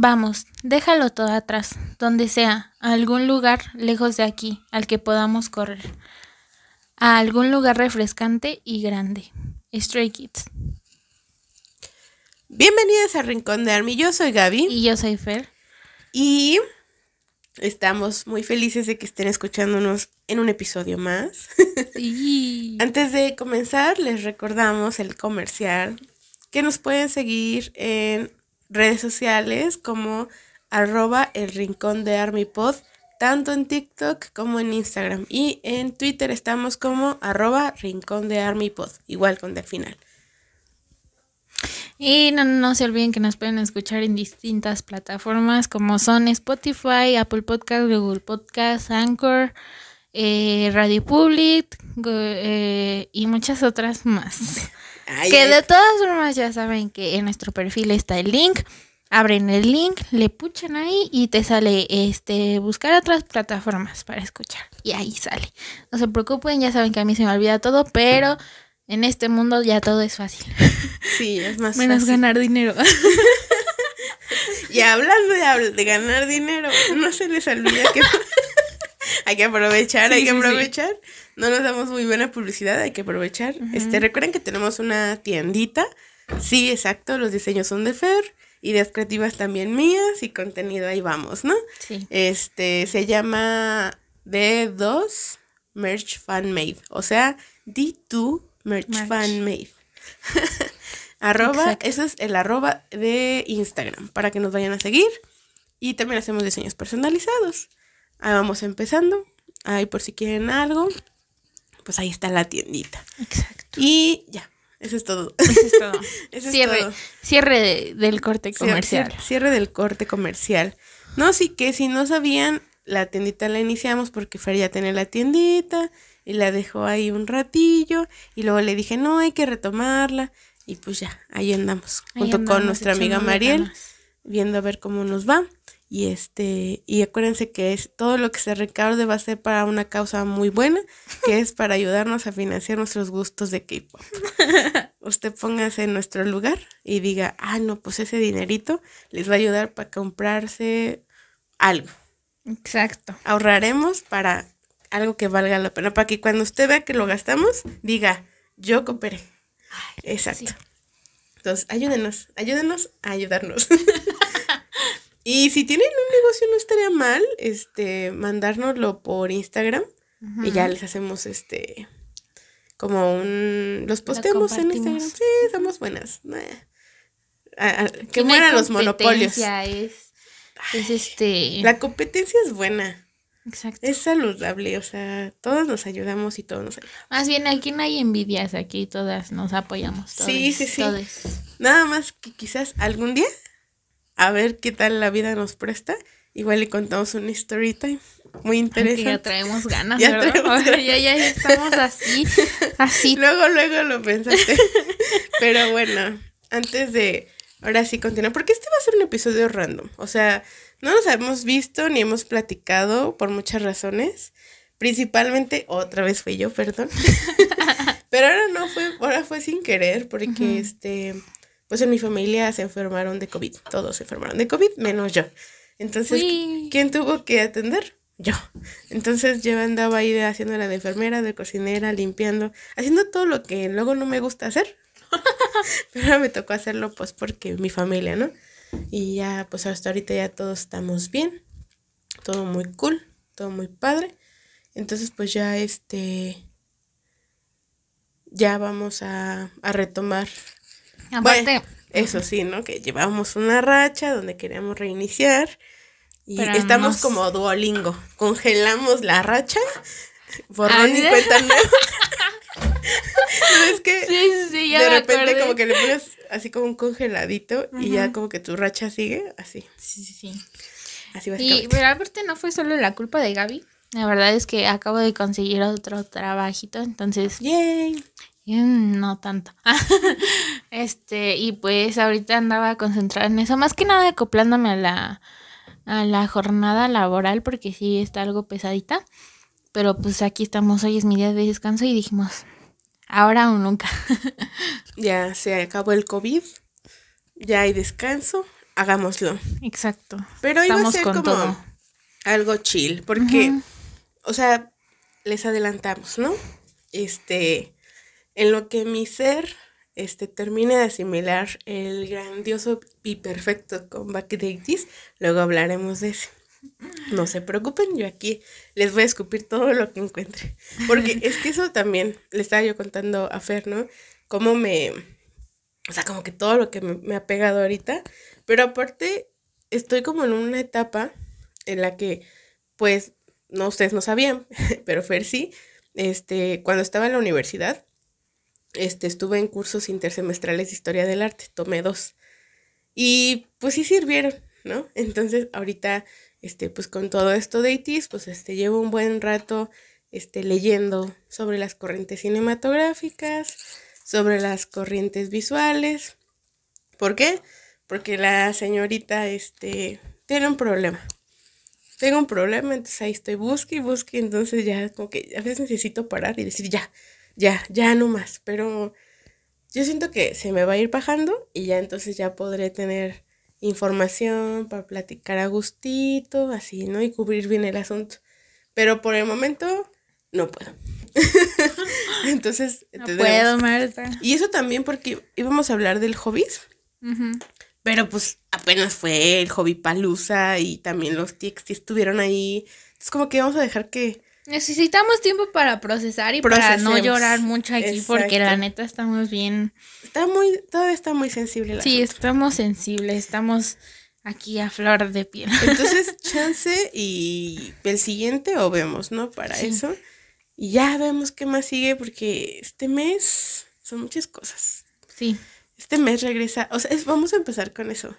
Vamos, déjalo todo atrás, donde sea, a algún lugar lejos de aquí, al que podamos correr. A algún lugar refrescante y grande. Stray Kids. Bienvenidos a Rincón de Army. Yo soy Gaby. Y yo soy Fer. Y estamos muy felices de que estén escuchándonos en un episodio más. Sí. Antes de comenzar, les recordamos el comercial que nos pueden seguir en redes sociales como arroba el rincón de ArmyPod, tanto en TikTok como en Instagram. Y en Twitter estamos como arroba rincón de ArmyPod, igual con del final. Y no, no se olviden que nos pueden escuchar en distintas plataformas como son Spotify, Apple Podcast, Google Podcast, Anchor, eh, Radio Public eh, y muchas otras más. Ay, que ay, de todas formas ya saben que en nuestro perfil está el link. Abren el link, le puchan ahí y te sale este buscar otras plataformas para escuchar. Y ahí sale. No se preocupen, ya saben que a mí se me olvida todo, pero en este mundo ya todo es fácil. Sí, es más Menos fácil. ganar dinero. Y hablando de, habl- de ganar dinero, no se les olvide que hay que aprovechar, Sí, hay que sí, sí. No nos damos muy buena publicidad, hay que aprovechar. Este, recuerden que tenemos una tiendita. Sí, exacto, los diseños son de Fer, ideas creativas también mías y contenido ahí vamos, ¿no? Sí. Este, se llama D2 Merch Fan Made, o sea, D2 Merch, Merch. Fan Made. arroba, Exacto. eso es el arroba de Instagram, para que nos vayan a seguir. Y también hacemos diseños personalizados. Ahí vamos empezando. Ahí por si quieren algo, pues ahí está la tiendita. Exacto. Y ya, eso es todo. Eso es todo. Eso es cierre todo. cierre de- del corte comercial. cier- Cierre del corte comercial. No, sí que si no sabían, la tiendita la iniciamos porque Fer ya tenía la tiendita y la dejó ahí un ratillo y luego le dije, no, hay que retomarla y pues ya, ahí andamos Ahí junto andamos con nuestra amiga Mariel ganas. viendo a ver cómo nos va. Y este, y acuérdense que es todo lo que se recaude va a ser para una causa muy buena, que es para ayudarnos a financiar nuestros gustos de K-pop. Usted póngase en nuestro lugar y diga, ah, no, pues ese dinerito les va a ayudar para comprarse algo. Exacto. Ahorraremos para algo que valga la pena, para que cuando usted vea que lo gastamos, diga, yo cooperé. Exacto. sí. Entonces, ayúdenos, ayúdenos a ayudarnos. y si tienen un negocio, no estaría mal, este, mandárnoslo por Instagram y ya les hacemos este, como un, los posteamos en Instagram. Sí, somos buenas. Nah. Ah, ah, que mueran los monopolios. Es, es este. La competencia es buena, Exacto. es saludable, o sea, todos nos ayudamos y todos nos ayudamos. Más bien aquí no hay envidias, aquí todas nos apoyamos. Sí, todes, sí, sí. todes. Nada más que quizás algún día, a ver qué tal la vida nos presta, igual le contamos un story time muy Ay, que ya interesante. traemos ganas, Ya ¿verdad? traemos ya, ya estamos así, así. Luego, luego lo pensaste. Pero bueno, antes de ahora sí continuar, porque este va a ser un episodio random. O sea, no nos hemos visto ni hemos platicado por muchas razones. Principalmente, otra vez fui yo, perdón. Pero ahora no fue, ahora fue sin querer, porque este, pues en mi familia se enfermaron de COVID. Todos se enfermaron de COVID, menos yo. Entonces, Uy. ¿quién tuvo que atender? Yo. Entonces yo andaba ahí haciendo la de enfermera, de cocinera, limpiando, haciendo todo lo que luego no me gusta hacer. Pero me tocó hacerlo pues porque mi familia, ¿no? Y ya, pues hasta ahorita ya todos estamos bien. Todo muy cool, todo muy padre. Entonces pues ya este... Ya vamos a, a retomar Aparte, bueno, eso sí, ¿no? Que llevábamos una racha donde queríamos reiniciar y Pero estamos nos- como Duolingo. Congelamos la racha, borrón y cuenta nueva. ¿No es que sí, sí, sí, ya de repente acordé. como que le pones así como un congeladito y ya como que tu racha sigue así, Sí, sí, sí. así Y, básicamente. pero aparte no fue solo la culpa de Gaby. La verdad es que acabo de conseguir otro trabajito, entonces Yay. Mm, no tanto. este, y pues ahorita andaba concentrada en eso, más que nada acoplándome a la, a la jornada laboral, porque sí está algo pesadita. Pero pues aquí estamos, hoy es mi día de descanso y dijimos, ahora o nunca. Ya se acabó el COVID, ya hay descanso, hagámoslo. Exacto. Pero iba a ser como todo. algo chill, porque, o sea, les adelantamos, ¿no? Este, en lo que mi ser, este, termine de asimilar el grandioso y perfecto comeback de Itis, luego hablaremos de ese. No se preocupen, yo aquí les voy a escupir todo lo que encuentre. Porque es que eso también, le estaba yo contando a Fer, ¿no? Cómo me, o sea, como que todo lo que me, me ha pegado ahorita, pero aparte estoy como en una etapa en la que, pues, no, ustedes no sabían, pero Fer sí, este, cuando estaba en la universidad, este, estuve en cursos intersemestrales de historia del arte, tomé dos. Y pues sí sirvieron, ¿no? Entonces, ahorita, este, pues con todo esto de ITIS, pues este, llevo un buen rato, este, leyendo sobre las corrientes cinematográficas, sobre las corrientes visuales. ¿Por qué? Porque la señorita, este, tiene un problema. Tengo un problema, entonces ahí estoy, busque y busque, entonces ya como que a veces necesito parar y decir ya, ya, ya no más, pero yo siento que se me va a ir bajando y ya entonces ya podré tener información para platicar a gustito, así, ¿no? Y cubrir bien el asunto. Pero por el momento no puedo. entonces, No puedo, Marta. Y eso también porque íbamos a hablar del hobbies, pero pues apenas fue el hobby palusa y también los TXT estuvieron ahí. Entonces como que vamos a dejar que... Necesitamos tiempo para procesar y para no llorar mucho aquí porque la neta estamos bien. Está muy, todavía está muy sensible la Sí, estamos sensibles, estamos aquí a flor de piel. Entonces, chance y el siguiente o vemos, ¿no? Para Sí. eso. Y ya vemos qué más sigue porque este mes son muchas cosas. Sí, Este mes regresa, o sea, es- vamos a empezar con eso,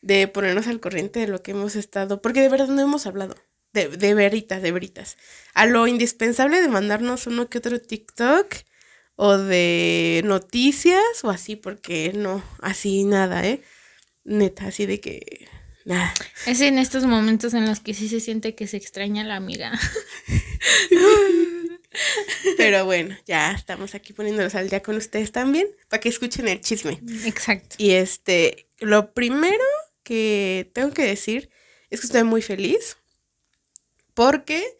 de ponernos al corriente de lo que hemos estado, porque de verdad no hemos hablado, de, de veritas, de veritas. A lo indispensable de mandarnos uno que otro TikTok o de noticias o así, porque no, así nada, ¿eh? Neta, así de que nada. es en estos momentos en los que sí se siente que se extraña la amiga. Pero bueno, ya estamos aquí poniéndolos al día con ustedes también, para que escuchen el chisme. Exacto. Y este, lo primero que tengo que decir es que estoy muy feliz porque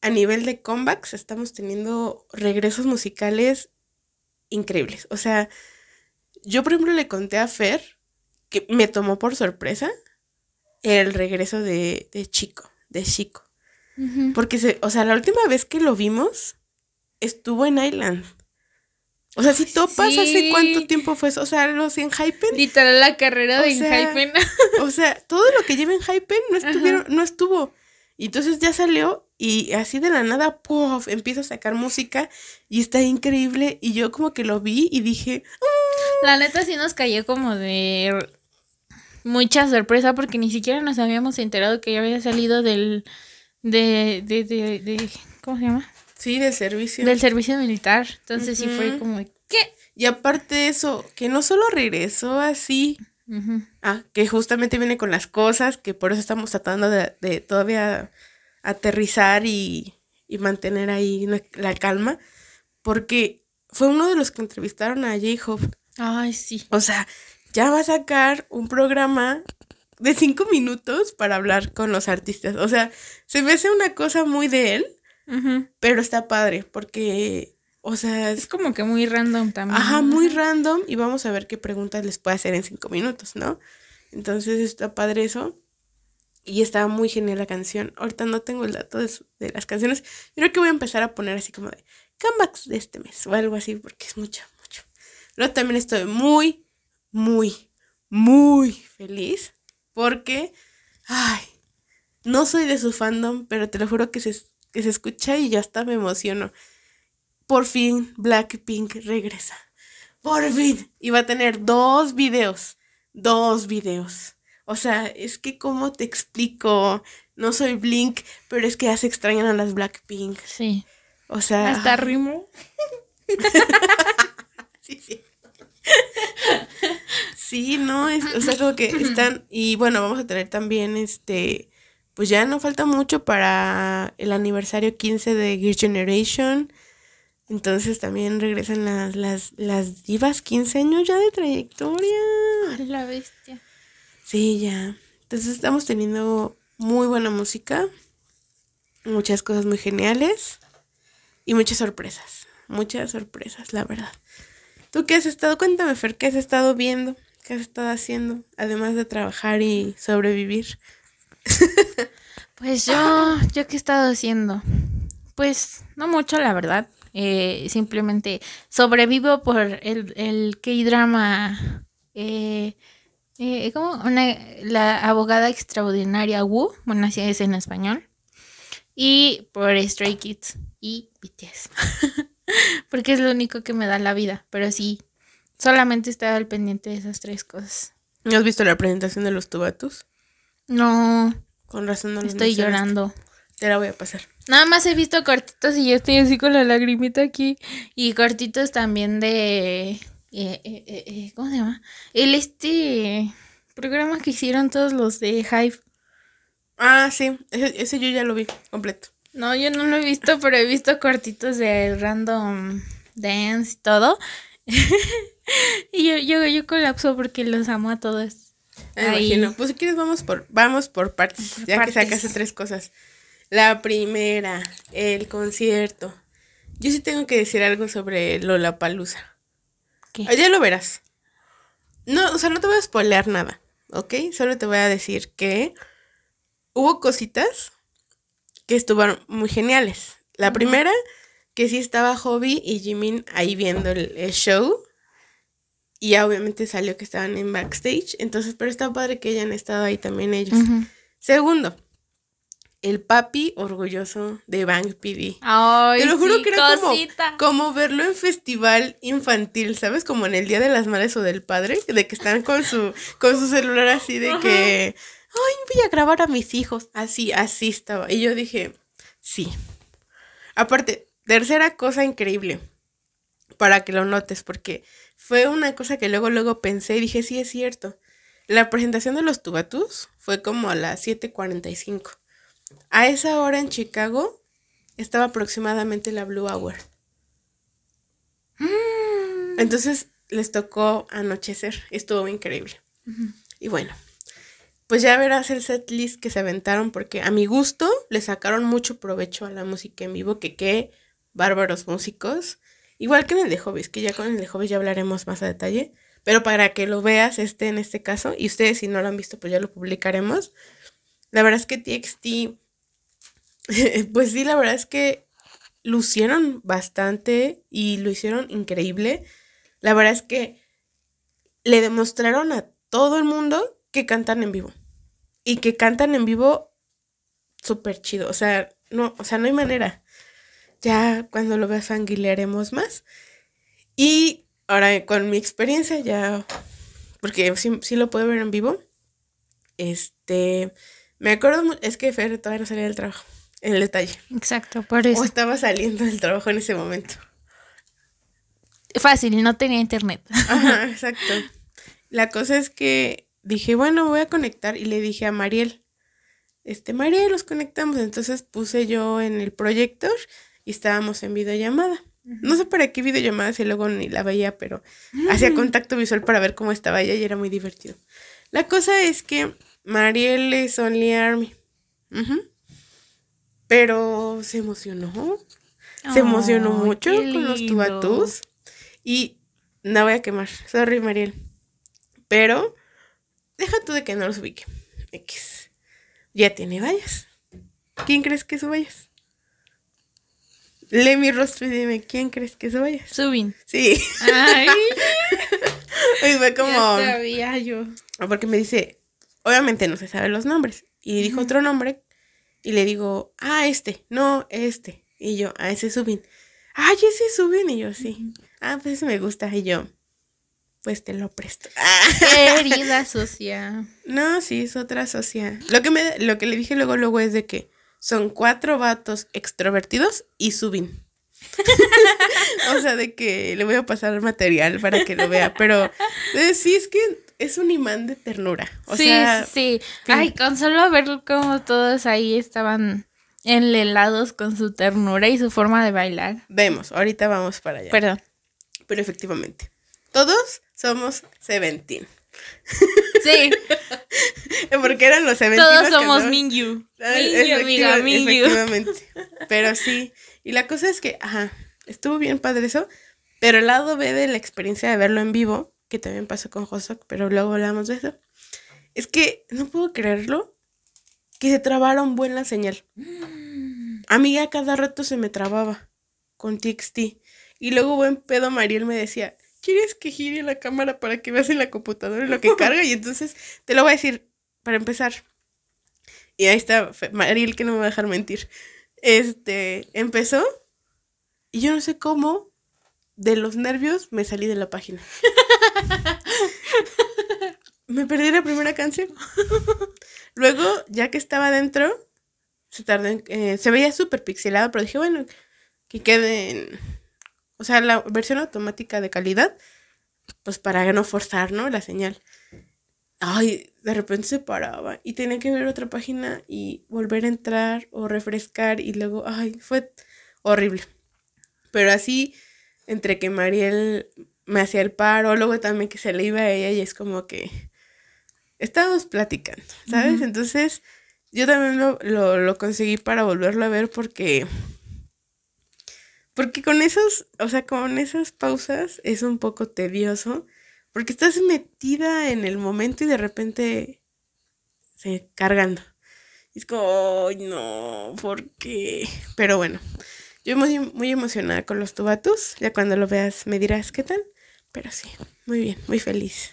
a nivel de comebacks estamos teniendo regresos musicales increíbles. O sea, yo por ejemplo le conté a Fer que me tomó por sorpresa el regreso de, de Chico, de Chico. Porque, se, o sea, la última vez que lo vimos estuvo en Island. O sea, si topas, ¿hace Sí. cuánto tiempo fue eso? O sea, los en Hypen Literal la carrera O de sea, Hypen. o sea, todo lo que lleva en Hypen no estuvieron, no estuvo. Y entonces ya salió y así de la nada, ¡puf! empieza a sacar música y está increíble. Y yo como que lo vi y dije, La neta sí nos cayó como de mucha sorpresa porque ni siquiera nos habíamos enterado que ya había salido del de, de, de, de- ¿cómo se llama? sí, del servicio. Del servicio militar. Entonces sí fue como ¿qué? Y aparte de eso, que no solo regresó así, Ah, que justamente viene con las cosas, que por eso estamos tratando de, de todavía aterrizar y, y mantener ahí la- la calma, porque fue uno de los que entrevistaron a J-Hope. Ay, sí. O sea, ya va a sacar un programa de cinco minutos para hablar con los artistas. O sea, se me hace una cosa muy de él, pero está padre porque, o sea, Es como que muy random también. ajá, muy random y vamos a ver qué preguntas les puede hacer en cinco minutos, ¿no? Entonces está padre eso. Y está muy genial la canción. Ahorita no tengo el dato de, su- de las canciones. Creo que voy a empezar a poner así como de comebacks de este mes o algo así porque es mucho, mucho. Luego también estoy muy, muy, muy feliz porque, ay, no soy de su fandom, pero te lo juro que se, que se escucha y ya hasta me emociono. Por fin Blackpink regresa. Por fin. Y va a tener dos videos. Dos videos. O sea, es que cómo te explico. No soy Blink, pero es que ya se extrañan a las Blackpink. Sí. O sea. Hasta rimo. Sí, sí. Sí, no, es, o sea, como que están, y bueno, vamos a tener también este, pues ya no falta mucho para el aniversario 15 de Gear Generation. Entonces también regresan las, las, las divas 15 años ya de trayectoria. Ay, la bestia. Sí, ya. Entonces estamos teniendo muy buena música, muchas cosas muy geniales y muchas sorpresas. Muchas sorpresas, la verdad. ¿Tú qué has estado? Cuéntame, Fer, ¿qué has estado viendo? ¿Qué has estado haciendo? Además de trabajar y sobrevivir. Pues yo, ¿yo qué he estado haciendo? Pues no mucho, la verdad. Eh, simplemente sobrevivo por el, el K-drama. Eh, eh, ¿Cómo? Una, la abogada extraordinaria Wu. Bueno, así es en español. Y por Stray Kids y BTS. Porque es lo único que me da la vida. Pero sí, solamente estaba al pendiente de esas tres cosas. ¿No has visto la presentación de los tubatus? No. Con razón no Estoy llorando. Te la voy a pasar. Nada más he visto cortitos y ya estoy así con la lagrimita aquí. Y cortitos también de. eh, eh, eh, eh, ¿Cómo se llama? El este programa que hicieron todos los de Hive. Ah, sí, ese, ese yo ya lo vi completo. No, yo no lo he visto, pero he visto cortitos de random dance y todo. y yo, yo, yo colapso porque los amo a todos. Me imagino. Pues si quieres vamos por, vamos por partes, Por ya partes. que sacaste tres cosas. La primera, el concierto. Yo sí tengo que decir algo sobre Lollapalooza. ¿Qué? Ah, Ya lo verás. No, o sea, no te voy a spoilear nada, ¿ok? Solo te voy a decir que hubo cositas que estuvieron muy geniales. La primera, que sí estaba Hobby y Jimin ahí viendo el, el show. Y ya obviamente salió que estaban en backstage. Entonces, pero está padre que hayan estado ahí también ellos. Segundo, el papi orgulloso de Bang PD. Ay, Te lo juro sí, que era como, como verlo en festival infantil, ¿sabes? Como en el Día de las Madres o del Padre, de que están con su, con su celular así de que, ay, voy a grabar a mis hijos. Así, así estaba. Y yo dije, sí. Aparte, tercera cosa increíble, para que lo notes, porque fue una cosa que luego, luego pensé y dije, sí, es cierto. La presentación de los tubatus fue como a las 7:45. A esa hora en Chicago estaba aproximadamente la Blue Hour. Mm. Entonces les tocó anochecer. Estuvo increíble. Y bueno, pues ya verás el set list que se aventaron porque a mi gusto le sacaron mucho provecho a la música en vivo, que qué bárbaros músicos. Igual que en el de Hobbies, que ya con el de Hobbies ya hablaremos más a detalle. Pero para que lo veas este en este caso, y ustedes si no lo han visto, pues ya lo publicaremos. La verdad es que TXT, pues sí, la verdad es que lucieron bastante y lo hicieron increíble. La verdad es que le demostraron a todo el mundo que cantan en vivo. Y que cantan en vivo súper chido. O sea, no, o sea, no hay manera. Ya cuando lo veas anguilearemos más. Y ahora con mi experiencia ya, porque sí, sí lo puedo ver en vivo. Este, me acuerdo, es que Fer todavía no salía del trabajo, el detalle. Exacto, por O eso. estaba saliendo del trabajo en ese momento. Fácil, no tenía internet. Ajá, exacto. La cosa es que dije, bueno, voy a conectar y le dije a Mariel, este, Mariel, los conectamos. Entonces puse yo en el proyector y estábamos en videollamada. No sé para qué videollamada si luego ni la veía, pero hacía contacto visual para ver cómo estaba ella y era muy divertido. La cosa es que Mariel es Only Army. Ujú. Pero se emocionó. Se emocionó mucho con los tubatús. Y no voy a quemar. Sorry, Mariel. Pero deja tú de que no los ubique. X. Ya tiene vallas. ¿Quién crees que es su vallas? Lee mi rostro y dime, ¿quién crees que es su vallas? Subin. Sí. Ay, Y fue como. ya sabía yo. Porque me dice, obviamente no se saben los nombres. Y dijo otro nombre. Y le digo, ah, este, no, este. Y yo, ah, ese es Subin. Ay, ese es Subin. Y yo, sí. Ah, pues me gusta. Y yo, pues te lo presto. Querida socia. No, sí, es otra socia. Lo que, me, lo que le dije luego, luego es de que son cuatro vatos extrovertidos y Subin. o sea, de que le voy a pasar material para que lo vea. Pero eh, sí, es que es un imán de ternura. O sí, sea, sí. Ay, con solo ver cómo todos ahí estaban enlelados con su ternura y su forma de bailar. vemos, ahorita vamos para allá. Perdón. Pero efectivamente, todos somos Seventeen. Sí. Porque eran los eventos. Todos somos Mingyu. Mingyu, amiga, Mingyu. Efectivamente. Pero sí. Y la cosa es que, ajá, estuvo bien padre eso. Pero el lado B de la experiencia de verlo en vivo, que también pasó con Hosok, pero luego hablamos de eso, es que no puedo creerlo, que se trabaron buen la señal. A mí ya cada rato se me trababa con TXT. Y luego buen pedo Mariel me decía, ¿quieres que gire la cámara para que veas en la computadora lo que carga? Y entonces te lo voy a decir para empezar. Y ahí está Mariel que no me va a dejar mentir. Este, empezó y yo no sé cómo de los nervios me salí de la página. me perdí la primera canción. Luego, ya que estaba dentro, se tardó en, eh, se veía súper pixelado, pero dije, bueno, que quede en, o sea, la versión automática de calidad, pues para no forzar, ¿no? La señal. Ay, de repente se paraba y tenía que ver otra página y volver a entrar o refrescar y luego, ay, fue horrible. Pero así, entre que Mariel me hacía el paro, luego también que se le iba a ella y es como que estábamos platicando, ¿sabes? Entonces, yo también lo, lo, lo, conseguí para volverlo a ver porque... Porque con esos, o sea, con esas pausas es un poco tedioso. Porque estás metida en el momento y de repente se cargando. Y es como, ay, no, ¿por qué? Pero bueno, yo muy, muy emocionada con los tubatus. Ya cuando lo veas me dirás qué tal. Pero sí, muy bien, muy feliz.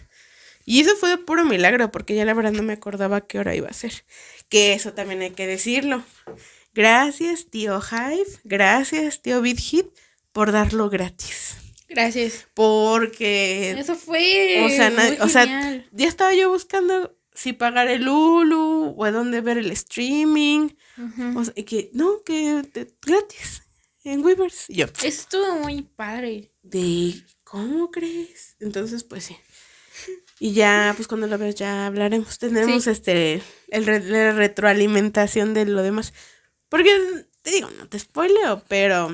Y eso fue de puro milagro, porque ya la verdad no me acordaba qué hora iba a ser. Que eso también hay que decirlo. Gracias, tío Hive. Gracias, tío BitHit, por darlo gratis. Gracias. Porque. Eso fue. O sea, o sea, ya estaba yo buscando si pagar el Hulu o a dónde ver el streaming. O sea, que, no, que gratis en Weavers. Yo. Estuvo muy padre. De, ¿cómo crees? Entonces, pues sí. Y ya, pues cuando lo veas ya hablaremos. Tenemos este, el la retroalimentación de lo demás. Porque, te digo, no te spoileo, pero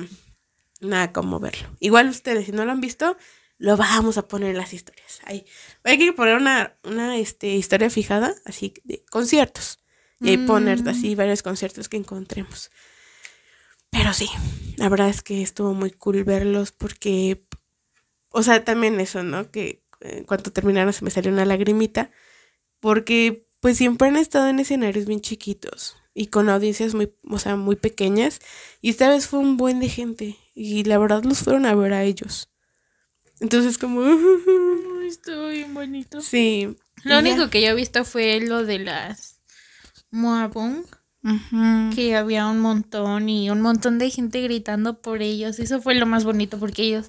nada como verlo. Igual ustedes, si no lo han visto, lo vamos a poner en las historias. Ahí. Hay que poner una, una este, historia fijada, así, de conciertos. Y ahí poner Mm. así varios conciertos que encontremos. Pero sí, la verdad es que estuvo muy cool verlos porque, o sea, también eso, ¿no? Que en cuanto terminaron se me salió una lagrimita porque pues siempre han estado en escenarios bien chiquitos y con audiencias muy, o sea, muy pequeñas y esta vez fue un buen de gente y la verdad los fueron a ver a ellos. Entonces como, Estuvo bien bonito. sí. Lo ya. único que yo he visto fue lo de las Que había un montón y un montón de gente gritando por ellos. Eso fue lo más bonito porque ellos...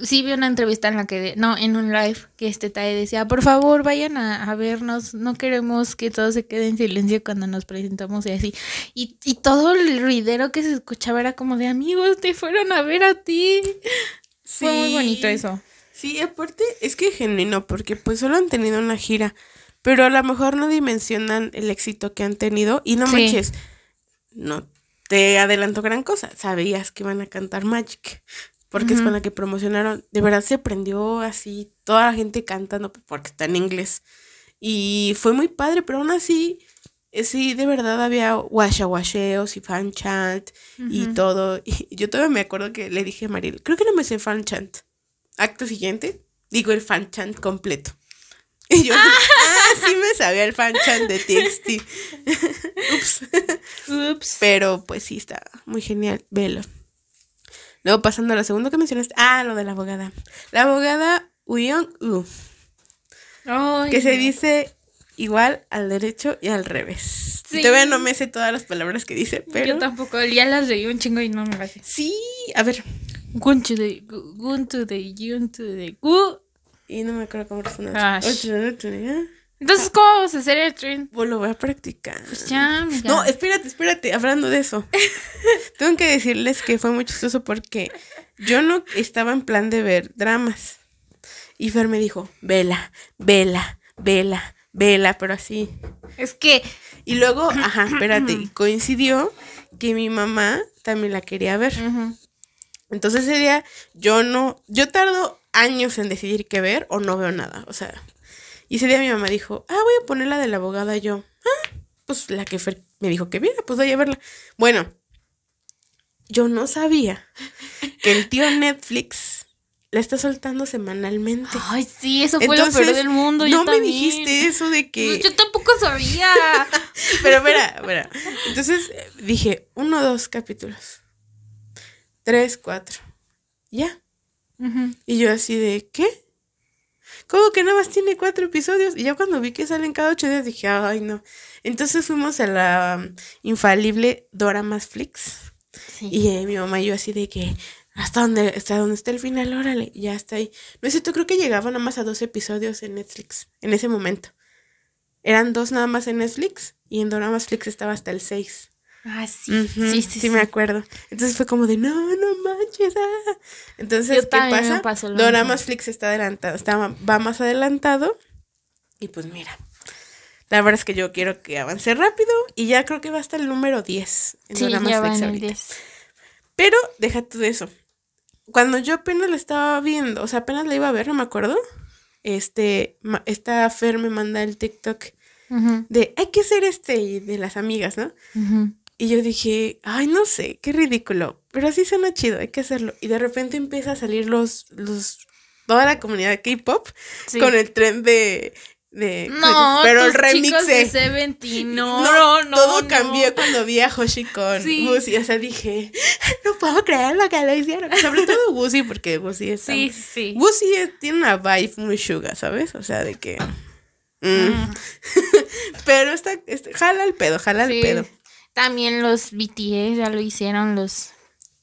Sí vi una entrevista en la que, de- no, en un live que este Tae decía, por favor vayan a, a vernos, no queremos que todo se quede en silencio cuando nos presentamos y así. Y, y todo el ruidero que se escuchaba era como de amigos, te fueron a ver a ti. Fue muy bonito eso. Sí, aparte es que genuino, porque pues solo han tenido una gira, pero a lo mejor no dimensionan el éxito que han tenido y no Sí. manches, no te adelanto gran cosa, sabías que iban a cantar Magic, porque es con la que promocionaron, de verdad se prendió así, toda la gente cantando porque está en inglés y fue muy padre, pero aún así, eh, sí, de verdad había guachaguacheos y fan chant y todo. Y yo todavía me acuerdo que le dije a Mariel, creo que no me sé fan chant. Acto siguiente, digo el fan chant completo. Y yo, ah, sí me sabía el fan chant de TXT. Ups. Ups. Pero pues sí, está muy genial, velo. Luego pasando a lo segundo que mencionaste, ah, lo de la abogada. La abogada Uyong U, que se dice igual al derecho y al revés. Sí. Todavía no me sé todas las palabras que dice, pero... Yo tampoco, ya las leí un chingo y no me las sé. Sí, a ver. To the, gu. Y no me acuerdo cómo responde. Ah, Pues Entonces, ¿cómo vamos a hacer el tren? lo voy a practicar. Pues ya, amiga. No, espérate, espérate, hablando de eso. Tengo que decirles que fue muy chistoso porque yo no estaba en plan de ver dramas. Y Fer me dijo, vela, vela, vela, vela, pero así. Es que, Y luego, ajá, espérate, y coincidió que mi mamá también la quería ver. Entonces ese día yo no, yo tardo años en decidir qué ver o no veo nada, o sea. Y ese día mi mamá dijo, ah, voy a poner la de la abogada yo. Ah, pues la que me dijo que viera, pues voy a verla. Bueno, yo no sabía que el tío Netflix la está soltando semanalmente. Ay, sí, eso fue lo peor del mundo. No me dijiste eso de que. Yo tampoco sabía. Pero espera, espera. Entonces dije, uno, dos capítulos. Tres, cuatro. Ya. Y yo así de, ¿qué? ¿Cómo que nada más tiene cuatro episodios? Y ya cuando vi que salen cada ocho días dije, ay, no. Entonces fuimos a la um, infalible Dora Más Flix. Y eh, mi mamá y yo así de que, hasta donde, hasta donde está el final, órale, ya está ahí. No es cierto, creo que llegaba nada más a dos episodios en Netflix en ese momento. Eran dos nada más en Netflix y en Dora Más Flix estaba hasta el seis. Ah, sí. sí, sí, sí, me acuerdo. Entonces fue como de, no, no manches. Ah". Entonces, ¿qué pasa? Dora Más Flix está adelantado, está, va más adelantado. Y pues mira, la verdad es que yo quiero que avance rápido y ya creo que va hasta el número 10 en sí, Dora Más Flix ahorita. Pero deja todo eso. Cuando yo apenas la estaba viendo, o sea, apenas la iba a ver, no me acuerdo. Este, esta Fer me manda el TikTok de hay que hacer este y de las amigas, ¿no? Y yo dije, ay, no sé, qué ridículo, pero así suena chido, hay que hacerlo. Y de repente empieza a salir los, los, toda la comunidad de K-pop con el tren de de, no, pero el remix de no, no, no, todo cambió cuando vi a Hoshi con sí. o sea, dije, no puedo creer lo que le hicieron, sobre todo Wusi, porque Wusi es Sí, sí. Wusi tiene una vibe muy sugar, ¿sabes? O sea, de que mm. Mm. pero está, jala el pedo, jala el pedo. También los BTS ya lo hicieron, los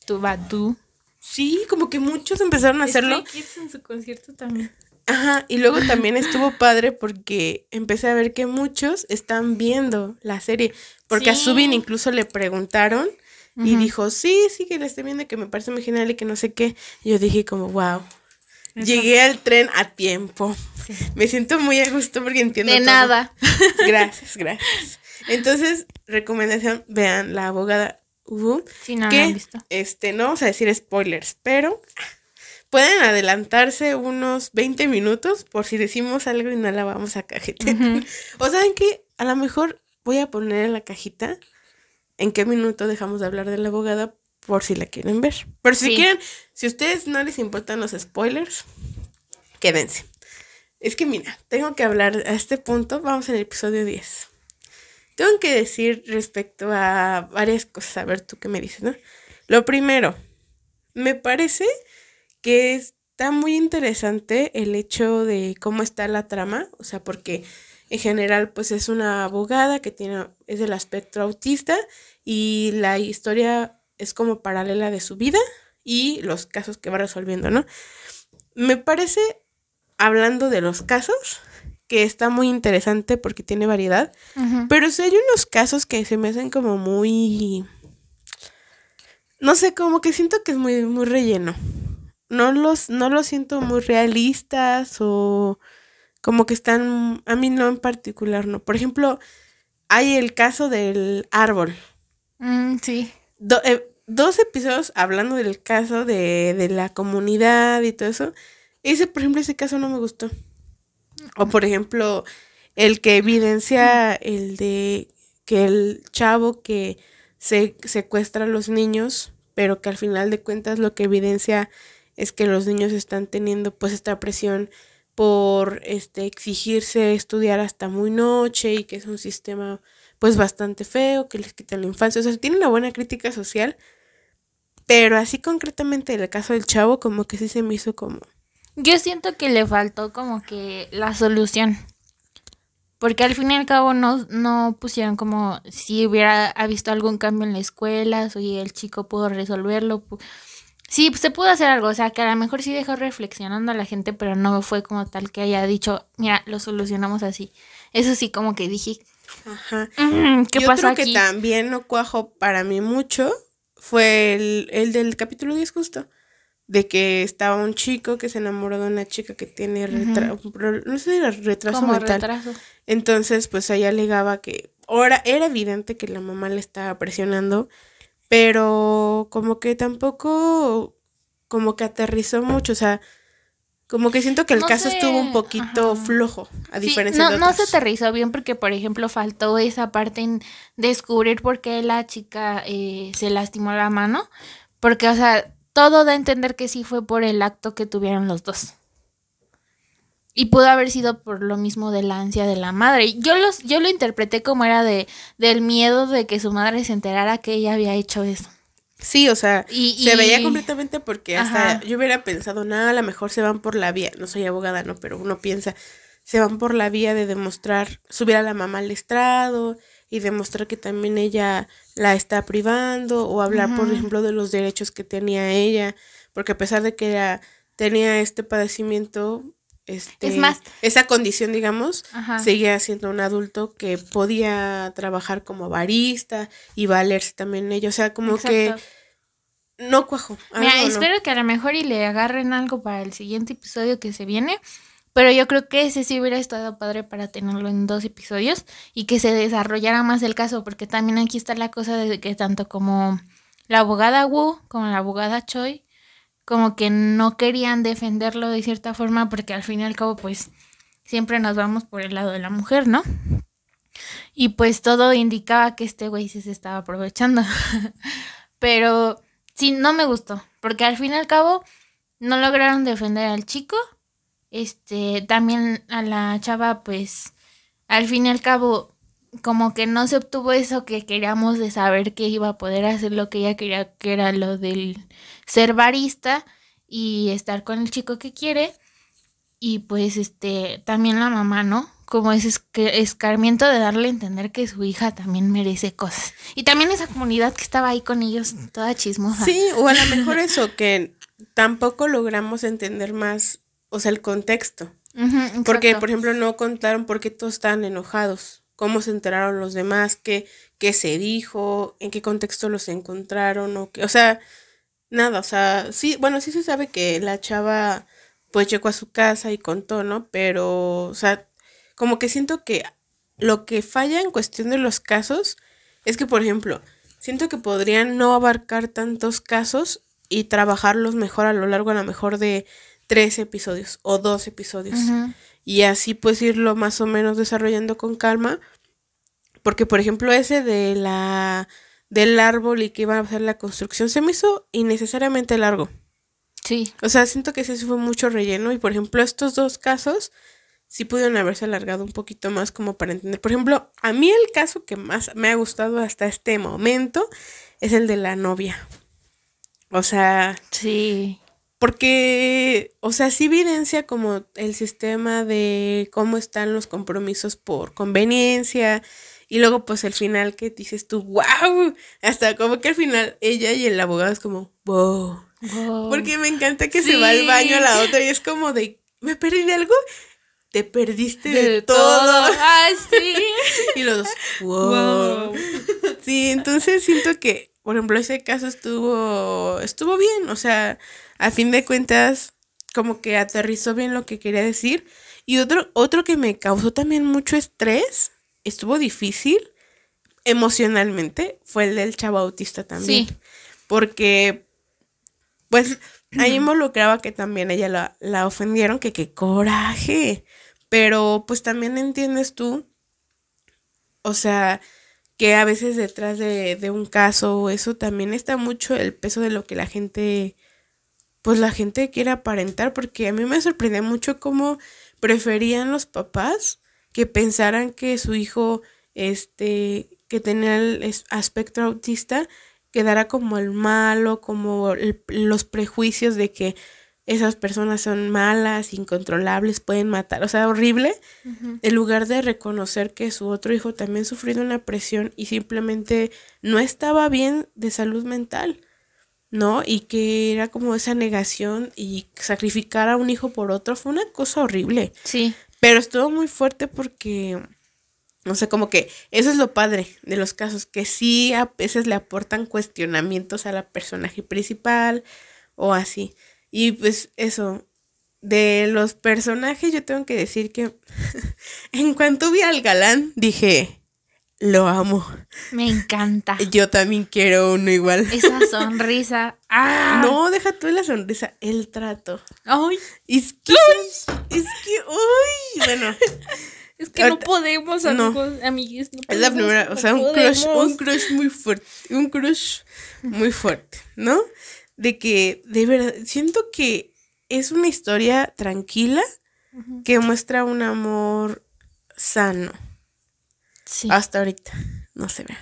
Tubatu. Sí, como que muchos empezaron a hacerlo. Kids en su concierto también. Ajá, y luego también estuvo padre porque empecé a ver que muchos están viendo la serie. Porque a Subin incluso le preguntaron y dijo, sí, sí que la estoy viendo, que me parece muy genial y que no sé qué. Y yo dije como, wow. Llegué al tren a tiempo. Me siento muy a gusto porque entiendo. De nada. Gracias, gracias. Entonces, recomendación, vean La Abogada Ubu. Sí, no, que, visto. Este, no vamos a decir spoilers, pero pueden adelantarse unos 20 minutos por si decimos algo y no la vamos a cajetear. o saben que a lo mejor voy a poner en la cajita en qué minuto dejamos de hablar de la abogada por si la quieren ver. Pero si quieren, si a ustedes no les importan los spoilers, quédense. Es que mira, tengo que hablar a este punto, vamos en el episodio 10 tengo que decir respecto a varias cosas, a ver tú qué me dices, ¿no? Lo primero, me parece que está muy interesante el hecho de cómo está la trama, o sea, porque en general pues es una abogada que tiene, es del aspecto autista y la historia es como paralela de su vida y los casos que va resolviendo, ¿no? Me parece, hablando de los casos, que está muy interesante porque tiene variedad. Pero sí hay unos casos que se me hacen como muy. No sé, como que siento que es muy, muy relleno. No los, no los siento muy realistas o como que están. A mí no en particular, no. Por ejemplo, hay el caso del árbol. Mm, sí. Eh, dos episodios hablando del caso de, de la comunidad y todo eso. Ese, por ejemplo, ese caso no me gustó. O por ejemplo, el que evidencia el de que el chavo que se secuestra a los niños, pero que al final de cuentas lo que evidencia es que los niños están teniendo pues esta presión por este exigirse estudiar hasta muy noche y que es un sistema pues bastante feo, que les quita la infancia, o sea, tiene una buena crítica social, pero así concretamente en el caso del chavo como que sí se me hizo como yo siento que le faltó como que la solución. Porque al fin y al cabo no, no pusieron como si hubiera visto algún cambio en la escuela, si el chico pudo resolverlo. Sí, se pudo hacer algo, o sea, que a lo mejor sí dejó reflexionando a la gente, pero no fue como tal que haya dicho, mira, lo solucionamos así. Eso sí, como que dije, Ajá. Mm, ¿qué Yo creo que también no cuajo para mí mucho fue el, el del capítulo 10 justo de que estaba un chico que se enamoró de una chica que tiene retraso, no sé si retraso mental. Entonces, pues ella alegaba que ahora era evidente que la mamá le estaba presionando, pero como que tampoco como que aterrizó mucho, o sea, Como que siento que el No caso sé, estuvo un poquito ajá. flojo, a Sí, diferencia no, de no otros. se aterrizó bien porque, por ejemplo, faltó esa parte en descubrir por qué la chica eh, se lastimó la mano. Porque, o sea, todo da a entender que sí fue por el acto que tuvieron los dos. Y pudo haber sido por lo mismo de la ansia de la madre. Yo, los, yo lo interpreté como era de, del miedo de que su madre se enterara que ella había hecho eso. Sí, o sea, Y- se veía completamente porque hasta Ajá. yo hubiera pensado, nada, a lo mejor se van por la vía, no soy abogada, no, pero uno piensa, se van por la vía de demostrar, subir a la mamá al estrado y demostrar que también ella la está privando o hablar, por ejemplo, de los derechos que tenía ella, porque a pesar de que era- tenía este padecimiento, este, Es más- esa condición, digamos, Ajá. seguía siendo un adulto que podía trabajar como barista y valerse también en ello, o sea, como que no cuajo. Mira, no. espero que a lo mejor y le agarren algo para el siguiente episodio que se viene. Pero yo creo que ese sí hubiera estado padre para tenerlo en dos episodios y que se desarrollara más el caso, porque también aquí está la cosa de que tanto como la abogada Wu como la abogada Choi, como que no querían defenderlo de cierta forma, porque al fin y al cabo, pues siempre nos vamos por el lado de la mujer, ¿no? Y pues todo indicaba que este güey sí se estaba aprovechando. Pero sí, no me gustó, porque al fin y al cabo no lograron defender al chico. Este, también a la chava, pues, al fin y al cabo, como que no se obtuvo eso que queríamos de saber que iba a poder hacer lo que ella quería, que era lo del ser barista y estar con el chico que quiere. Y pues, este, también la mamá, ¿no? Como ese escarmiento de darle a entender que su hija también merece cosas. Y también esa comunidad que estaba ahí con ellos, toda chismosa. Sí, o a lo mejor eso, que tampoco logramos entender más, o sea, el contexto. Porque, por ejemplo, no contaron por qué todos estaban enojados, cómo se enteraron los demás, qué, qué se dijo, en qué contexto los encontraron, o, qué, o sea, nada, o sea, sí, bueno, sí se sabe que la chava pues llegó a su casa y contó, ¿no? Pero, o sea, como que siento que lo que falla en cuestión de los casos es que, por ejemplo, siento que podrían no abarcar tantos casos y trabajarlos mejor a lo largo a lo mejor de tres episodios o dos episodios. Y así pues irlo más o menos desarrollando con calma. Porque por ejemplo ese de la del árbol y que iban a hacer la construcción se me hizo innecesariamente largo. Sí. o sea siento que ese sí fue mucho relleno. Y por ejemplo estos dos casos sí pudieron haberse alargado un poquito más como para entender. Por ejemplo a mí el caso que más me ha gustado hasta este momento es el de la novia. O sea Sí. Porque, o sea, sí evidencia como el sistema de cómo están los compromisos por conveniencia. Y luego, pues, el final que dices tú, wow. Hasta como que al final ella y el abogado es como, wow. Wow. Porque me encanta que se va al baño a la otra y es como de, ¿me perdí de algo? Te perdiste de, de todo. todo. Ay, sí. Y los dos, wow. Wow. Sí, entonces siento que, por ejemplo, ese caso estuvo, estuvo bien, o sea, a fin de cuentas, como que aterrizó bien lo que quería decir. Y otro, otro que me causó también mucho estrés, estuvo difícil emocionalmente, fue el del chavo autista también. Sí. Porque, pues, ahí involucraba que también ella la, la ofendieron, que qué coraje. Pero, pues, también entiendes tú, o sea, que a veces detrás de, de un caso o eso también está mucho el peso de lo que la gente, pues la gente quiere aparentar, porque a mí me sorprendió mucho cómo preferían los papás que pensaran que su hijo, este, que tenía el aspecto autista, quedara como el malo, como el- los prejuicios de que esas personas son malas, incontrolables, pueden matar, o sea, horrible, en lugar de reconocer que su otro hijo también sufrido una presión y simplemente no estaba bien de salud mental, ¿no? Y que era como esa negación y sacrificar a un hijo por otro fue una cosa horrible. Sí. Pero estuvo muy fuerte porque, no sé, como que eso es lo padre de los casos, que sí a veces le aportan cuestionamientos a la personaje principal o así. Y pues eso, de los personajes yo tengo que decir que en cuanto vi al galán dije, lo amo. Me encanta. Yo también quiero uno igual. Esa sonrisa. ¡Ah! No, deja tú la sonrisa, el trato. ¡Ay! Es que, es que, uy, bueno. Es que no podemos, amigos, amigues. es la primera, o sea, un crush, un crush muy fuerte, un crush muy fuerte, ¿no? De que, de verdad, siento que es una historia tranquila que muestra un amor sano. Sí. Hasta ahorita, no se ve.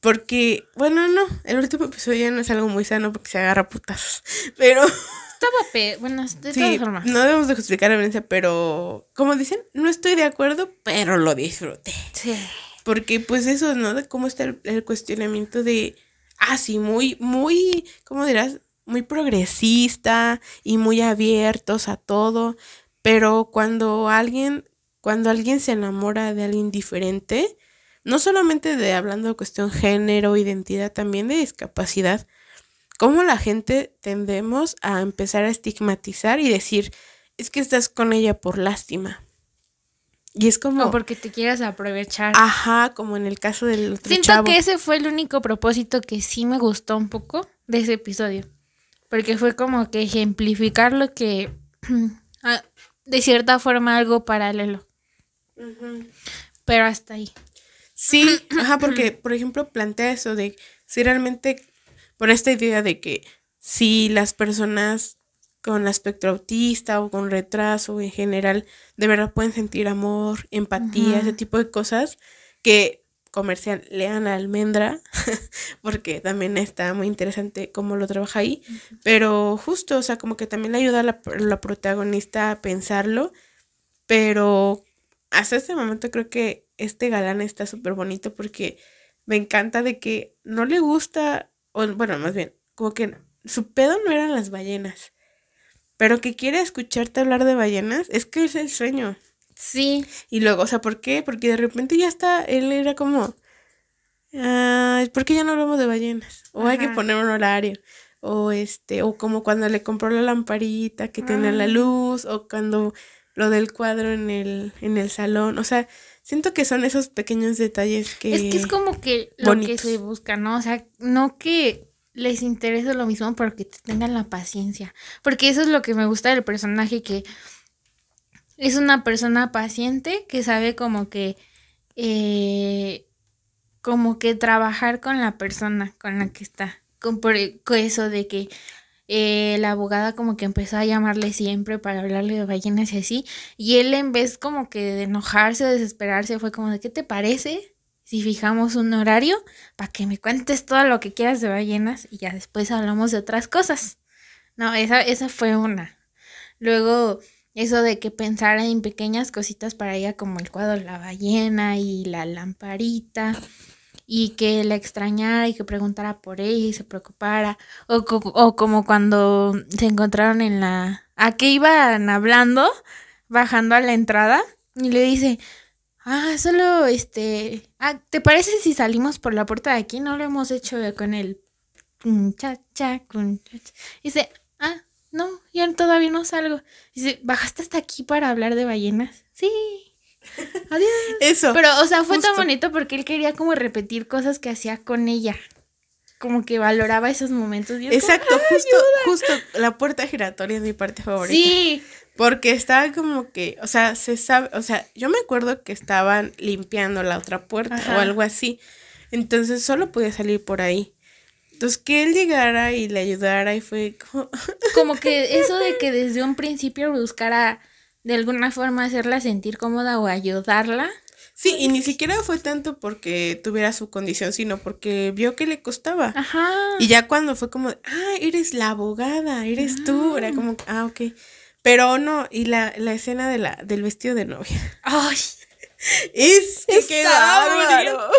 Porque, bueno, no, el último episodio ya no es algo muy sano porque se agarra putas. Pero estaba pe bueno, de todas formas. No debemos de justificar la violencia, pero como dicen, no estoy de acuerdo, pero lo disfruté. Sí. Porque pues eso, ¿no? De cómo está el, cuestionamiento de, ah, sí, muy, muy, ¿cómo dirás? Muy progresista y muy abiertos a todo, pero cuando alguien, cuando alguien se enamora de alguien diferente, no solamente de hablando de cuestión género, identidad, también de discapacidad, cómo la gente tendemos a empezar a estigmatizar y decir, es que estás con ella por lástima. Y es como... O porque te quieras aprovechar. Ajá, como en el caso del otro Siento que ese fue el único propósito que sí me gustó un poco de ese episodio. Porque fue como que ejemplificar lo que... Ah, de cierta forma algo paralelo. Pero hasta ahí. Sí, ajá, porque, por ejemplo, plantea eso de si realmente por esta idea de que si las personas con aspecto autista o con retraso en general de verdad pueden sentir amor, empatía, ese tipo de cosas que comercial lean a almendra porque también está muy interesante cómo lo trabaja ahí pero justo o sea como que también le ayuda a la, la protagonista a pensarlo pero hasta este momento creo que este galán está súper bonito porque me encanta de que no le gusta bueno, más bien, como que su pedo no eran las ballenas, pero que quiere escucharte hablar de ballenas, es que es el sueño. Sí. Y luego, o sea, ¿por qué? Porque de repente ya está, él era como, ¿por qué ya no hablamos de ballenas? O hay que poner un horario. O este, o como cuando le compró la lamparita que tiene la ah. luz, o cuando lo del cuadro en el, en el salón. O sea, Siento que son esos pequeños detalles que... Es que es como que lo que se busca, ¿no? O sea, no que les interese lo mismo, pero que tengan la paciencia. Porque eso es lo que me gusta del personaje, que es una persona paciente que sabe como que... Eh, como que trabajar con la persona con la que está. Con, por eso de que eh, la abogada como que empezó a llamarle siempre para hablarle de ballenas y así, y él en vez como que de enojarse o desesperarse fue como de ¿qué te parece? Si fijamos un horario para que me cuentes todo lo que quieras de ballenas y ya después hablamos de otras cosas. No, esa, esa fue una. Luego, eso de que pensara en pequeñas cositas para ella como el cuadro de la ballena y la lamparita y que la extrañara y que preguntara por ella y se preocupara. O, o como cuando se encontraron en la... ¿A qué iban hablando? Bajando a la entrada y le dice, ah, solo este... Ah, ¿Te parece si salimos por la puerta de aquí? No lo hemos hecho con el... Cha, cha, Dice, ah, no, yo todavía no salgo. Dice, ¿bajaste hasta aquí para hablar de ballenas? Sí. Adiós. Eso. Pero, o sea, fue tan bonito porque él quería como repetir cosas que hacía con ella. Como que valoraba esos momentos. Exacto, justo, justo la puerta giratoria es mi parte favorita. Sí. Porque estaba como que, o sea, se sabe, o sea, yo me acuerdo que estaban limpiando la otra puerta o algo así. Entonces solo podía salir por ahí. Entonces que él llegara y le ayudara y fue como... como que eso de que desde un principio buscara de alguna forma hacerla sentir cómoda o ayudarla. Sí, y ni siquiera fue tanto porque tuviera su condición, sino porque vio que le costaba. Ajá. Y ya cuando fue como, ah, eres la abogada, eres tú, era como, ah, ok. Pero no, y la, la escena de la, del vestido de novia. Ay. Es que bárbaro.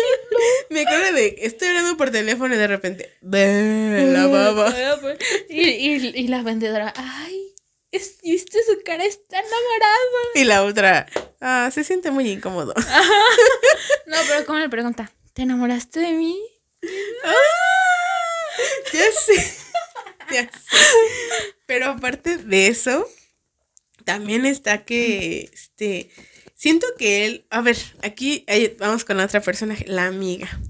Me acuerdo de, estoy hablando por teléfono y de repente, la baba. Y, y, y la vendedora, ay, viste su cara está enamorado. Y la otra, ah, se siente muy incómodo. No, pero como le pregunta, ¿te enamoraste de mí? Ah, ya sé. Ya sé. Pero aparte de eso, también está que este Siento que él, a ver, aquí vamos con otra persona, la amiga.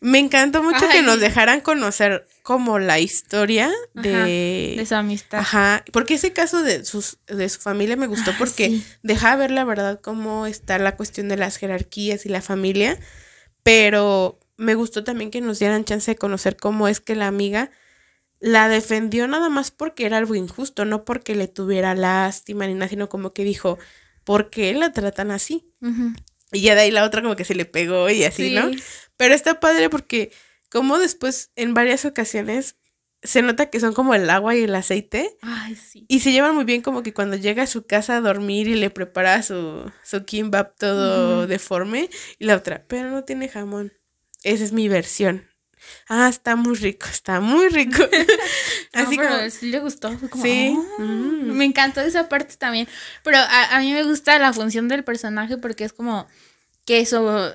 Me encantó mucho que nos dejaran conocer como la historia de, de su amistad. Ajá, porque ese caso de, sus, de su familia me gustó porque deja ver la verdad cómo está la cuestión de las jerarquías y la familia, pero me gustó también que nos dieran chance de conocer cómo es que la amiga la defendió nada más porque era algo injusto, no porque le tuviera lástima ni nada, sino como que dijo, ¿por qué la tratan así? Y ya de ahí la otra como que se le pegó y así, ¿no? Pero está padre porque como después en varias ocasiones se nota que son como el agua y el aceite. Ay, sí. Y se llevan muy bien como que cuando llega a su casa a dormir y le prepara su, su kimbap todo deforme. Y la otra, pero no tiene jamón. Esa es mi versión. Ah, está muy rico, está muy rico. Así como, sí le gustó. sí. Ah, mm". Me encantó esa parte también. Pero a, a, mí me gusta la función del personaje porque es como que eso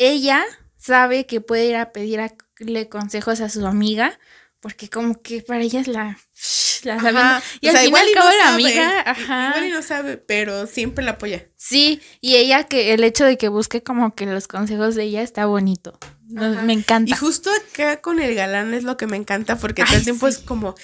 ella sabe que puede ir a pedirle consejos a su amiga, porque como que para ella es la... la Y al final no la amiga, ajá. Igual y no sabe, pero siempre la apoya. Sí, y ella que el hecho de que busque como que los consejos de ella está bonito. me encanta. Y justo acá con el galán es lo que me encanta, porque todo el tiempo es como,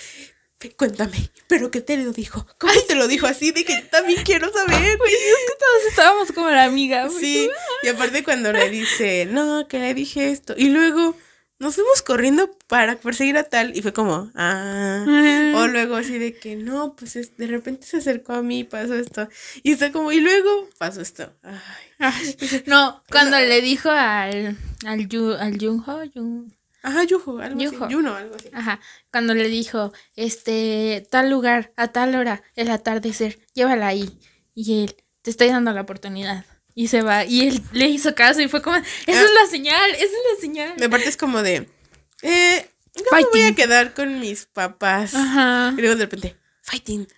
cuéntame, ¿pero qué te lo dijo? ¿Cómo te lo dijo así? De que yo también quiero saber. Pues es que todos estábamos como la amiga. Sí, y aparte cuando le dice, no, que le dije esto. Y luego nos fuimos corriendo para perseguir a tal y fue como, ah. O luego así de que, no, pues de repente se acercó a mí y pasó esto. Y está como, y luego pasó esto. Ay. No, cuando le dijo al, al, Yu, al Junho, Ajá, Yujo, algo así. Yuno, algo así. Ajá. Cuando le dijo, este, tal lugar, a tal hora, el atardecer, llévala ahí. Y él, te estoy dando la oportunidad. Y se va. Y él le hizo caso y fue como, esa es ah. la señal, esa es la señal. Me parte es como de, eh, yo me voy a quedar con mis papás. Ajá. Y luego de repente, fighting.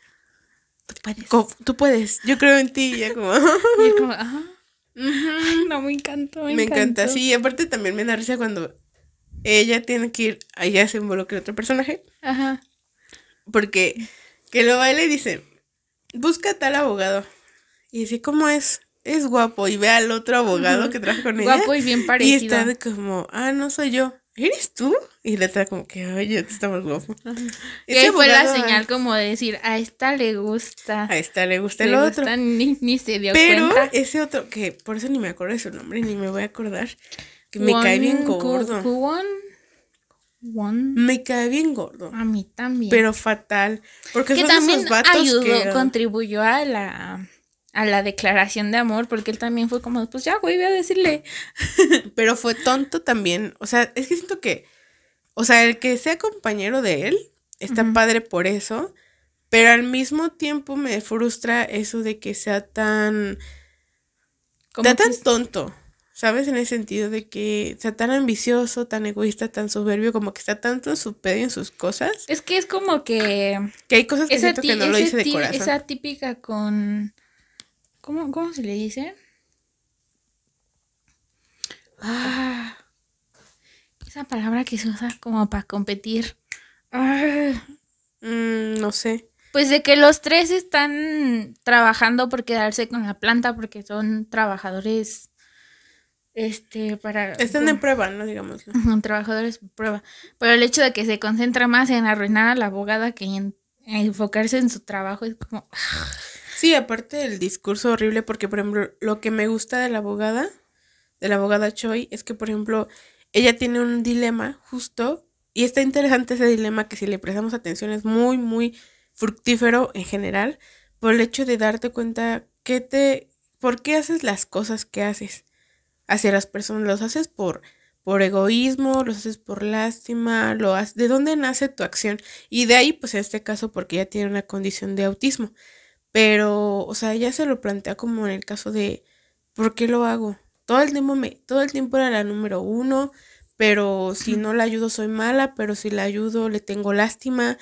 Tú puedes. tú puedes. Yo creo en ti. Y ya como. y como, ajá. no, me encantó. Me, me encanta, sí. Aparte también me da risa cuando ella tiene que ir, allá se involucra otro personaje. Ajá. Porque que lo va y le dice, busca tal abogado. Y dice, ¿cómo es? Es guapo. Y ve al otro abogado que trabaja con ella. Guapo y bien parecido. Y está de como, ah, no soy yo. ¿Eres tú? Y le está como que, oye, tú estás más guapo. Y ahí fue la señal como de decir, a esta le gusta. A esta le gusta el otro. ni, se dio Pero cuenta. ese otro, que por eso ni me acuerdo de su nombre, ni me voy a acordar. Que me cae bien gordo. Me cae bien gordo. A mí también. Pero fatal. Porque que son también esos vatos ayudó, contribuyó a la, a la declaración de amor, porque él también fue como, pues ya, güey, voy a decirle. Pero fue tonto también. O sea, es que siento que, o sea, el que sea compañero de él está padre por eso, pero al mismo tiempo me frustra eso de que sea tan... Sea tan tonto. ¿Sabes? En el sentido de que sea tan ambicioso, tan egoísta, tan soberbio, como que está tanto en su pedo en sus cosas. Es que es como que. Que hay cosas que siento que no lo dice de corazón. Esa típica con. ¿Cómo, cómo se le dice? Ah, esa palabra que se usa como para competir. Ah. Mm, no sé. Pues de que los tres están trabajando por quedarse con la planta porque son trabajadores este, para... Están en prueba, ¿no? Digamos. Trabajadores prueba. Pero el hecho de que se concentra más en arruinar a la abogada que en, enfocarse en su trabajo es como... Sí, aparte del discurso horrible, porque por ejemplo, lo que me gusta de la abogada, de la abogada Choi, es que por ejemplo, ella tiene un dilema justo, y está interesante ese dilema que si le prestamos atención es muy, muy fructífero en general, por el hecho de darte cuenta que te, por qué haces las cosas que haces hacia las personas, los haces por, por egoísmo, los haces por lástima, lo haces, ¿de dónde nace tu acción? Y de ahí, pues en este caso, porque ella tiene una condición de autismo. Pero, o sea, ella se lo plantea como en el caso de, ¿por qué lo hago? Todo el tiempo, me, todo el tiempo era la número uno, pero si no la ayudo soy mala, pero si la ayudo le tengo lástima.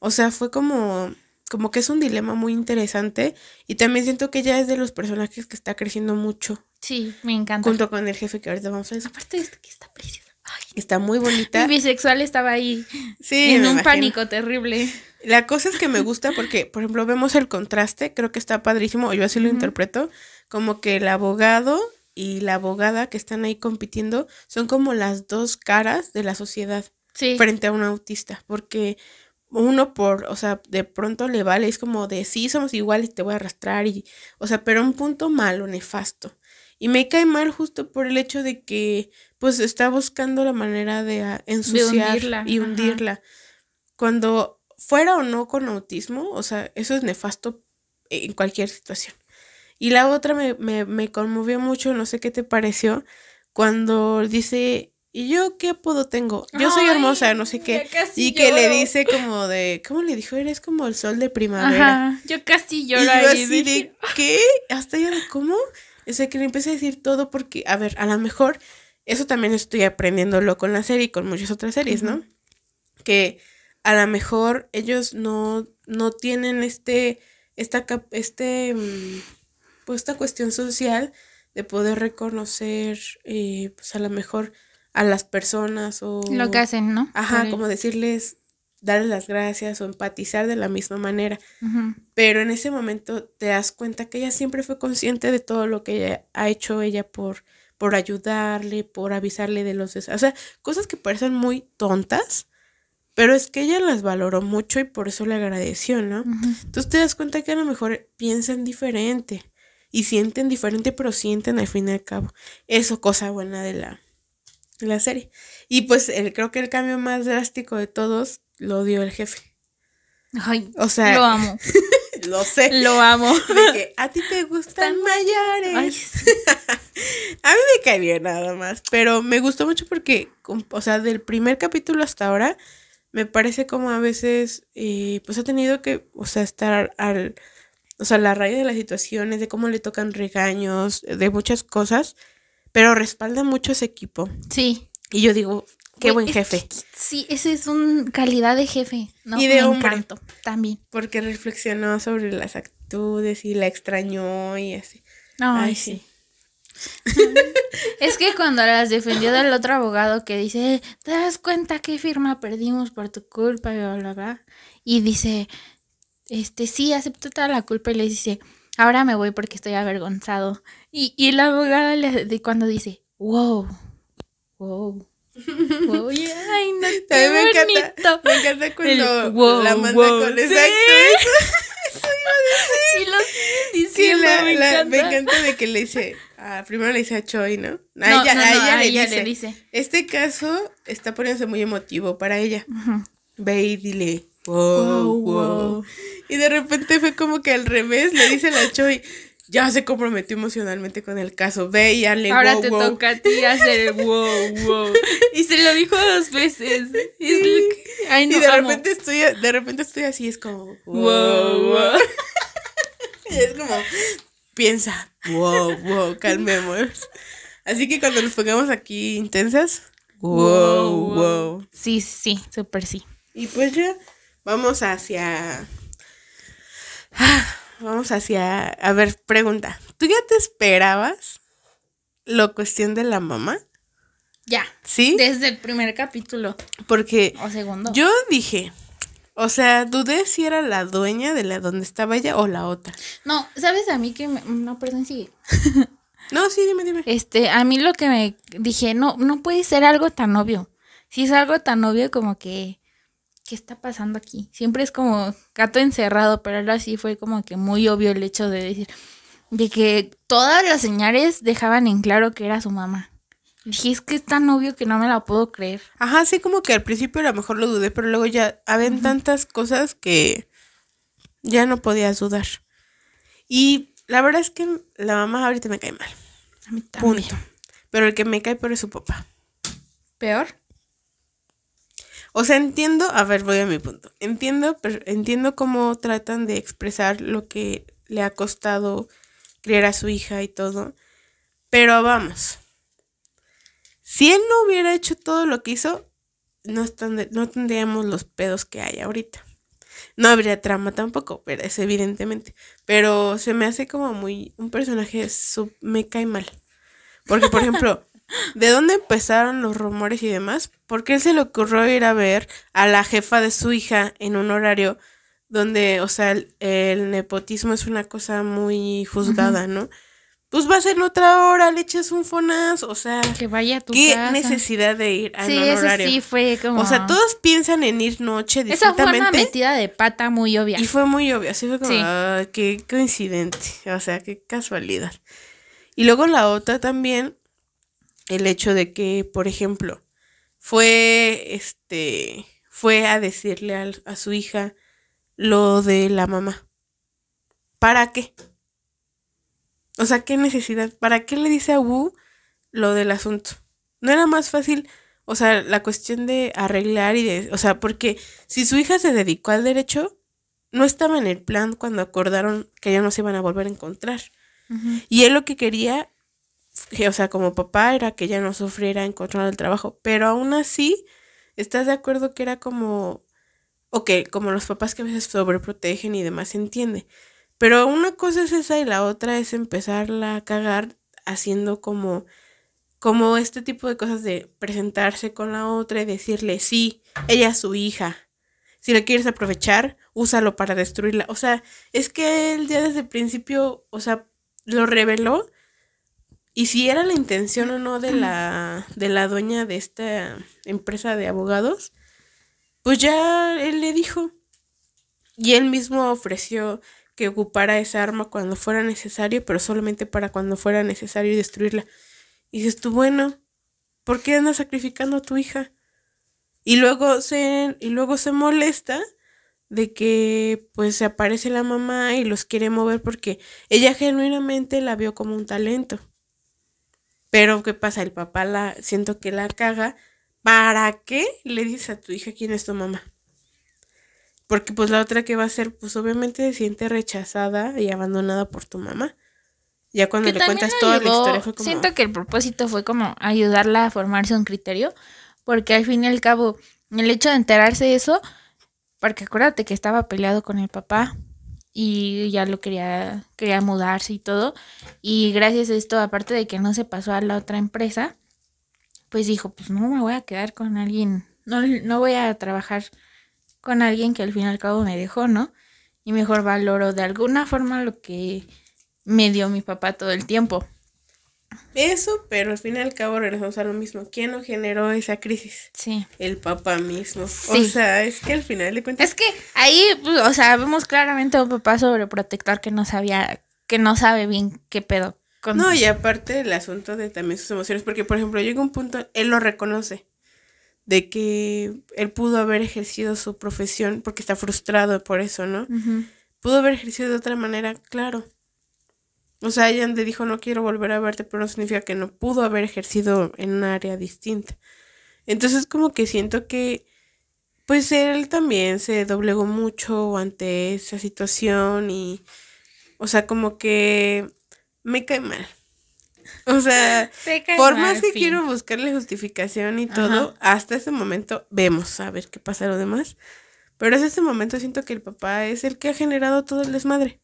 O sea, fue como como que es un dilema muy interesante y también siento que ella es de los personajes que está creciendo mucho. Sí, me encanta. Junto con el jefe que ahorita vamos a ver. Aparte de esto que está preciosa. Ay, Está muy bonita. El bisexual estaba ahí Sí, en un imagino. pánico terrible. La cosa es que me gusta porque, por ejemplo, vemos el contraste, creo que está padrísimo, o yo así lo interpreto, como que el abogado y la abogada que están ahí compitiendo son como las dos caras de la sociedad Sí. frente a un autista, porque uno por, o sea, de pronto le vale, es como de sí, somos iguales, te voy a arrastrar y, o sea, pero un punto malo, nefasto. Y me cae mal justo por el hecho de que, pues, está buscando la manera de ah, ensuciar hundirla, y ajá. hundirla. Cuando fuera o no con autismo, o sea, eso es nefasto en cualquier situación. Y la otra me, me, me conmovió mucho, no sé qué te pareció, cuando dice, ¿y yo qué apodo tengo? Yo soy Ay, hermosa, no sé qué. Y que le dice como de, ¿cómo le dijo? Eres como el sol de primavera. Ajá. Yo casi Y lloro yo ahí. así dije, de, ¿qué? Hasta ya de, ¿cómo? O sea, que le empecé a decir todo porque, a ver, a lo mejor, eso también estoy aprendiéndolo con la serie y con muchas otras series, ¿no? Que a lo mejor ellos no, no tienen este, esta, este, mm, pues esta cuestión social de poder reconocer, eh, pues a lo mejor a las personas o... Lo que hacen, ¿no? Ajá, como decirles, darles las gracias o empatizar de la misma manera. Pero en ese momento te das cuenta que ella siempre fue consciente de todo lo que ella ha hecho ella por, por ayudarle, por avisarle de los O sea, cosas que parecen muy tontas, pero es que ella las valoró mucho y por eso le agradeció, ¿no? Entonces te das cuenta que a lo mejor piensan diferente y sienten diferente, pero sienten al fin y al cabo. Eso, cosa buena de la, de la serie. Y pues el, creo que el cambio más drástico de todos lo dio el jefe. Ay, O sea, lo amo. lo sé. Lo amo. De que a ti te gustan Están- mayores. Ay, sí. A mí me cae bien nada más, pero me gustó mucho porque, o sea, del primer capítulo hasta ahora, me parece como a veces, eh, pues ha tenido que, o sea, estar al, o sea, a la raya de las situaciones, de cómo le tocan regaños, de muchas cosas, pero respalda mucho a ese equipo. Sí. Y yo digo, qué buen jefe, que Sí, ese es un calidad de jefe, ¿no? Y de Me hombre. también. porque reflexionó sobre las actitudes y la extrañó y así. Ay, Ay, sí. Es que cuando las defendió del otro abogado que dice, ¿te das cuenta qué firma perdimos por tu culpa? Y bla, bla, bla. Y dice, este, sí, acepto toda la culpa y le dice, ahora me voy porque estoy avergonzado. Y, y la abogada le, de cuando dice, wow, wow, wow, ay, no, me encanta, me encanta cuando El wow, la manda wow, con sí. exacto. Lo siguen Sí, diciendo, la- me, la- encanta. me encanta de que le dice, ah, primero le dice a Choi, ¿no? A No, ella, no, a ella a le, ella dice, le dice. este caso está poniéndose muy emotivo para ella. Ujú. Ve y dile, wow, Wow, wow. wow. Y de repente fue como que al revés, le dice a la Choi, ya se comprometió emocionalmente con el caso, ve y dale, Ahora wow, te wow. toca a ti hacer wow, wow. Y se lo dijo dos veces. Es lo que- Ay, no, y de amo. repente estoy, de repente estoy así, es como, wow, Wow, wow. wow. Y es como, piensa, wow, wow, calmemos. Así que cuando nos pongamos aquí intensas, wow, wow. Sí, sí, súper sí. Y pues ya, vamos hacia... Ah, Vamos hacia... A ver, pregunta. ¿Tú ya te esperabas la cuestión de la mamá? Ya. ¿Sí? Desde el primer capítulo Porque o segundo. yo dije... O sea, dudé si era la dueña de la donde estaba ella o la otra. No, ¿sabes a mí que me... No, perdón, sigue. No, sí, dime, dime. Este, a mí lo que me dije, no, no puede ser algo tan obvio. Si es algo tan obvio como que, ¿qué está pasando aquí? Siempre es como gato encerrado, pero ahora sí fue como que muy obvio el hecho de decir, de que todas las señales dejaban en claro que era su mamá. Dije, es que es tan obvio que no me la puedo creer. Ajá, sí, como que al principio a lo mejor lo dudé, pero luego ya habían tantas cosas que ya no podías dudar. Y la verdad es que la mamá ahorita me cae mal. A mí también. Punto. Pero el que me cae peor es su papá. ¿Peor? O sea, entiendo, a ver, voy a mi punto. Entiendo, pero entiendo cómo tratan de expresar lo que le ha costado criar a su hija y todo. Pero vamos. Si él no hubiera hecho todo lo que hizo, no, no tendríamos los pedos que hay ahorita. No habría trama tampoco, pero es evidentemente. Pero se me hace como muy un personaje sub- me cae mal. Porque, por ejemplo, ¿De dónde empezaron los rumores y demás? Porque él se le ocurrió ir a ver a la jefa de su hija en un horario donde, o sea, el, nepotismo es una cosa muy juzgada, ¿no? Pues va a ser otra hora, le echas un fonazo, o sea, que vaya a tu qué necesidad de ir a sí, un horario. Sí, fue como. O sea, todos piensan en ir noche Esa fue una metida de pata muy obvia. Y fue muy obvia, así fue como, ah, qué coincidente, o sea, qué casualidad. Y luego la otra también, el hecho de que, por ejemplo, fue, este, fue a decirle a, a su hija lo de la mamá. ¿Para qué? O sea, ¿qué necesidad? ¿Para qué le dice a Wu lo del asunto? ¿No era más fácil, o sea, la cuestión de arreglar y de, o sea, porque si su hija se dedicó al derecho, no estaba en el plan cuando acordaron que ya no se iban a volver a encontrar. Y él lo que quería, o sea, como papá, era que ella no sufriera encontrar el trabajo. Pero aún así, ¿estás de acuerdo que era como, ok, como los papás que a veces sobreprotegen y demás, entiende? Pero una cosa es esa y la otra es empezarla a cagar haciendo como, como este tipo de cosas de presentarse con la otra y decirle, sí, ella es su hija. Si la quieres aprovechar, úsalo para destruirla. O sea, es que él ya desde el principio, o sea, lo reveló. Y si era la intención o no de la, de la dueña de esta empresa de abogados, pues ya él le dijo. Y él mismo ofreció que ocupara esa arma cuando fuera necesario, pero solamente para cuando fuera necesario destruirla. Y dices tú, bueno, ¿por qué andas sacrificando a tu hija? Y luego se, y luego se molesta de que pues se aparece la mamá y los quiere mover porque ella genuinamente la vio como un talento. Pero ¿qué pasa? El papá la siento que la caga. ¿Para qué le dices a tu hija quién es tu mamá? Porque pues la otra que va a ser, pues obviamente se siente rechazada y abandonada por tu mamá. Ya cuando le cuentas toda la historia fue como... Siento que el propósito fue como ayudarla a formarse un criterio, porque al fin y al cabo, el hecho de enterarse de eso, porque acuérdate que estaba peleado con el papá y ya lo quería, quería mudarse y todo. Y gracias a esto, aparte de que no se pasó a la otra empresa, pues dijo, pues no me voy a quedar con alguien, no, no voy a trabajar con alguien que al fin y al cabo me dejó, ¿no? Y mejor valoro de alguna forma lo que me dio mi papá todo el tiempo. Eso, pero al fin y al cabo regresamos a lo mismo. ¿Quién no generó esa crisis? Sí. El papá mismo. O sea, es que al final de cuentas. Es que ahí, pues, o sea, vemos claramente a un papá sobreprotector que no sabía, que no sabe bien qué pedo. Con... No, y aparte el asunto de también sus emociones, porque por ejemplo llega un punto, él lo reconoce de que él pudo haber ejercido su profesión porque está frustrado por eso, ¿no? Pudo haber ejercido de otra manera, claro. O sea, ella le dijo no quiero volver a verte, pero no significa que no pudo haber ejercido en un área distinta. Entonces como que siento que pues él también se doblegó mucho ante esa situación y o sea, como que me cae mal. O sea, por más que quiero buscarle justificación y todo, hasta ese momento vemos a ver qué pasa lo demás. Pero hasta ese momento siento que el papá es el que ha generado todo el desmadre.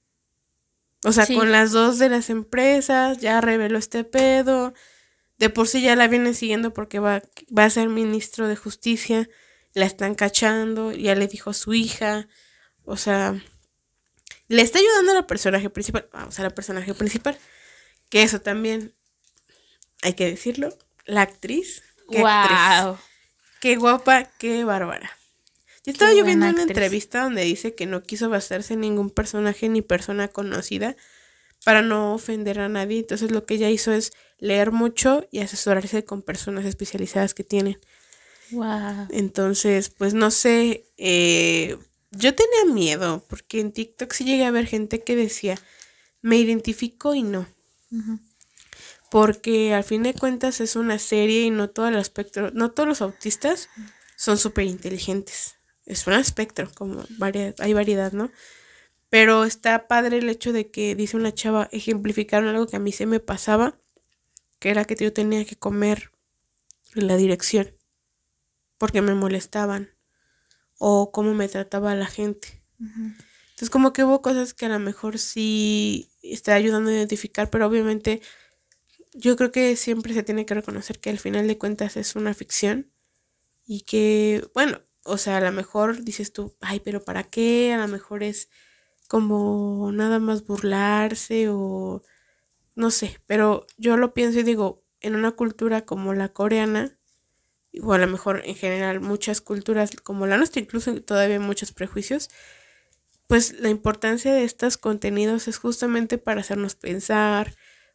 O sea, con las dos de las empresas, ya reveló este pedo. De por sí ya la vienen siguiendo porque va, va a ser ministro de justicia. La están cachando, ya le dijo a su hija. O sea, le está ayudando a la personaje principal. Vamos a la personaje principal. Que eso también, hay que decirlo, la actriz. Qué wow. Qué guapa, qué bárbara. Yo estaba yo viendo una entrevista donde dice que no quiso basarse en ningún personaje ni persona conocida para no ofender a nadie. Entonces lo que ella hizo es leer mucho y asesorarse con personas especializadas que tienen. Wow. Entonces, pues no sé, eh, yo tenía miedo porque en TikTok sí llegué a ver gente que decía, me identifico y no. Porque al fin de cuentas es una serie y no todo el espectro, no todos los autistas son súper inteligentes. Es un espectro, como hay variedad, ¿no? Pero está padre el hecho de que, dice una chava, ejemplificaron algo que a mí se me pasaba, que era que yo tenía que comer en la dirección, porque me molestaban, o cómo me trataba la gente. Entonces como que hubo cosas que a lo mejor sí está ayudando a identificar, pero obviamente yo creo que siempre se tiene que reconocer que al final de cuentas es una ficción y que, bueno, o sea, a lo mejor dices tú, ay, pero ¿para qué? A lo mejor es como nada más burlarse o no sé, pero yo lo pienso y digo, en una cultura como la coreana, o a lo mejor en general muchas culturas como la nuestra, incluso todavía muchos prejuicios, pues la importancia de estos contenidos es justamente para hacernos pensar,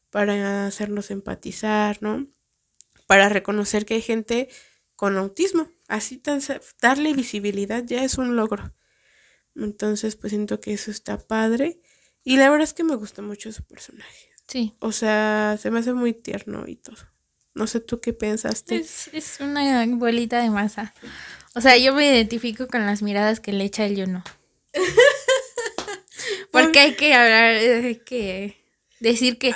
para hacernos empatizar, ¿no? Para reconocer que hay gente con autismo. Así tan, darle visibilidad ya es un logro. Entonces, pues siento que eso está padre. Y la verdad es que me gusta mucho su personaje. Sí. O sea, se me hace muy tierno y todo. No sé tú qué pensaste. Es, es una bolita de masa. O sea, yo me identifico con las miradas que le echa el Yuno. Porque hay que hablar, hay que decir que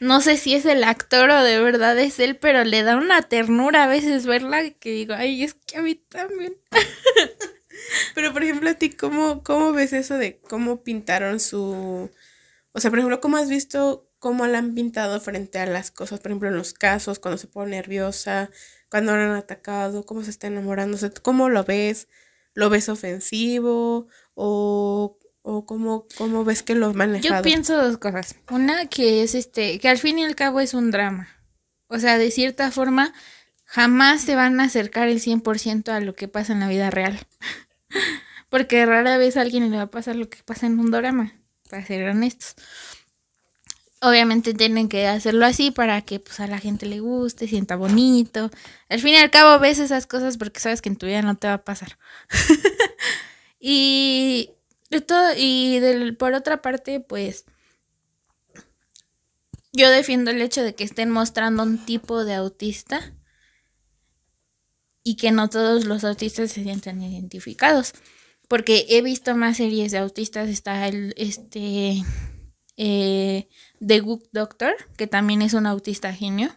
no sé si es el actor o de verdad es él, pero le da una ternura a veces verla que digo, ay, es que a mí también. pero por ejemplo, a ti, ¿cómo, ¿cómo ves eso de cómo pintaron su... O sea, por ejemplo, ¿cómo has visto cómo la han pintado frente a las cosas? Por ejemplo, en los casos, cuando se pone nerviosa, cuando la han atacado, cómo se está enamorando, ¿cómo lo ves? ¿Lo ves ofensivo? ¿O ¿O cómo, cómo ves que lo manejado? Yo pienso dos cosas. Una que es este, que al fin y al cabo es un drama. O sea, de cierta forma, jamás se van a acercar el 100% a lo que pasa en la vida real. Porque rara vez a alguien le va a pasar lo que pasa en un drama, para ser honestos. Obviamente tienen que hacerlo así para que pues, a la gente le guste, sienta bonito. Al fin y al cabo ves esas cosas porque sabes que en tu vida no te va a pasar. y y del, por otra parte, pues yo defiendo el hecho de que estén mostrando un tipo de autista y que no todos los autistas se sientan identificados. Porque he visto más series de autistas. Está el este eh, The Good Doctor, que también es un autista genio.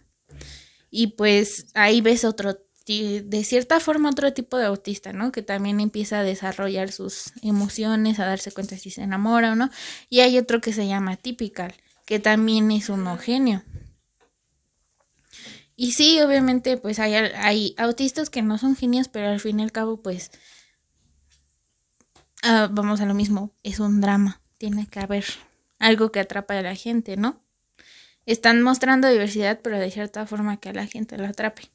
Y pues ahí ves otro de cierta forma otro tipo de autista, ¿no? Que también empieza a desarrollar sus emociones, a darse cuenta si se enamora o no. Y hay otro que se llama typical, que también es un genio. Y sí, obviamente, pues hay, hay autistas que no son genios, pero al fin y al cabo, pues, ah, vamos a lo mismo, es un drama. Tiene que haber algo que atrapa a la gente, ¿no? Están mostrando diversidad, pero de cierta forma que a la gente la atrape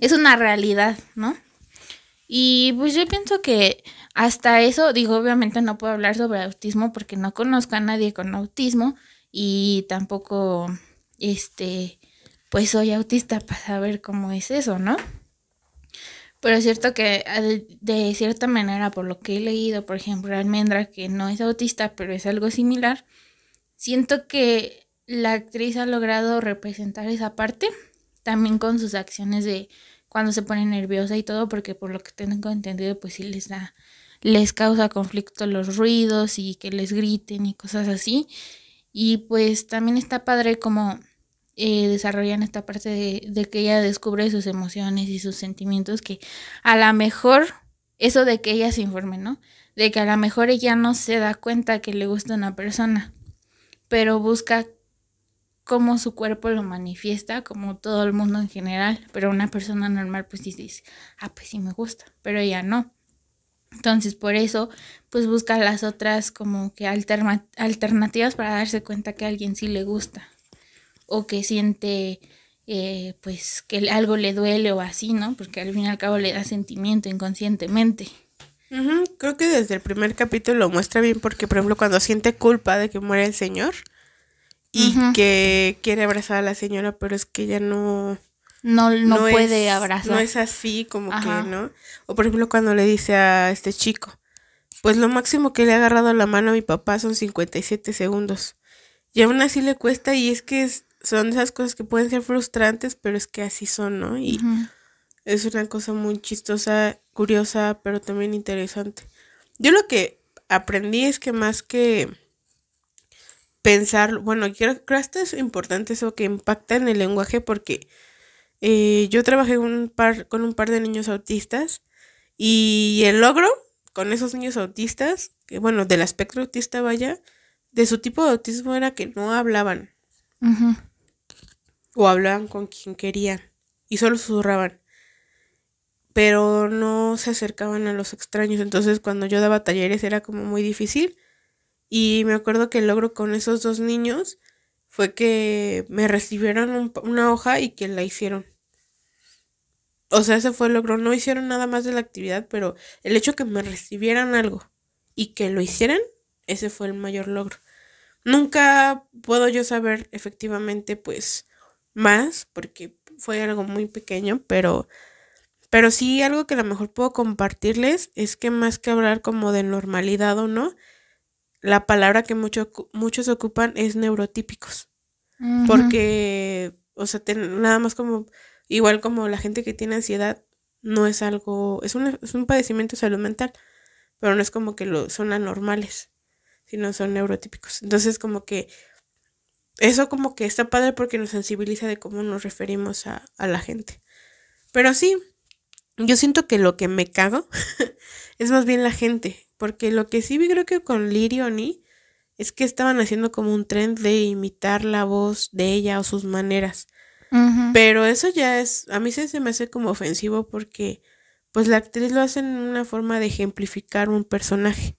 es una realidad, ¿no? Y pues yo pienso que hasta eso, digo, obviamente no puedo hablar sobre autismo porque no conozco a nadie con autismo y tampoco, este, pues soy autista para saber cómo es eso, ¿no? Pero es cierto que de cierta manera, por lo que he leído, por ejemplo, Almendra, que no es autista, pero es algo similar, siento que la actriz ha logrado representar esa parte también con sus acciones de cuando se pone nerviosa y todo, porque por lo que tengo entendido, pues sí les da, les causa conflicto los ruidos y que les griten y cosas así. Y pues también está padre como eh, desarrollan esta parte de, que ella descubre sus emociones y sus sentimientos, que a lo mejor, eso de que ella se informe, ¿no? De que a lo mejor ella no se da cuenta que le gusta una persona, pero busca cómo su cuerpo lo manifiesta, como todo el mundo en general, pero una persona normal pues dice, ah, pues sí me gusta, pero ella no. Entonces por eso pues busca las otras como que alternativas para darse cuenta que a alguien sí le gusta o que siente eh, pues que algo le duele o así, ¿no? Porque al fin y al cabo le da sentimiento inconscientemente. Creo que desde el primer capítulo lo muestra bien porque, por ejemplo, cuando siente culpa de que muere el señor, y que quiere abrazar a la señora, pero es que ella no... No, no, puede abrazar. No es así como que, ¿no? O por ejemplo cuando le dice a este chico, pues lo máximo que le ha agarrado la mano a mi papá son 57 segundos. Y aún así le cuesta y es que son esas cosas que pueden ser frustrantes, pero es que así son, ¿no? Y es una cosa muy chistosa, curiosa, pero también interesante. Yo lo que aprendí es que más que pensar, bueno, creo, que esto es importante eso que impacta en el lenguaje porque eh, yo trabajé un par, con un par de niños autistas y el logro con esos niños autistas, que bueno, del espectro autista vaya, de su tipo de autismo era que no hablaban. o hablaban con quien querían y solo susurraban. Pero no se acercaban a los extraños. Entonces cuando yo daba talleres era como muy difícil. Y me acuerdo que el logro con esos dos niños fue que me recibieron una hoja y que la hicieron. O sea, ese fue el logro. No hicieron nada más de la actividad, pero el hecho que me recibieran algo y que lo hicieran, ese fue el mayor logro. Nunca puedo yo saber efectivamente, pues, más, porque fue algo muy pequeño, pero, pero sí algo que a lo mejor puedo compartirles es que más que hablar como de normalidad o no, la palabra que mucho, muchos ocupan es neurotípicos. Porque, o sea, nada más como, igual como la gente que tiene ansiedad, no es algo, es un, es un padecimiento de salud mental, pero no es como que lo, son anormales, sino son neurotípicos. Entonces, como que eso como que está padre porque nos sensibiliza de cómo nos referimos a, a la gente. Pero sí, yo siento que lo que me cago es más bien la gente. Porque lo que sí vi creo que con Lirioni es que estaban haciendo como un trend de imitar la voz de ella o sus maneras. Pero eso ya es, a mí se, me hace como ofensivo porque pues la actriz lo hace en una forma de ejemplificar un personaje.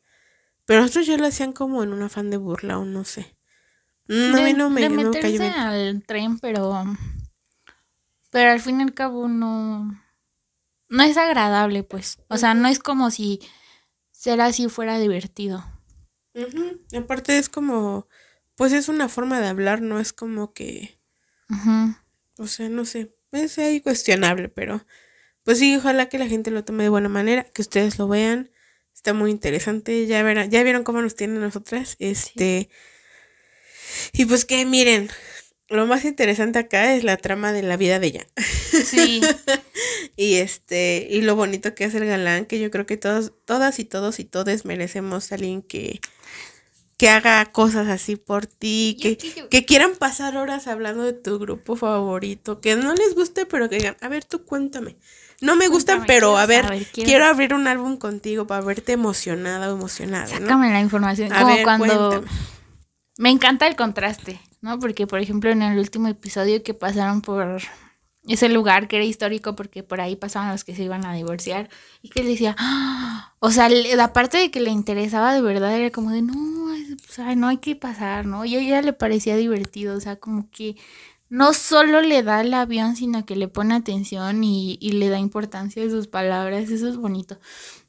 Pero otros ya lo hacían como en un afán de burla o no sé. No, a mí no me, de meterse al tren, pero pero al fin y al cabo no no es agradable, pues. O sea, no es como si ser así fuera divertido. Aparte es como, pues es una forma de hablar, no es como que, o sea, no sé, es ahí cuestionable, pero pues sí, ojalá que la gente lo tome de buena manera, que ustedes lo vean, está muy interesante, ya verán, ya vieron cómo nos tienen nosotras, este, y pues que miren, lo más interesante acá es la trama de la vida de ella. Sí. y este, y lo bonito que es el galán, que yo creo que todos, todas y todos y todes merecemos a alguien que, que haga cosas así por ti, que, que, quieran pasar horas hablando de tu grupo favorito, que no les guste, pero que digan, a ver, tú cuéntame. No me gustan, pero a ver, quiero... abrir un álbum contigo para verte emocionada o emocionada. Sácame la información. A ver, cuando me encanta el contraste. ¿No? Porque, por ejemplo, en el último episodio que pasaron por ese lugar que era histórico porque por ahí pasaban los que se iban a divorciar y que él decía, ¡Ah! o sea, la parte de que le interesaba de verdad era como de, no, o no hay que pasar, ¿no? Y a ella le parecía divertido, o sea, como que no solo le da el avión, sino que le pone atención y, le da importancia a sus palabras, eso es bonito.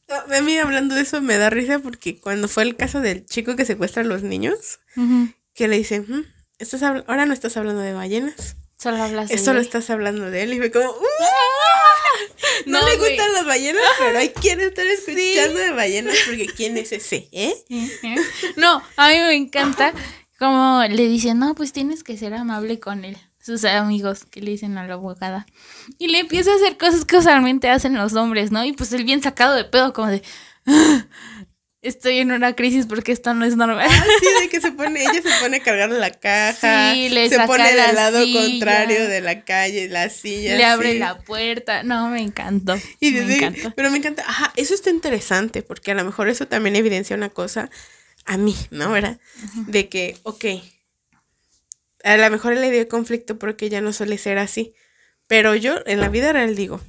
A mí hablando de eso me da risa porque cuando fue el caso del chico que secuestra a los niños, que le dicen, mm, estás ahora no estás hablando de ballenas. Solo hablas de Solo estás hablando de él y me como, no, le gustan las ballenas, pero hay quien estar escuchando de ballenas porque ¿quién es ese? ¿Eh? No, a mí me encanta como le dicen, no, pues tienes que ser amable con él. Sus amigos que le dicen a la abogada. Y le empieza a hacer cosas que usualmente hacen los hombres, ¿no? Y pues él bien sacado de pedo, como de, estoy en una crisis porque esto no es normal. Ah, sí, de que se pone, ella se pone a cargar la caja, sí, le se pone del lado contrario de la calle, la silla. Le abre la puerta, no, me encantó. Y me encantó. Pero me encanta, ajá, eso está interesante porque a lo mejor eso también evidencia una cosa a mí, ¿no? ¿Verdad? De que, ok, a lo mejor le dio conflicto porque ya no suele ser así, pero yo en la vida real digo,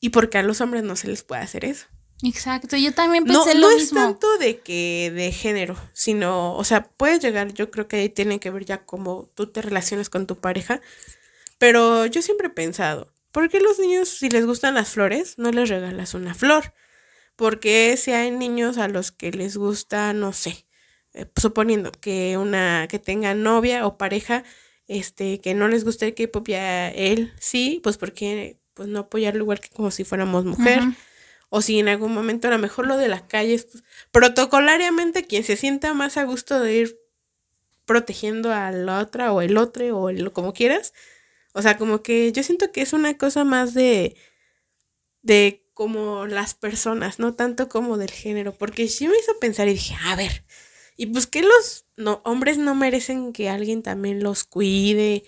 ¿y por qué a los hombres no se les puede hacer eso? Exacto, yo también pensé no, lo mismo. No es tanto de que de género, sino, o sea, puedes llegar, yo creo que ahí tiene que ver ya cómo tú te relacionas con tu pareja, pero yo siempre he pensado, ¿por qué los niños, si les gustan las flores, no les regalas una flor? Porque si hay niños a los que les gusta, no sé, eh, suponiendo que una, que tengan novia o pareja, este, que no les guste el K-pop ya él sí, pues porque pues no apoyarlo igual que como si fuéramos mujer o si en algún momento a lo mejor lo de las calles, pues, protocolariamente quien se sienta más a gusto de ir protegiendo a la otra o el otro o el, como quieras. O sea, como que yo siento que es una cosa más de, de como las personas, no tanto como del género, porque sí me hizo pensar y dije, a ver, y pues que los no, hombres no merecen que alguien también los cuide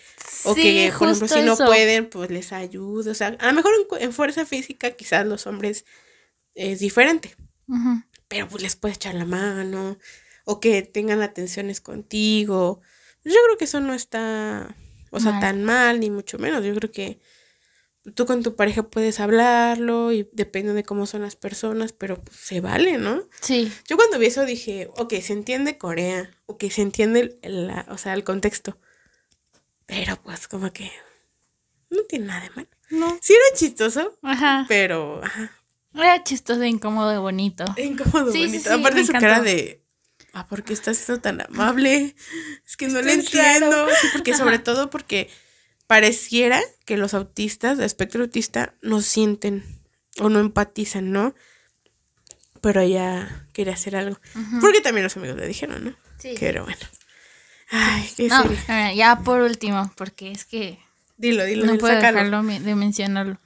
o que, por ejemplo, si no pueden, pues les ayude. O sea, a lo mejor en fuerza física quizás los hombres es diferente. Pero pues les puedes echar la mano o que tengan atenciones contigo. Yo creo que eso no está O sea, Mal. tan mal, ni mucho menos. Yo creo que tú con tu pareja puedes hablarlo y depende de cómo son las personas, pero pues, se vale, ¿no? Sí, Yo cuando vi eso dije, ok, se entiende Corea, ok, se entiende el, la- o sea, el contexto, pero pues como que no tiene nada de malo. no. Sí era chistoso, Ajá. pero ajá, Era chistoso, incómodo y bonito. incómodo, Sí, bonito. sí, Aparte me su encantó. cara de, ah, ¿por qué estás siendo tan amable? Es que no le entiendo. Sí, porque sobre todo porque pareciera que los autistas, de espectro autista, no sienten o no empatizan, ¿no? Pero ella quería hacer algo. Porque también los amigos le dijeron, ¿no? Sí. Pero bueno. Ay, qué No, ya por último, porque es que Dilo, dilo, no puedo dejarlo de mencionarlo.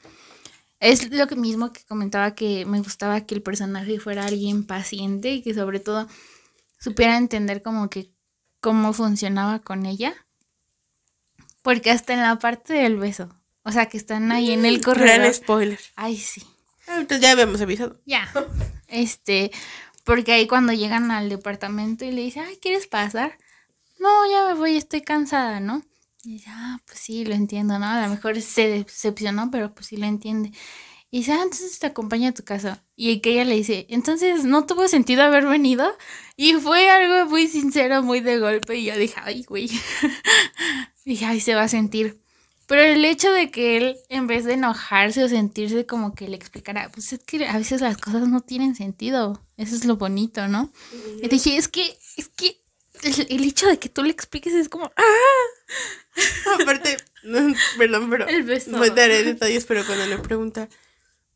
Es lo que mismo que comentaba que me gustaba que el personaje fuera alguien paciente y que sobre todo supiera entender como que cómo funcionaba con ella. Porque hasta en la parte del beso, o sea, que están ahí en el corredor. Gran spoiler. Ay, sí. Ah, Entonces ya habíamos avisado. Ya. Este, porque ahí cuando llegan al departamento y le dice, ay, ¿quieres pasar? No, ya me voy, estoy cansada, ¿no? Y dice, ah, pues sí, lo entiendo, ¿no? A lo mejor se decepcionó, pero pues sí lo entiende. Y dice, ah, entonces te acompaño a tu casa. Y que ella le dice, entonces no tuvo sentido haber venido. Y fue algo muy sincero, muy de golpe. Y yo dije, ay, güey. dije, ay, se va a sentir. Pero el hecho de que él, en vez de enojarse o sentirse como que le explicara, pues es que a veces las cosas no tienen sentido. Eso es lo bonito, ¿no? Y dije, es que, es que el, el hecho de que tú le expliques es como, ¡ah! Aparte, no, perdón, pero El beso. no daré detalles, pero cuando le pregunta,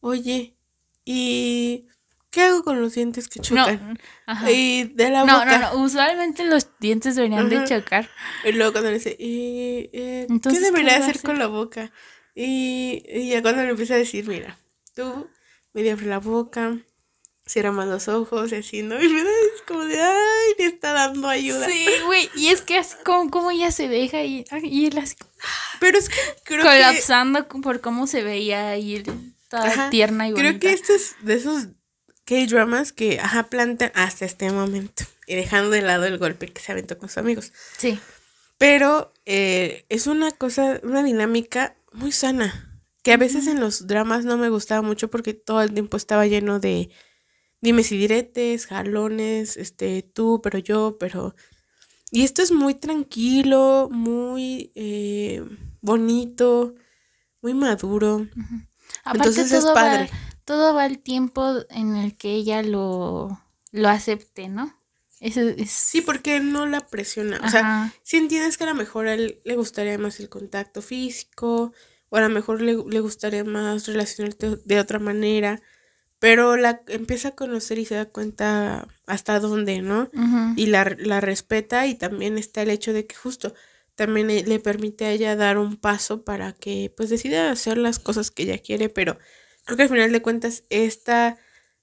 oye, ¿y qué hago con los dientes que No, chocan? ajá. Y de la No, boca. no, no, usualmente los dientes deberían de chocar. Y luego cuando le dice, ¿y eh, qué Entonces, ¿qué debería a hacer hacer? con la boca? Y, y ya cuando le empieza a decir, mira, tú medio abre la boca, cierra más los ojos y así, ¿no? Y me da es como de, ay, le está dando ayuda. Sí, güey, y es que así como, como ella se deja y, y él así Pero es que creo que... colapsando por cómo se veía y toda Ajá, tierna y bonita. Creo que este es de esos K-dramas que, ajá, plantan hasta este momento. Y dejando de lado el golpe que se aventó con sus amigos. Sí, Pero eh, es una cosa, una dinámica muy sana. Que a veces en los dramas no me gustaba mucho porque todo el tiempo estaba lleno de dimes y diretes, jalones, este, tú, pero yo, pero... Y esto es muy tranquilo, muy eh, bonito, muy maduro. Aparte Entonces es todo padre. Va, todo va el tiempo en el que ella lo, lo acepte, ¿no? Eso es... Sí, porque no la presiona. O sea, si entiendes que a lo mejor a él le gustaría más el contacto físico, o a lo mejor le, le gustaría más relacionarte de otra manera, pero la empieza a conocer y se da cuenta hasta dónde, ¿no? Y la, la respeta y también está el hecho de que justo también le permite a ella dar un paso para que pues decida hacer las cosas que ella quiere, pero creo que al final de cuentas esta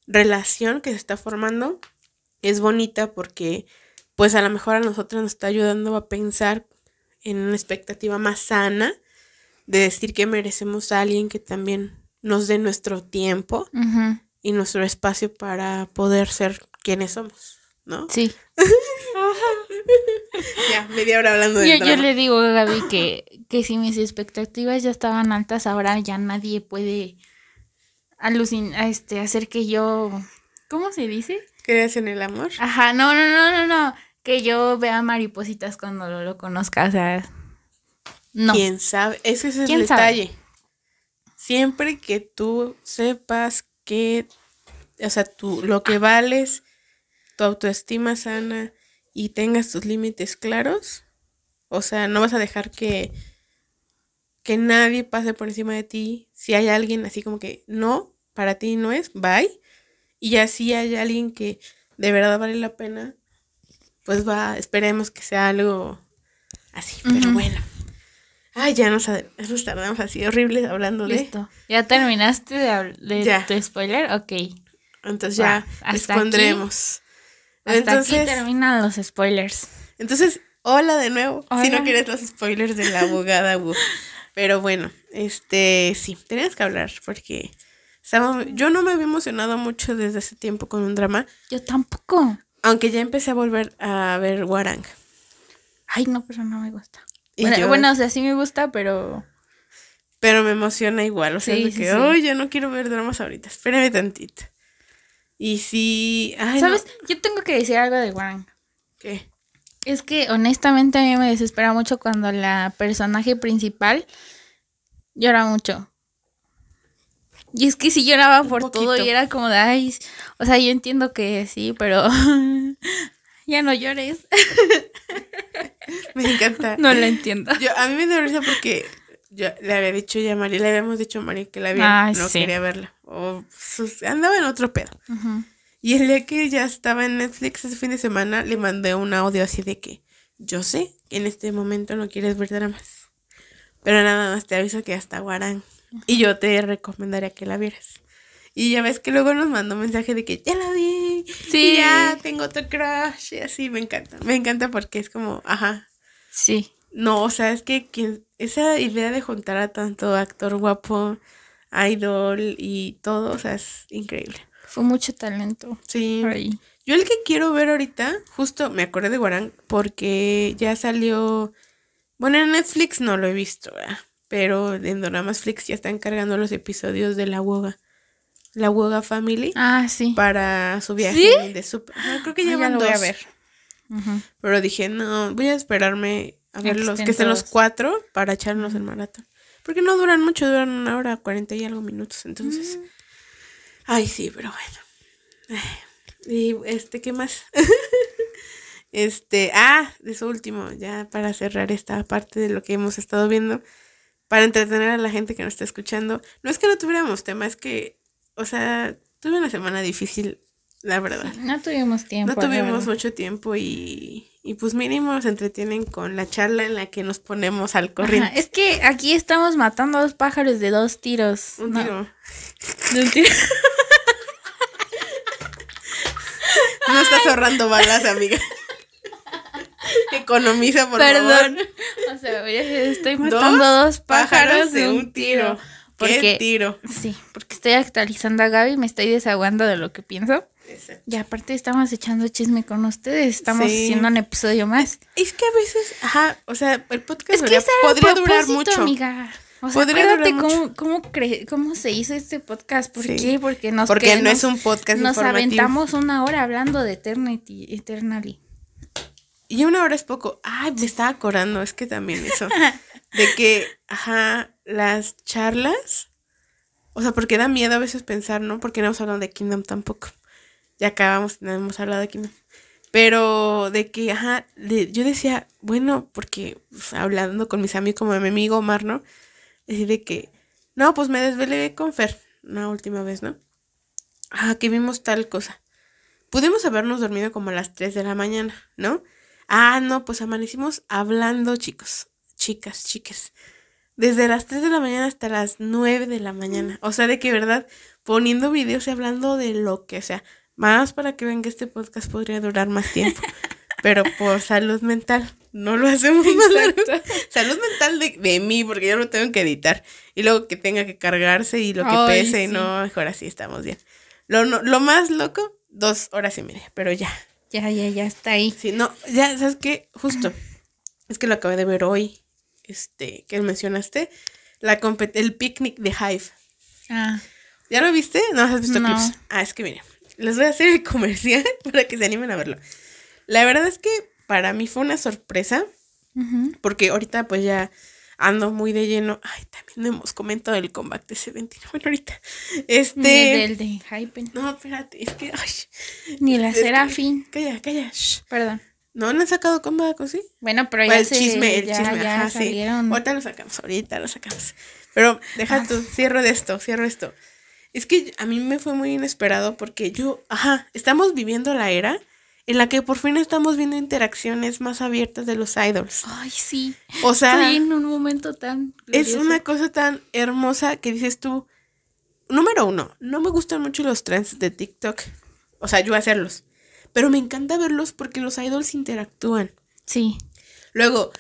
relación que se está formando es bonita porque pues a lo mejor a nosotros nos está ayudando a pensar en una expectativa más sana de decir que merecemos a alguien que también nos dé nuestro tiempo Ujú. Y nuestro espacio para poder ser quienes somos, ¿no? Sí. Ya, media hora hablando Yo, del yo drama. le digo a Gaby que, que si mis expectativas ya estaban altas, ahora ya nadie puede alucinar, este, hacer que yo, ¿cómo se dice? ¿Crees en el amor? Ajá, no, no, no, no, no, que yo vea maripositas cuando lo, lo conozca, o sea, no. ¿Quién sabe? Ese es el ¿Quién sabe? detalle. Siempre que tú sepas que, o sea, tú, lo que vales, tu autoestima sana y tengas tus límites claros, o sea, no vas a dejar que, que nadie pase por encima de ti. Si hay alguien así como que no, para ti no es, bye. Y así hay alguien que de verdad vale la pena, pues va, esperemos que sea algo así, pero bueno. Ay, ya nos, nos tardamos así horribles hablando de. Listo. ¿Ya terminaste de, de Ya. tu spoiler? Ok. Entonces ya hasta aquí- pondremos. Hasta entonces, aquí terminan los spoilers. entonces, hola de nuevo. Si no quieres los spoilers de la abogada Wu. Pero bueno, este sí, tenías que hablar porque estaba- yo no me había emocionado mucho desde hace tiempo con un drama, Yo tampoco. aunque ya empecé a volver a ver Warang. Ay, no, pero no me gusta. Bueno, yo- bueno, o sea, sí me gusta, pero... Pero me emociona igual, o sea, Sí, de que, sí. "Ay, ya no quiero ver dramas ahorita, espérame tantito. Y sí, ay, no, ¿Sabes? Yo tengo que decir algo de Wang. ¿qué? Es que honestamente a mí me desespera mucho cuando la personaje principal llora mucho. Y es que sí lloraba Un por todo y era como de, ay, o sea, yo entiendo que sí, pero ya no llores. Me encanta. No lo entiendo. Yo, a mí me da risa porque yo le había dicho ya a María, le habíamos dicho a María que la viera, Ay, no sí. quería verla. O sus- andaba en otro pedo. Y el día que ya estaba en Netflix ese fin de semana, le mandé un audio así de que yo sé que en este momento no quieres ver dramas. Pero nada más te aviso que hasta Guarán. Y yo te recomendaría que la vieras. Y ya ves que luego nos mandó un mensaje de que ya la vi. Sí. Y ya tengo otro crush. Y así me encanta. Me encanta porque es como, ajá. Sí. No, o sea, es que quien, esa idea de juntar a tanto actor guapo, idol y todo, o sea, es increíble. Fue mucho talento. Sí. ahí. Yo el que quiero ver ahorita, justo me acordé de Guarán porque ya salió. Bueno, en Netflix no lo he visto, ¿verdad? Pero en Doramas Flix ya están cargando los episodios de la Woga. La Woga Family. Ah, sí. Para su viaje ¿Sí? de super. Ajá, creo que Ah, ya lo dos. voy a ver. Ujú. Pero dije, no, voy a esperarme a ver los que estén los cuatro para echarnos el maratón. Porque no duran mucho, duran una hora, cuarenta y algo minutos. Entonces. Mm. Ay, sí, pero bueno. Ay, Y este, ¿qué más? este, ah, de su último, ya para cerrar esta parte de lo que hemos estado viendo, para entretener a la gente que nos está escuchando. No es que no tuviéramos tema, es que, o sea, tuve una semana difícil, la verdad. No tuvimos tiempo. No tuvimos mucho tiempo y, y pues mínimo nos entretienen con la charla en la que nos ponemos al Ajá, corriente. Es que aquí estamos matando a dos pájaros de dos tiros. Un No, tiro. de un tiro. No estás ahorrando balas, amiga. Economiza, por Perdón. favor. O sea, oye, estoy matando dos, pájaros de un tiro. ¿Qué Porque, tiro? sí, porque estoy actualizando a Gaby, me estoy desahogando de lo que pienso. Exacto. Y aparte estamos echando chisme con ustedes, estamos Sí. haciendo un episodio más. Es que a veces, ajá, o sea, el podcast Es que podría, durar mucho. amiga. O sea, Podría acuérdate durar cómo, cómo, cre- cómo se hizo este podcast. ¿Por Sí. qué? Porque nos Porque que no es un podcast Nos informativo. aventamos una hora hablando de Eternity, Eternally. Y una hora es poco. Ay, me estaba acordando, es que también eso. de que, ajá, las charlas. O sea, porque da miedo a veces pensar, ¿no? Porque no hemos hablado de Kingdom tampoco. Ya acabamos, no hemos hablado de Kingdom. Pero de que, ajá, yo decía, bueno, porque pues, hablando con mis amigos, como mi amigo Omar, ¿no? Decir de que, no, pues me desvelé con Fer una última vez, ¿no? Ah, que vimos tal cosa. Pudimos habernos dormido como a las 3 de la mañana, ¿no? Ah, no, pues amanecimos hablando, chicos, chicas, chicas. Desde las 3 de la mañana hasta las 9 de la mañana. O sea, de que, ¿verdad? Poniendo videos y hablando de lo que sea. Más para que vean que este podcast podría durar más tiempo. Pero por salud mental, no lo hacemos más largo. Salud mental de, de mí, porque yo lo tengo que editar. Y luego que tenga que cargarse y lo que Ay, pese. Y sí. no, mejor así estamos bien. Lo, no- lo más loco, dos horas y media. Pero ya. Ya, ya, ya está ahí. Sí, no, ya, ¿sabes qué? Justo. Es que lo acabé de ver hoy. Este, que mencionaste. La el picnic de Hive. Ah, ¿Ya lo viste? No, has visto No. clips. Ah, es que miren. Les voy a hacer el comercial para que se animen a verlo. La verdad es que para mí fue una sorpresa. Porque ahorita pues ya ando muy de lleno. Ay, también no hemos comentado el comeback de 21. Bueno, ahorita. Este. Ni del de Hypen. No, espérate, es que. Ay, Ni la que- Serafín. Calla, calla. shh. Perdón. ¿No han sacado comeback o sí? Bueno, pero ya el se, chisme, el ya, chisme, ya ajá, sí. salieron. Ahorita lo sacamos, ahorita lo sacamos. Pero deja Ah. tú, cierro de esto, cierro esto. Es que a mí me fue muy inesperado porque yo, ajá, estamos viviendo la era en la que por fin estamos viendo interacciones más abiertas de los idols. Ay, sí. O sea, en un momento tan. es glorioso. una cosa tan hermosa que dices tú, número uno, no me gustan mucho los trends de TikTok. O sea, yo hacerlos. Pero me encanta verlos porque los idols interactúan. Sí. Luego,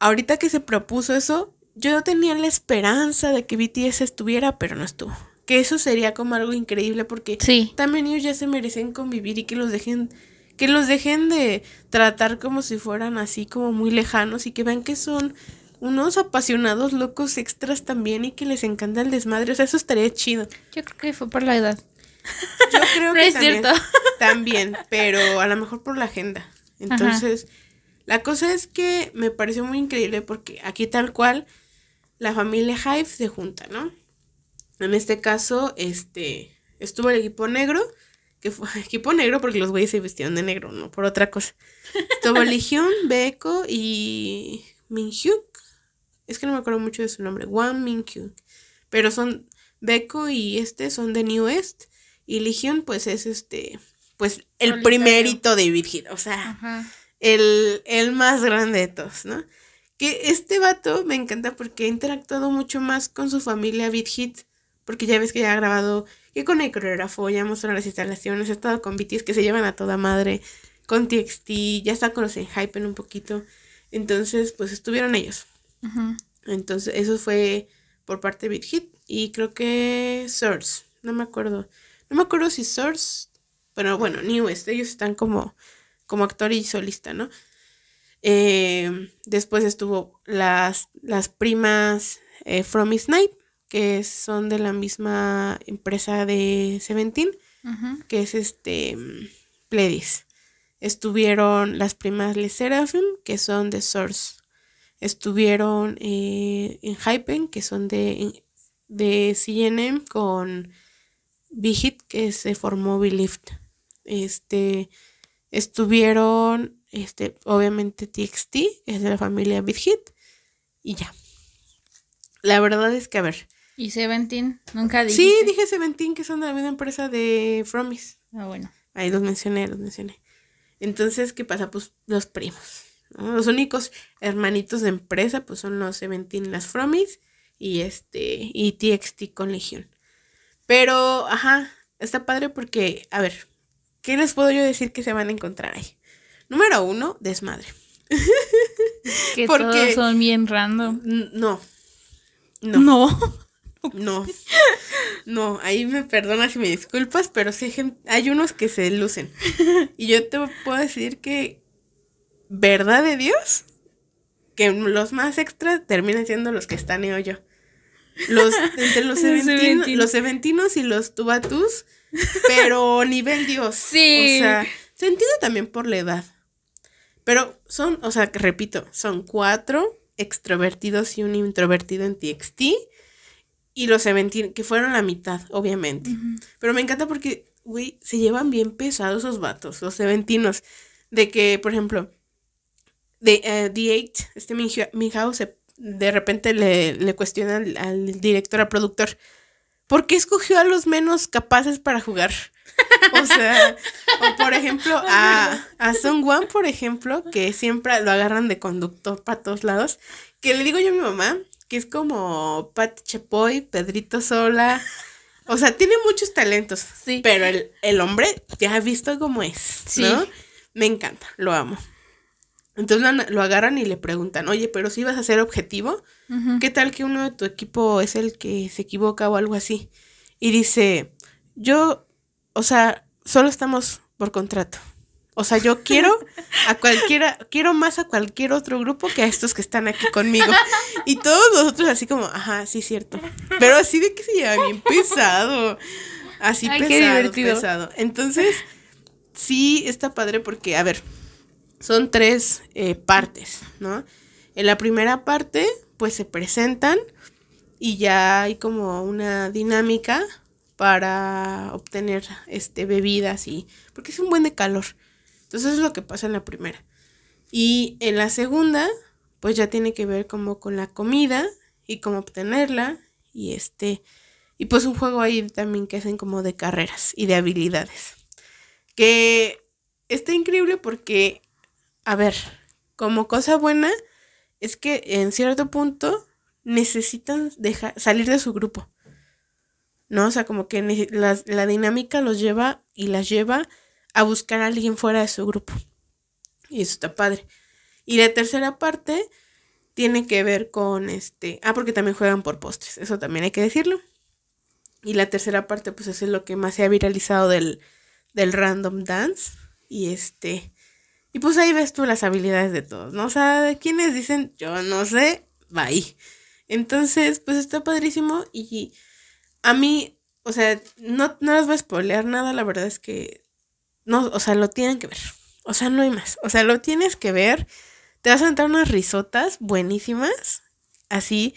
ahorita que se propuso eso, yo tenía la esperanza de que BTS estuviera, pero no estuvo. Que eso sería como algo increíble porque Sí. también ellos ya se merecen convivir y que los dejen que los dejen de tratar como si fueran así como muy lejanos y que vean que son unos apasionados locos extras también y que les encanta el desmadre. O sea, eso estaría chido. Yo creo que fue por la edad. Yo creo No que es también, cierto. también, pero a lo mejor por la agenda. Entonces, la cosa es que me pareció muy increíble porque aquí tal cual la familia Hive se junta, ¿no? En este caso, este, estuvo el equipo negro, que fue equipo negro porque los güeyes se vistieron de negro, no por otra cosa. Estuvo Legión, Beko y Minhyuk. Es que no me acuerdo mucho de su nombre, Wang Minhyuk. Pero son Beko y este son de New West y Legión pues es este pues el Solitario. primerito de Virgin, o sea, Ajá. el, el más grande de todos, ¿no? Que este vato me encanta porque ha interactuado mucho más con su familia Hit, porque ya ves que ya ha grabado, que con el coreógrafo, ya mostró las instalaciones, ha estado con BTS que se llevan a toda madre, con TXT, ya está con los Hypen un poquito, entonces pues estuvieron ellos. Entonces eso fue por parte de Beat Hit y creo que Source, no me acuerdo, no me acuerdo si Source, pero bueno, New West, ellos están como, como actor y solista, ¿no? Eh, después estuvo las, las primas eh, From Night, que son de la misma empresa de Seventeen, que es este mm, Pledis. Estuvieron las primas Le Seraphim, que son de Source. Estuvieron eh, en Hypen, que son de, de CNM, con Big que se formó Belift. Este, estuvieron, este, obviamente TXT, que es de la familia Big Hit, y ya. La verdad es que, a ver, Y Seventeen, nunca dijiste. sí, dije Seventeen, que son de la misma empresa de Fromis. Ah, bueno. Ahí los mencioné, los mencioné. Entonces, ¿qué pasa? Pues los primos. ¿no? Los únicos hermanitos de empresa, pues son los Seventeen, las Fromis y este, y TXT con Legión. Pero, ajá, está padre porque, a ver, ¿qué les puedo yo decir que se van a encontrar ahí? Número uno, desmadre. Que Porque- todos son bien random. No. No. No. No, no, ahí me perdonas y me disculpas, pero sí hay, gen- hay unos que se lucen. Y yo te puedo decir que, verdad de Dios, que los más extras terminan siendo los que están yo. Los, entre los, seventino- seventinos. los seventinos y los tubatus, pero nivel Dios. Sí. O sea, se entiende también por la edad. Pero son, o sea, repito, son cuatro extrovertidos y un introvertido en TXT. Y los Seventeen, que fueron la mitad, obviamente. Pero me encanta porque, güey, se llevan bien pesados esos vatos, los Seventinos. De que, por ejemplo, de eh, The8, este Minhua- Minhao, se, de repente le, le cuestiona al, al director, al productor, ¿por qué escogió a los menos capaces para jugar? O sea, o por ejemplo, a, a Sung Wan, por ejemplo, que siempre lo agarran de conductor para todos lados, que le digo yo a mi mamá, que es como Pat Chapoy, Pedrito Sola. O sea, tiene muchos talentos. Sí. Pero el, el hombre ya ha visto cómo es. Sí. ¿no? Me encanta, lo amo. Entonces lo, agarran y le preguntan, oye, pero si vas a ser objetivo. ¿qué tal que uno de tu equipo es el que se equivoca o algo así? Y dice, yo, o sea, solo estamos por contrato. O sea, yo quiero a cualquiera, quiero más a cualquier otro grupo que a estos que están aquí conmigo. Y todos los otros así como, ajá, sí, cierto. Pero así de que se lleva bien pesado. Así Ay, qué pesado, divertido. pesado. Entonces, sí está padre porque, a ver, son tres eh, partes, ¿no? En la primera parte, pues se presentan y ya hay como una dinámica para obtener este bebidas y porque es un buen de calor. Entonces es lo que pasa en la primera. Y en la segunda, pues ya tiene que ver como con la comida y cómo obtenerla y este y pues un juego ahí también que hacen como de carreras y de habilidades. Que está increíble porque a ver, como cosa buena es que en cierto punto necesitan dejar salir de su grupo. ¿No? O sea, como que las- la dinámica los lleva y las lleva a buscar a alguien fuera de su grupo. Y eso está padre. Y la tercera parte tiene que ver con este. Ah, porque también juegan por postres. Eso también hay que decirlo. Y la tercera parte, pues es lo que más se ha viralizado del, del Random Dance. Y este, y pues ahí ves tú las habilidades de todos, ¿no? O sea, quienes dicen, yo no sé, bye. Entonces, pues está padrísimo y a mí, o sea, no, no les voy a spoilear nada, la verdad es que, no, o sea, lo tienen que ver. O sea, no hay más. O sea, lo tienes que ver. Te vas a entrar unas risotas buenísimas. Así.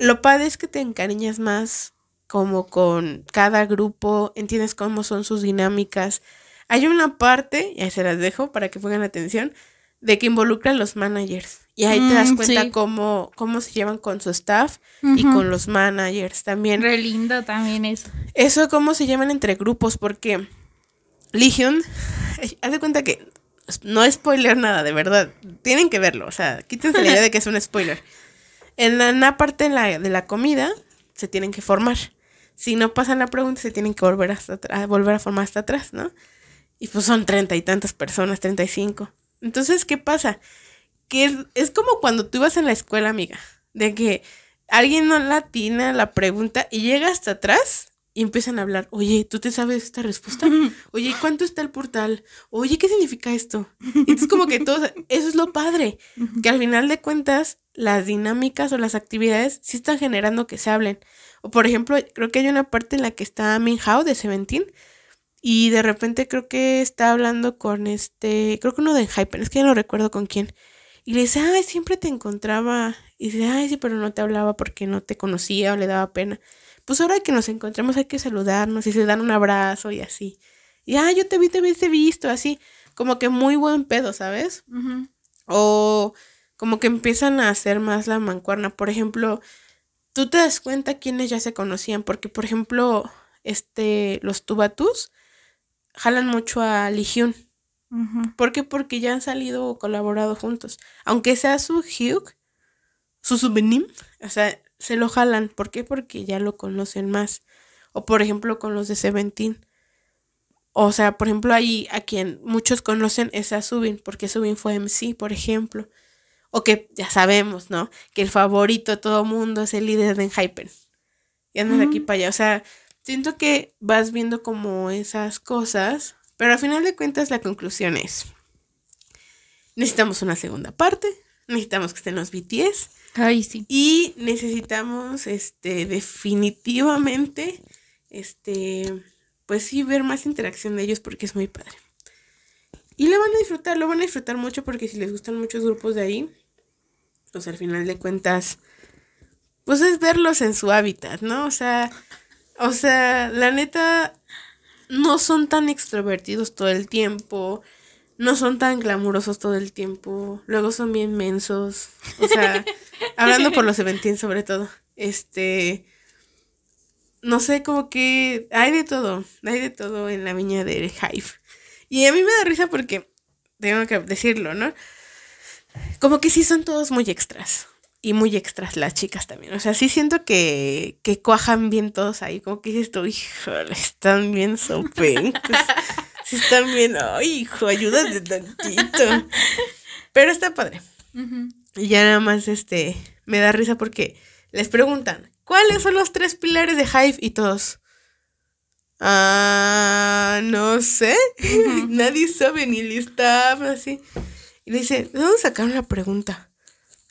Lo padre es que te encariñas más como con cada grupo, entiendes cómo son sus dinámicas. Hay una parte, y ahí se las dejo para que pongan atención, de que involucra a los managers. Y ahí te das Mm, cuenta sí. cómo, cómo se llevan con su staff y con los managers también. Re lindo también eso. Eso, cómo se llaman entre grupos, porque Legion, haz de cuenta que no es spoiler nada, de verdad. Tienen que verlo, o sea, quítense la idea de que es un spoiler. En la, en la parte de la, de la comida, se tienen que formar. Si no pasan la pregunta, se tienen que volver, hasta atrás, volver a formar hasta atrás, ¿no? Y pues son treinta y tantas personas, treinta y cinco. Entonces, ¿qué pasa? Que es, es como cuando tú ibas en la escuela, amiga, de que alguien no latina la pregunta y llega hasta atrás y empiezan a hablar, oye, ¿tú te sabes esta respuesta? Oye, ¿y ¿cuánto está el portal? Oye, ¿qué significa esto? Y entonces como que todo, eso es lo padre, que al final de cuentas las dinámicas o las actividades sí están generando que se hablen. O por ejemplo, creo que hay una parte en la que está Minhao de Seventeen y de repente creo que está hablando con este, creo que uno de Hyper, es que ya no recuerdo con quién. Y le dice, ay, siempre te encontraba. Y dice, ay, sí, pero no te hablaba porque no te conocía o le daba pena. Pues ahora que nos encontramos hay que saludarnos y se dan un abrazo y así. Y, ah, yo te vi, te hubiese visto, así. Como que muy buen pedo, ¿sabes? O como que empiezan a hacer más la mancuerna. Por ejemplo, tú te das cuenta quiénes ya se conocían. Porque, por ejemplo, este, los Tubatus jalan mucho a Legion. Ujú. ¿Por qué? Porque ya han salido o colaborado juntos. Aunque sea su Hugh, su souvenir, o sea, se lo jalan. ¿Por qué? Porque ya lo conocen más. O por ejemplo con los de Seventeen. O sea, por ejemplo, ahí a quien muchos conocen es a Subin, porque Subin fue MC, por ejemplo. O que ya sabemos, ¿no? Que el favorito de todo mundo es el líder de Hypen. Y andas de aquí Ujú. para allá. O sea, siento que vas viendo como esas cosas, pero al final de cuentas la conclusión es, necesitamos una segunda parte, necesitamos que estén los BTS Ay, sí. y necesitamos, este, definitivamente, este, pues sí, ver más interacción de ellos porque es muy padre. Y lo van a disfrutar, lo van a disfrutar mucho porque si les gustan muchos grupos de ahí, pues al final de cuentas, pues es verlos en su hábitat, ¿no? O sea, o sea, la neta, no son tan extrovertidos todo el tiempo, no son tan glamurosos todo el tiempo, luego son bien mensos, o sea, hablando por los Seventeen sobre todo, este, no sé, como que hay de todo, hay de todo en la viña de Hive. Y a mí me da risa porque, tengo que decirlo, ¿no? Como que sí son todos muy extras. Y muy extras las chicas también. O sea, sí siento que, que cuajan bien todos ahí. Como que dices tú, híjole, están bien sopencos. Sí están bien, ay, hijo, ayúdate tantito. Pero está padre. Y ya nada más, este, me da risa porque les preguntan, ¿cuáles son los tres pilares de Hive? Y todos, ah, no sé, nadie sabe ni staff, así. Y le dice, ¿de dónde sacaron la pregunta?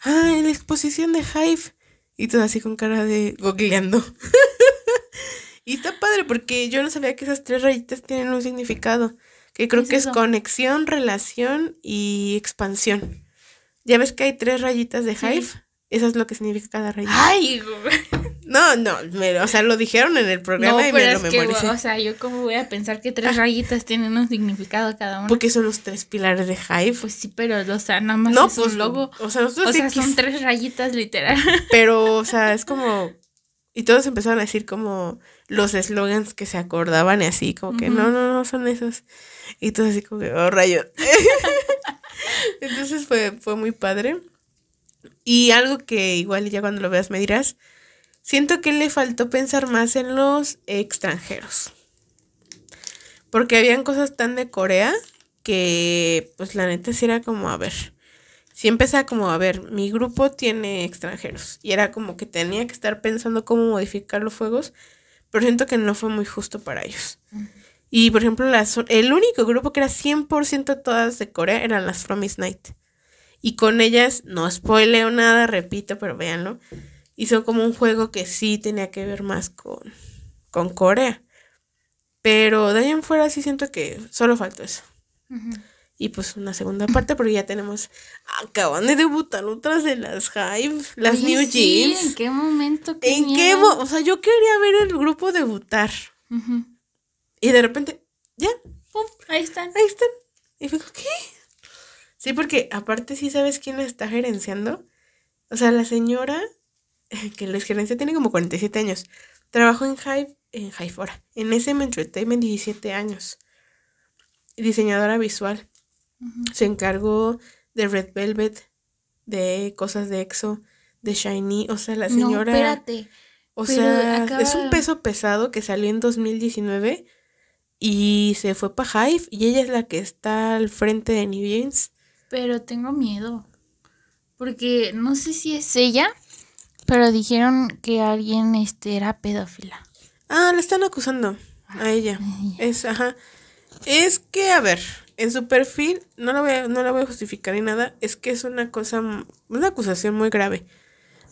Ah, en la exposición de Hive. Y todo así con cara de googleando. y está padre porque yo no sabía que esas tres rayitas tienen un significado. Que creo ¿Qué es que es conexión, relación y expansión. Ya ves que hay tres rayitas de Sí. Hive. Eso es lo que significa cada rayita. Ay, güey. No, no, me- o sea, lo dijeron en el programa No, y pero me es lo que, memoricé. o sea, yo como voy a pensar que tres rayitas tienen un significado cada una. porque son los tres pilares de Hive. Pues sí, pero, o sea, nada más no, es pues un logo. O sea, nosotros O sea, son tres rayitas literal. Pero, o sea, es como. Y todos empezaron a decir como los eslogans que se acordaban y así, como que no, no, no son esos. Y todo así como que, oh, rayo. Entonces fue, fue muy padre. Y algo que igual ya cuando lo veas me dirás, siento que le faltó pensar más en los extranjeros. Porque habían cosas tan de Corea que, pues la neta sí era como, a ver, sí empezaba como, a ver, mi grupo tiene extranjeros. Y era como que tenía que estar pensando cómo modificar los fuegos, pero siento que no fue muy justo para ellos. Y por ejemplo, las, el único grupo que era 100% todas de Corea eran las Promise Night. Y con ellas, no spoileo nada, repito, pero véanlo. Hizo como un juego que sí tenía que ver más con, con Corea. Pero de ahí en fuera sí siento que solo faltó eso. Y pues una segunda parte, porque ya tenemos. Acaban de debutar otras de las Hive, las New Jeans. ¿En qué momento? ¿En qué O sea, yo quería ver el grupo debutar. Y de repente, ya. Pum, ahí están. Ahí están. Y fue ¿qué? Sí, porque aparte sí sabes quién la está gerenciando. O sea, la señora que les gerencia tiene como 47 años. Trabajó en Hive, en Hivefora, en SM Entertainment 17 años. Diseñadora visual. Se encargó de Red Velvet, de cosas de EXO, de Shiny. O sea, la señora. No, espérate. O sea, es un peso pesado que salió en 2019 y se fue para Hive y ella es la que está al frente de New Jeans. Pero tengo miedo. Porque no sé si es ella, pero dijeron que alguien este era pedófila. Ah, le están acusando a ella. Es, ajá. Es que, a ver, en su perfil, no la voy a, no la voy a justificar ni nada, es que es una cosa, una acusación muy grave.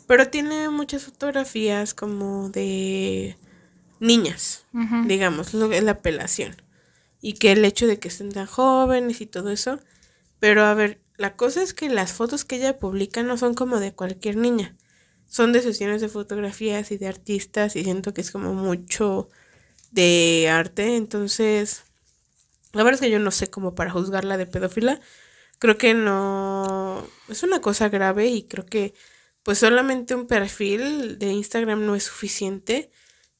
Pero tiene muchas fotografías como de niñas, digamos, lo es la apelación. Y que el hecho de que estén tan jóvenes y todo eso. Pero a ver, la cosa es que las fotos que ella publica no son como de cualquier niña. Son de sesiones de fotografías y de artistas y siento que es como mucho de arte. Entonces, la verdad es que yo no sé cómo para juzgarla de pedófila. Creo que no es una cosa grave y creo que pues solamente un perfil de Instagram no es suficiente,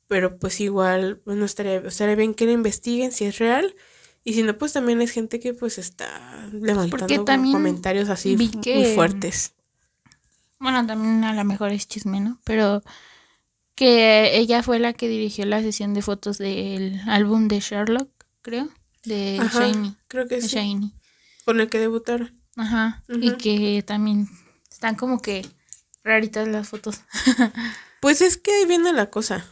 pero pues igual pues, no estaría, estaría bien que la investiguen si es real y si no pues también es gente que pues está levantando comentarios así muy fuertes. Bueno, también a lo mejor es chisme, ¿no? Pero que ella fue la que dirigió la sesión de fotos del álbum de Sherlock, creo de Shiny. Creo que sí. Con el que debutaron. Ajá. Y que también están como que raritas las fotos. pues es que ahí viene la cosa.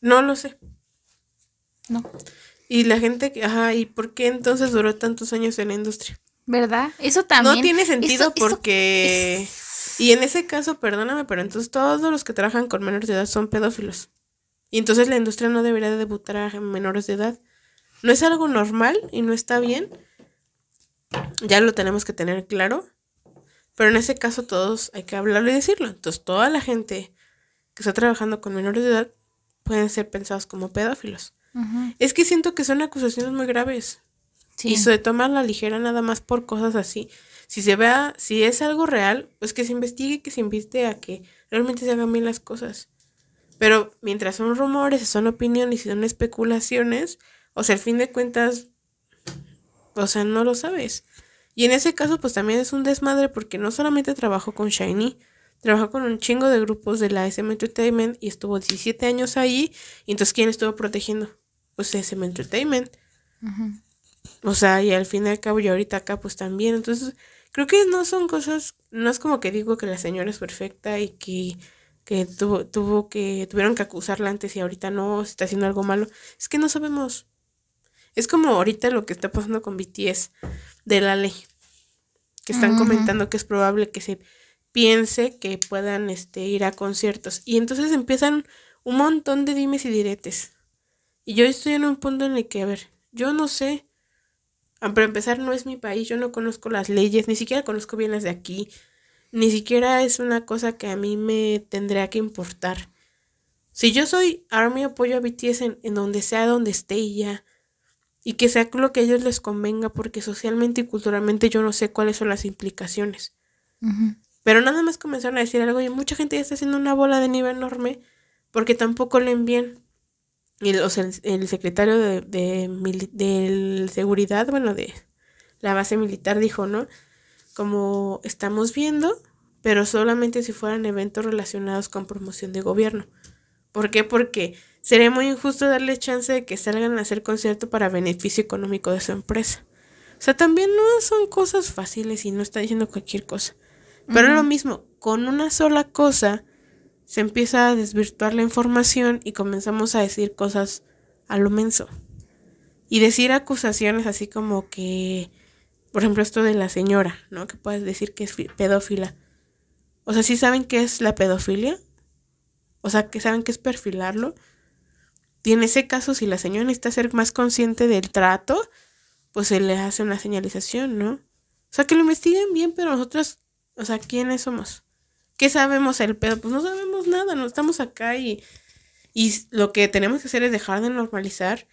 No lo sé. No. Y la gente, ajá, ¿y por qué entonces duró tantos años en la industria? ¿Verdad? Eso también. No tiene sentido porque... Y en ese caso, perdóname, pero entonces todos los que trabajan con menores de edad son pedófilos. Y entonces la industria no debería debutar a menores de edad no es algo normal y no está bien. Ya lo tenemos que tener claro. Pero en ese caso todos hay que hablarlo y decirlo. Entonces toda la gente que está trabajando con menores de edad pueden ser pensados como pedófilos. Es que siento que son acusaciones muy graves. Y se toman la ligera nada más por cosas así. Si se vea, si es algo real, pues que se investigue, que se invite a que realmente se hagan bien las cosas. Pero mientras son rumores, son opiniones y son especulaciones, o sea, al fin de cuentas, o sea, no lo sabes. Y en ese caso, pues también es un desmadre porque no solamente trabajó con Shiny, trabajó con un chingo de grupos de la SM Entertainment y estuvo 17 años ahí. Y entonces, ¿quién estuvo protegiendo? Pues SM Entertainment. O sea, y al fin y al cabo, y ahorita acá, pues también. Entonces, creo que no son cosas, no es como que digo que la señora es perfecta y que, que tuvo, tuvo que, tuvieron que acusarla antes y ahorita no, está haciendo algo malo. Es que no sabemos. Es como ahorita lo que está pasando con BTS de la ley. Que están comentando que es probable que se piense que puedan este, ir a conciertos. Y entonces empiezan un montón de dimes y diretes. Y yo estoy en un punto en el que, a ver, yo no sé. Ah, para empezar, no es mi país, yo no conozco las leyes, ni siquiera conozco bien las de aquí. Ni siquiera es una cosa que a mí me tendría que importar. Si yo soy Army, apoyo a BTS en, en donde sea, donde esté y ya y que sea lo que a ellos les convenga, porque socialmente y culturalmente yo no sé cuáles son las implicaciones. Pero nada más comenzaron a decir algo y mucha gente ya está haciendo una bola de nieve enorme porque tampoco le envían. Y o sea, el, secretario de, de, seguridad, bueno, de la base militar dijo, ¿no? Como estamos viendo, pero solamente si fueran eventos relacionados con promoción de gobierno. ¿Por qué? Porque sería muy injusto darle chance de que salgan a hacer concierto para beneficio económico de su empresa. O sea, también no son cosas fáciles y no está diciendo cualquier cosa. Pero lo mismo, con una sola cosa se empieza a desvirtuar la información y comenzamos a decir cosas a lo menso. Y decir acusaciones así como que, por ejemplo, esto de la señora, ¿no? Que puedes decir que es pedófila. O sea, ¿sí saben qué es la pedofilia? O sea, que saben qué es perfilarlo. Y en ese caso, si la señora necesita ser más consciente del trato, pues se le hace una señalización, ¿no? O sea, que lo investiguen bien, pero nosotros, o sea, ¿quiénes somos? ¿Qué sabemos el pedo? Pues no sabemos nada, no estamos acá y, y lo que tenemos que hacer es dejar de normalizar,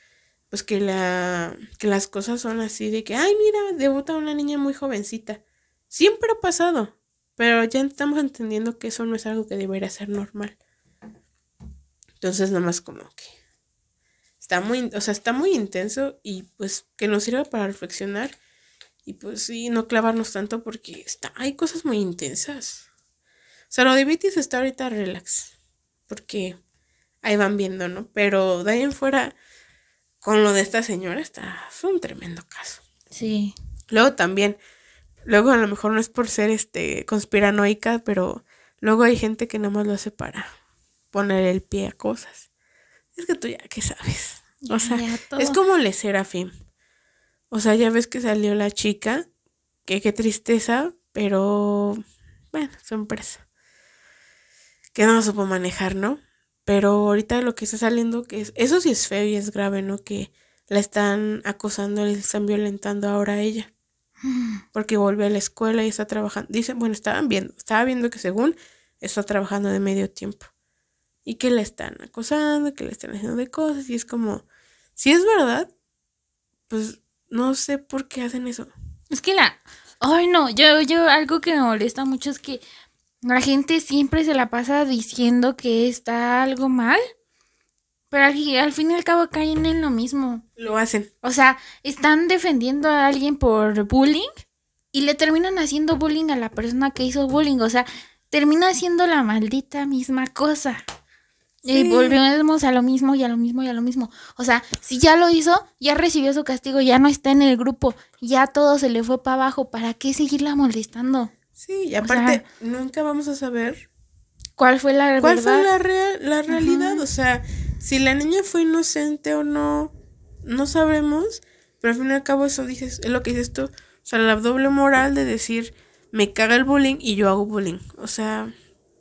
pues que, la, que las cosas son así de que, ay, mira, debuta una niña muy jovencita. Siempre ha pasado, pero ya estamos entendiendo que eso no es algo que debería ser normal. Entonces, nada más como que está muy, o sea, está muy intenso y pues que nos sirva para reflexionar y pues sí, no clavarnos tanto porque está, hay cosas muy intensas. O sea, lo de Vitis está ahorita relax, porque ahí van viendo, ¿no? Pero de ahí en fuera, con lo de esta señora, está, es un tremendo caso. Sí. Luego también, luego a lo mejor no es por ser este conspiranoica, pero luego hay gente que nada más lo hace para poner el pie a cosas. Es que tú ya qué sabes. O sea, es como Le Serafim. O sea, ya ves que salió la chica, que qué tristeza, pero bueno, su empresa. Que no supo manejar, ¿no? Pero ahorita lo que está saliendo, que es, eso sí es feo y es grave, ¿no? Que la están acosando, le están violentando ahora a ella. Porque vuelve a la escuela y está trabajando. Dicen, bueno, estaban viendo, estaba viendo que según está trabajando de medio tiempo. Y que la están acosando, que le están haciendo de cosas. Y es como, si es verdad, pues no sé por qué hacen eso. Es que la. Ay, no, yo, yo, algo que me molesta mucho es que la gente siempre se la pasa diciendo que está algo mal. Pero al, al, fin y al cabo caen en lo mismo. Lo hacen. O sea, están defendiendo a alguien por bullying y le terminan haciendo bullying a la persona que hizo bullying. O sea, termina haciendo la maldita misma cosa. Y volvemos a lo mismo y a lo mismo y a lo mismo. O sea, si ya lo hizo, ya recibió su castigo, ya no está en el grupo, ya todo se le fue para abajo. ¿Para qué seguirla molestando? Sí, y aparte, nunca vamos a saber cuál fue la ¿Cuál fue la, la realidad? O sea, si la niña fue inocente o no, no sabemos. Pero al fin y al cabo, eso dices, es lo que dices tú. O sea, la doble moral de decir, me caga el bullying y yo hago bullying. O sea,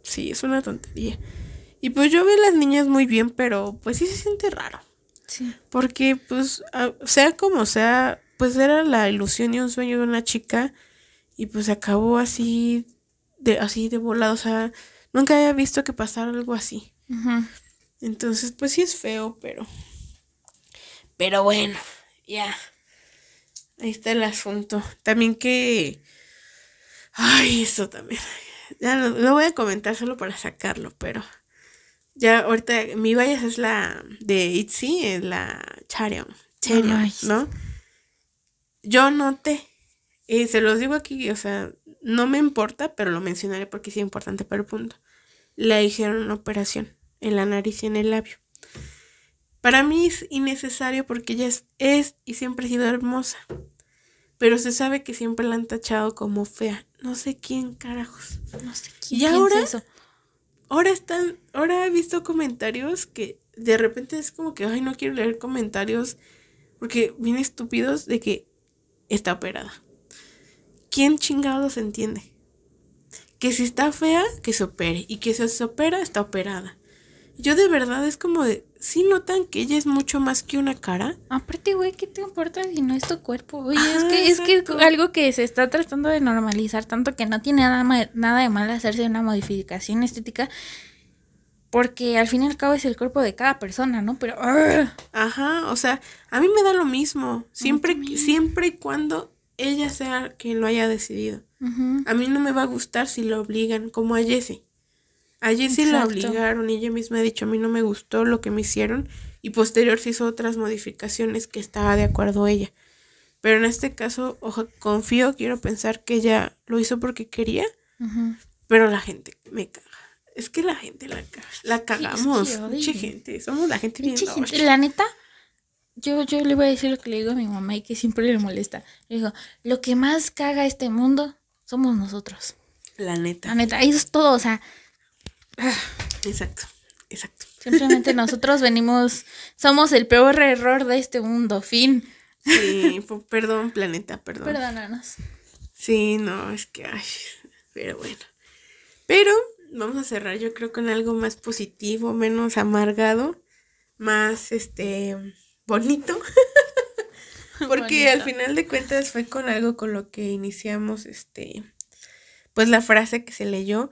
sí, es una tontería. Y pues yo veo a las niñas muy bien, pero pues sí se siente raro. Sí. Porque pues, sea como sea, pues era la ilusión y un sueño de una chica y pues acabó así de así de volado, o sea, nunca había visto que pasara algo así. Entonces, pues sí es feo, pero pero bueno, ya. Ahí está el asunto. También que ay, eso también. Ya lo, lo voy a comentar solo para sacarlo, pero ya ahorita mi bias es la de Itzy, es la Charion, Charion, ¿no? Yo noté, se los digo aquí, o sea, no me importa, pero lo mencionaré porque es importante para el punto. Le hicieron una operación en la nariz y en el labio. Para mí es innecesario porque ella es, es y siempre ha sido hermosa. Pero se sabe que siempre la han tachado como fea. No sé quién, carajos. No sé quién. Y ahora, eso ahora están, ahora he visto comentarios que de repente es como que, ay, no quiero leer comentarios porque bien estúpidos de que está operada. ¿Quién chingados entiende? Que si está fea, que se opere. Y que si se opera, está operada. Yo de verdad es como de, ¿sí notan que ella es mucho más que una cara? Aparte, güey, ¿qué te importa si no es tu cuerpo? Oye, es que es que algo que se está tratando de normalizar, tanto que no tiene nada, nada de mal hacerse una modificación estética, porque al fin y al cabo es el cuerpo de cada persona, ¿no? Pero... Ajá, o sea, a mí me da lo mismo, siempre, siempre y cuando ella sea quien lo haya decidido. A mí no me va a gustar si lo obligan, como a Jessie. A Jessie la obligaron y ella misma ha dicho, a mí no me gustó lo que me hicieron y posterior se hizo otras modificaciones que estaba de acuerdo ella. Pero en este caso, ojo, confío, quiero pensar que ella lo hizo porque quería, pero la gente me caga. Es que la gente la, la cagamos, mucha gente, somos la gente bien La neta, yo, yo le voy a decir lo que le digo a mi mamá y que siempre le molesta. Le digo, lo que más caga este mundo somos nosotros. La neta. La neta, eso es todo, o sea, Exacto, exacto. Simplemente nosotros venimos, somos el peor error de este mundo, fin. Sí, perdón, planeta, perdón. Perdónanos. Sí, no, es que, ay, pero bueno. Pero vamos a cerrar, yo creo, con algo más positivo, menos amargado, más, este, bonito. Porque al final de cuentas fue con algo con lo que iniciamos, este, pues la frase que se leyó.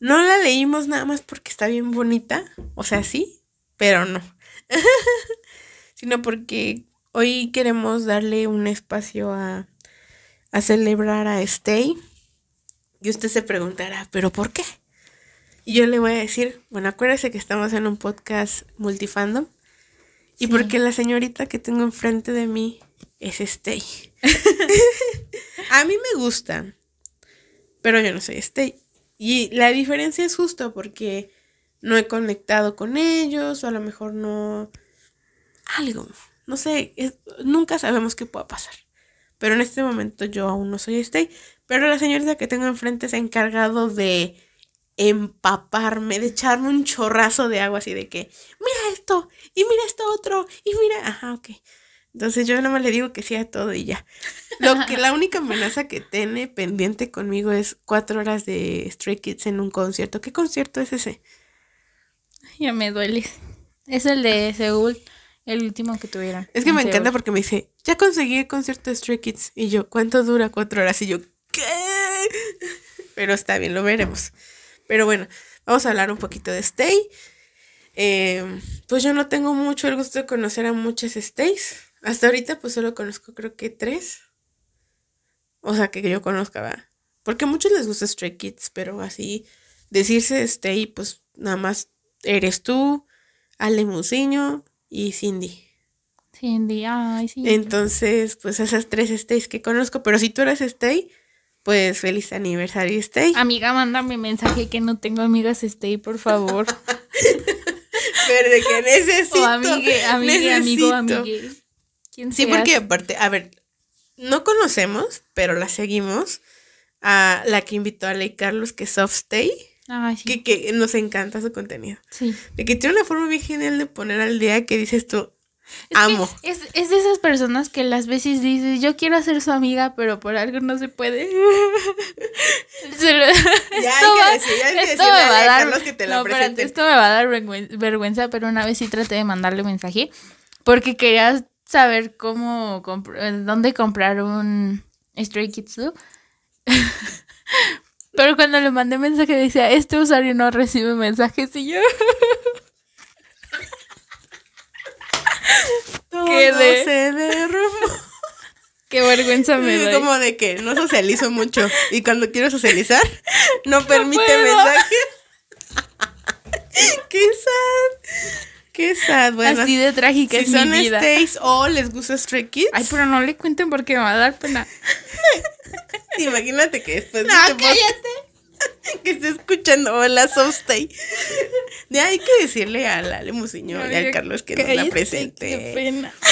No la leímos nada más porque está bien bonita, o sea, sí, pero no. Sino porque hoy queremos darle un espacio a, a celebrar a Stay. Y usted se preguntará, ¿pero por qué? Y yo le voy a decir, bueno, acuérdese que estamos en un podcast multifandom. Y porque la señorita que tengo enfrente de mí es Stay. a mí me gusta, pero yo no soy Stay. Y la diferencia es justo porque no he conectado con ellos o a lo mejor no... Algo, no sé, nunca sabemos qué pueda pasar. Pero en este momento yo aún no soy Stay. Pero la señorita que tengo enfrente se ha encargado de empaparme, de echarme un chorrazo de agua así de que, mira esto, y mira esto otro, y mira, ajá, ok. Entonces yo nada más le digo que sí a todo y ya. Lo que la única amenaza que tiene pendiente conmigo es cuatro horas de Stray Kids en un concierto. ¿Qué concierto es ese? Ya me duele. Es el de Seúl, el último que tuvieron. Es que me encanta porque me dice, ya conseguí el concierto de Stray Kids. Y yo, ¿cuánto dura cuatro horas? Y yo, ¿qué? Pero está bien, lo veremos. Pero bueno, vamos a hablar un poquito de Stay. Eh, pues yo no tengo mucho el gusto de conocer a muchas Stays. Hasta ahorita pues solo conozco creo que tres. O sea, que yo conozca, Porque a muchos les gusta Stray Kids, pero así decirse Stay, pues nada más eres tú, Ale Musiño y Cindy. Cindy, ay, sí. Entonces, pues esas tres Stays que conozco, pero si tú eres Stay, pues feliz aniversario Stay. Amiga, mándame mensaje que no tengo amigas Stay, por favor. pero de que necesito. O amigue, amigue, amigo, amigue sí, porque aparte, a ver, no conocemos, pero la seguimos. A la que invitó a Ley Carlos, que es Soft Stay. que, que, nos encanta su contenido. Sí. De que tiene una forma bien genial de poner al día que dices tú, amo. Es, es, de esas personas que las veces dices, yo quiero ser su amiga, pero por algo no se puede. ya esto hay que decir, ya hay que esto me va a dar, que te la no, esto me va a dar vergüenza, pero una vez sí traté de mandarle mensaje porque querías saber cómo, dónde comprar un Stray Kids Pero cuando le mandé mensaje decía, este usuario no recibe mensajes y yo... Todo se derrumbó. Qué vergüenza me da. Como de que no socializo mucho y cuando quiero socializar no, permite mensajes. Qué sad. Qué sad, bueno. Así de trágica si es son mi vida. Stays o les gusta Stray Kids. Ay, pero no le cuenten porque me va a dar pena. Imagínate que después no, de este cállate. que esté escuchando Hola Soft Stay. De hay que decirle a la Lemusiño y al Carlos que nos la presente. Qué pena.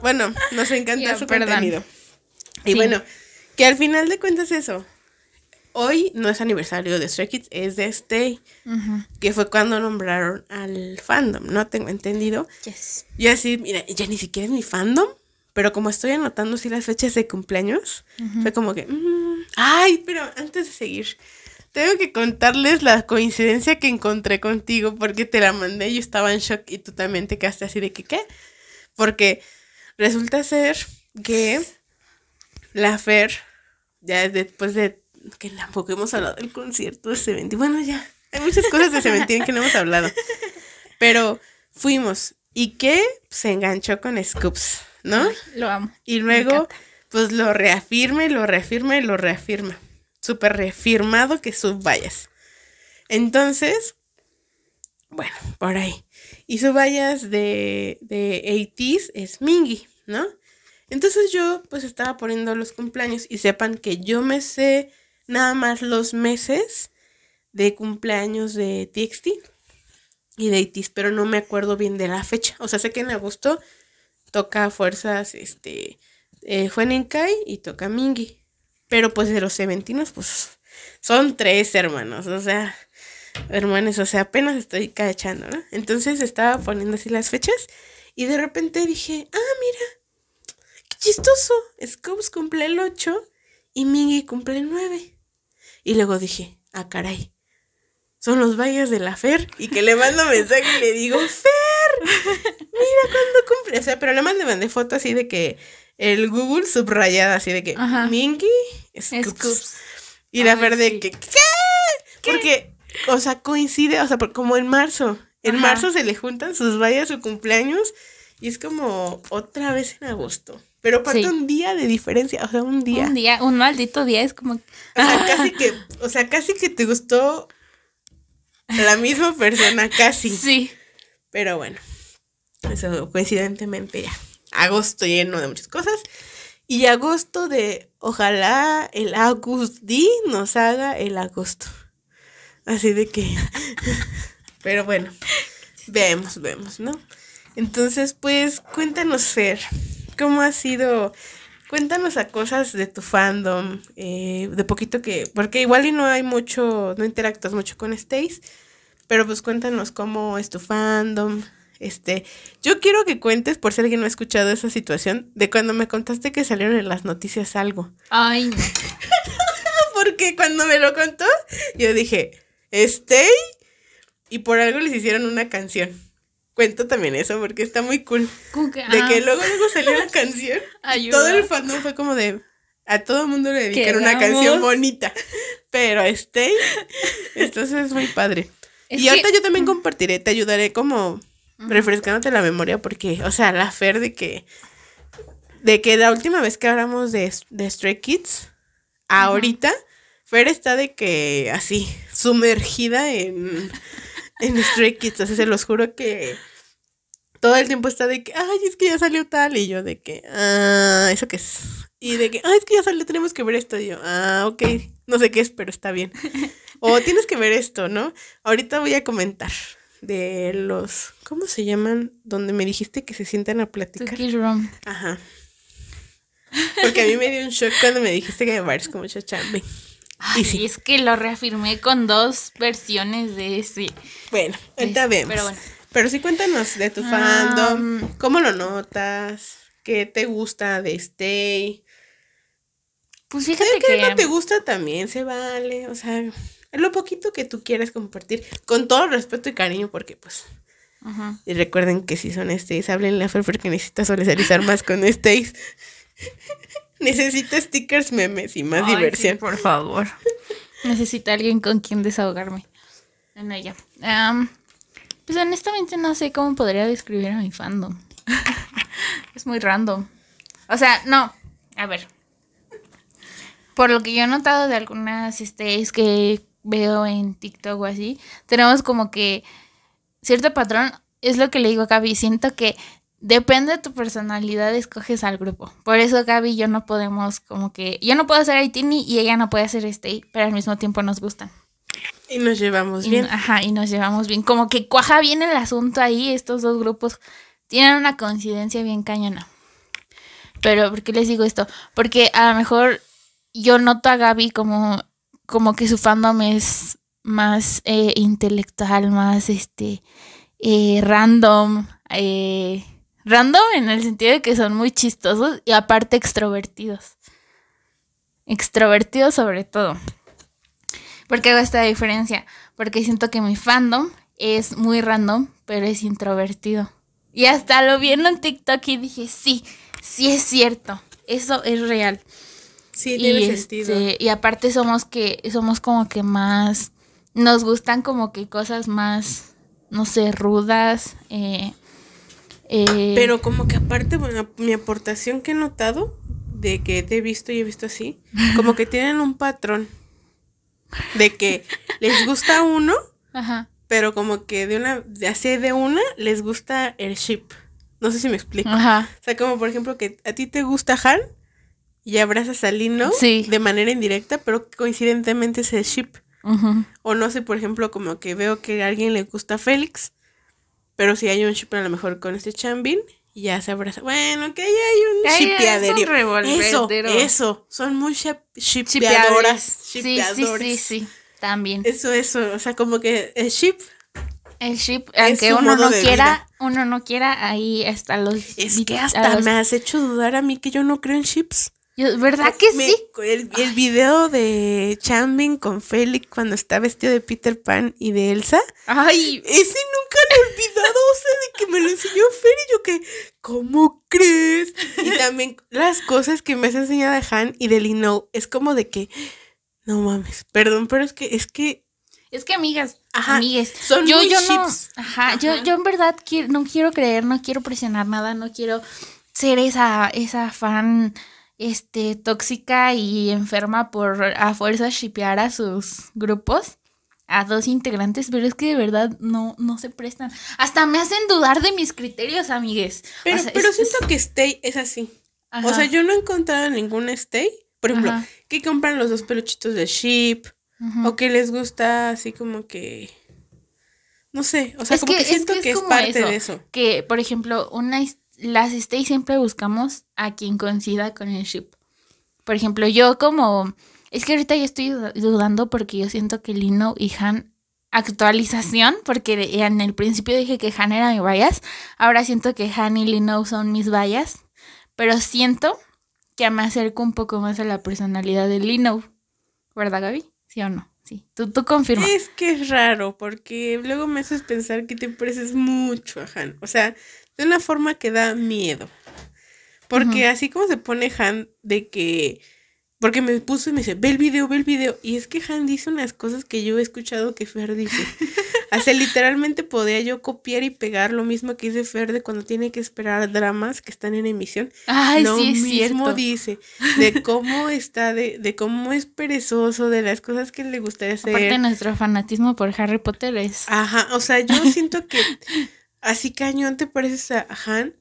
Bueno, nos encanta su contenido. Y bueno, que al final de cuentas eso hoy no es aniversario de Stray Kids, es de Stay, que fue cuando nombraron al fandom, ¿no? Tengo entendido. Yes. Yo así, mira, ya ni siquiera es mi fandom, pero como estoy anotando así las fechas de cumpleaños, fue como que, mm, ay, pero antes de seguir, tengo que contarles la coincidencia que encontré contigo porque te la mandé, yo estaba en shock y tú también te quedaste así de que, ¿qué? Porque resulta ser que la Fer, ya después de que tampoco hemos hablado del concierto de Seventeen. Bueno, ya, hay muchas cosas de Seventeen que no hemos hablado. Pero fuimos. ¿Y qué? Se enganchó con Scoops, ¿no? lo amo. Y luego, pues lo reafirma y lo reafirma y lo reafirma. Súper reafirmado que vayas Entonces, bueno, por ahí. Y su de, de 80 es Mingy, ¿no? Entonces yo pues estaba poniendo los cumpleaños y sepan que yo me sé nada más los meses de cumpleaños de TXT y de ITIS, pero no me acuerdo bien de la fecha. O sea, sé que en agosto toca fuerzas, este, eh, y toca Mingi. Pero pues de los Seventinos, pues son tres hermanos. O sea, hermanos, o sea, apenas estoy cachando, ¿no? Entonces estaba poniendo así las fechas y de repente dije, ah, mira, qué chistoso. Scopes cumple el 8 y Miggy cumple el 9. Y luego dije, ah, caray, son los valles de la Fer. Y que le mando mensaje y le digo, Fer, mira cuándo cumple. O sea, pero le mandé, mandé foto así de que el Google subrayada, así de que Mingy Scoops. Y la Fer de que, ¿qué? Porque, o sea, coincide, o sea, como en marzo. En marzo se le juntan sus vallas, su cumpleaños. Y es como otra vez en agosto. Pero aparte un día de diferencia, o sea, un día. Un día, un maldito día, es como. O sea, casi que, o sea, casi que te gustó la misma persona, casi. Sí. Pero bueno, eso coincidentemente ya. Agosto lleno de muchas cosas. Y agosto de, ojalá el August D nos haga el agosto. Así de que, pero bueno, vemos, vemos, ¿no? Entonces, pues, cuéntanos, Fer, ¿cómo ha sido? Cuéntanos a cosas de tu fandom, eh, de poquito que, porque igual y no hay mucho, no interactúas mucho con Stace, pero pues cuéntanos cómo es tu fandom, este, yo quiero que cuentes, por si alguien no ha escuchado esa situación, de cuando me contaste que salieron en las noticias algo. Ay, Porque cuando me lo contó, yo dije, Stay, y por algo les hicieron una canción. Cuento también eso porque está muy cool. de que ah. luego luego salió la canción. Todo el fandom fue como de a todo el mundo le dedicaron una canción bonita. Pero Stay, entonces es muy padre. y ahorita yo también compartiré, te ayudaré como refrescándote la memoria porque, o sea, la Fer de que, de que la última vez que hablamos de, de Stray Kids, ahorita, Fer está de que así, sumergida en, en Stray Kids, así se los juro que todo el tiempo está de que, ay, es que ya salió tal, y yo de que, ah, ¿eso qué es? Y de que, ay, es que ya salió, tenemos que ver esto, y yo, ah, ok, no sé qué es, pero está bien. O tienes que ver esto, ¿no? Ahorita voy a comentar de los, ¿cómo se llaman? Donde me dijiste que se sientan a platicar. Room. Ajá. Porque a mí me dio un shock cuando me dijiste que me parece como chachambe. y sí. es que lo reafirmé con dos versiones de ese. Bueno, ahorita vemos. Pero bueno. Pero sí cuéntanos de tu fandom, cómo lo notas, qué te gusta de Stay. Pues fíjate que, no te gusta también se vale, o sea, lo poquito que tú quieres compartir, con todo respeto y cariño, porque pues... Y recuerden que si son Stays, háblenle a Fer porque necesita solidarizar más con Stays. Necesita stickers, memes y más diversión. por favor. Necesita alguien con quien desahogarme. En ella. pues honestamente no sé cómo podría describir a mi fandom. es muy random. O sea, no. A ver. Por lo que yo he notado de algunas stays que veo en TikTok o así, tenemos como que cierto patrón, es lo que le digo a Gaby, siento que depende de tu personalidad escoges al grupo. Por eso Gaby y yo no podemos como que, yo no puedo hacer Aitini y ella no puede hacer este, pero al mismo tiempo nos gustan. Y nos llevamos bien. Ajá, y nos llevamos bien. Como que cuaja bien el asunto ahí, estos dos grupos tienen una coincidencia bien cañona. Pero, ¿por qué les digo esto? Porque a lo mejor yo noto a Gaby como como que su fandom es más eh, intelectual, más este eh, random, eh, random en el sentido de que son muy chistosos y aparte extrovertidos. Extrovertidos sobre todo. ¿Por qué hago esta diferencia? Porque siento que mi fandom es muy random, pero es introvertido. Y hasta lo vi en TikTok y dije, sí, sí es cierto, eso es real. Sí, tiene y sentido. Este, y aparte somos que, somos como que más, nos gustan como que cosas más, no sé, rudas. Eh, eh, Pero como que aparte, bueno, mi aportación que he notado de que te he visto y he visto así, como que tienen un patrón de que les gusta uno, pero como que de una, de así de una, les gusta el ship. No sé si me explico. O sea, como por ejemplo que a ti te gusta Han, y abrazas a Lino de manera indirecta, pero coincidentemente es el ship. O no sé, por ejemplo, como que veo que a alguien le gusta Félix, pero si hay un ship a lo mejor con este Chambin, y ya se abraza. Bueno, que ahí hay un shipeadero. Eso, eso, son muy shipeadoras. Sí, sí, sí, sí. También. Eso, eso, o sea, como que el ship. El ship, aunque uno no quiera, uno no quiera, ahí están los... Es que a hasta los- me has hecho dudar a mí que yo no creo en ships. Yo- ¿Verdad que Me- sí? El, el video de Changbin con Félix cuando está vestido de Peter Pan y de Elsa. Ay, Ese nunca lo he olvidado, o sea, de que me lo enseñó y yo que, ¿cómo crees? Y también las cosas que me has enseñado de Han y de Lino, es como de que, no mames, perdón, pero es que, es que, es que amigas, Ajá, amigues, son yo, muy yo no, ajá, Yo, yo en verdad quiero, no quiero creer, no quiero presionar nada, no quiero ser esa, esa fan, este, tóxica y enferma por a fuerza shipear a sus grupos, a dos integrantes, pero es que de verdad no, no se prestan. Hasta me hacen dudar de mis criterios, amigues. O pero, sea, pero es- es- siento que Stay es así. O ajá, sea, yo no he encontrado ningún Stay, por ejemplo, Ajá. que compran los dos peluchitos de Sheep, ujú. o que les gusta así como que, no sé, o sea, Es como que, siento que es que es, como parte eso. de eso. que, por ejemplo, una las stay siempre buscamos a quien coincida con el ship. Por ejemplo, yo como es que ahorita yo estoy du- dudando porque yo siento que Lino y Han actualización, porque en el principio dije que Han era mi bias, ahora siento que Han y Lino son mis bias, pero siento que me acerco un poco más a la personalidad de Lino. ¿Verdad, Gaby? ¿Sí o no? Sí. Tú, tú confirma. Es que es raro, porque luego me haces pensar que te pareces mucho a Han. O sea, de una forma que da miedo. Porque así como se pone Han de que. Porque me puso y me dice, ve el video, ve el video. Y es que Han dice unas cosas que yo he escuchado que Fer dice. sea, literalmente podía yo copiar y pegar lo mismo que dice Fer de cuando tiene que esperar dramas que están en emisión. Ay, lo sí, es mismo cierto. dice. De cómo está, de, de cómo es perezoso, de las cosas que le gustaría hacer. Aparte nuestro fanatismo por Harry Potter es Ajá, o sea, yo siento que así cañón te pareces a Han,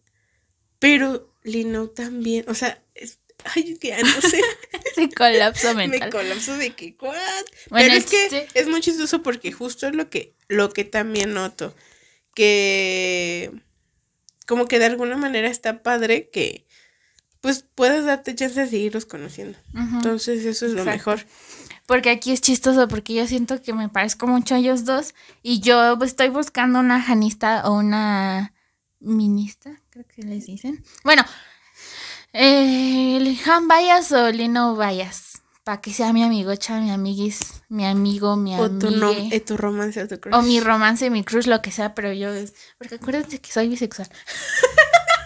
pero Lino también, o sea, es- ay, ya no sé, ese colapso me mental. colapso de que, ¿what? Bueno, pero es que es muy chistoso porque justo es lo que, lo que también noto, que como que de alguna manera está padre que pues puedas darte chance de seguirlos conociendo. Entonces eso es lo Exacto. mejor. Porque aquí es chistoso, porque yo siento que me parezco mucho a ellos dos y yo estoy buscando una janista o una minista, creo que les dicen. Bueno, eh, el Han Vayas o Lino Vayas, para que sea mi amigocha, mi amiguis, mi amigo, mi O tu, no, eh, tu romance o tu crush. O mi romance, mi crush, lo que sea, pero yo es... Porque acuérdate que soy bisexual.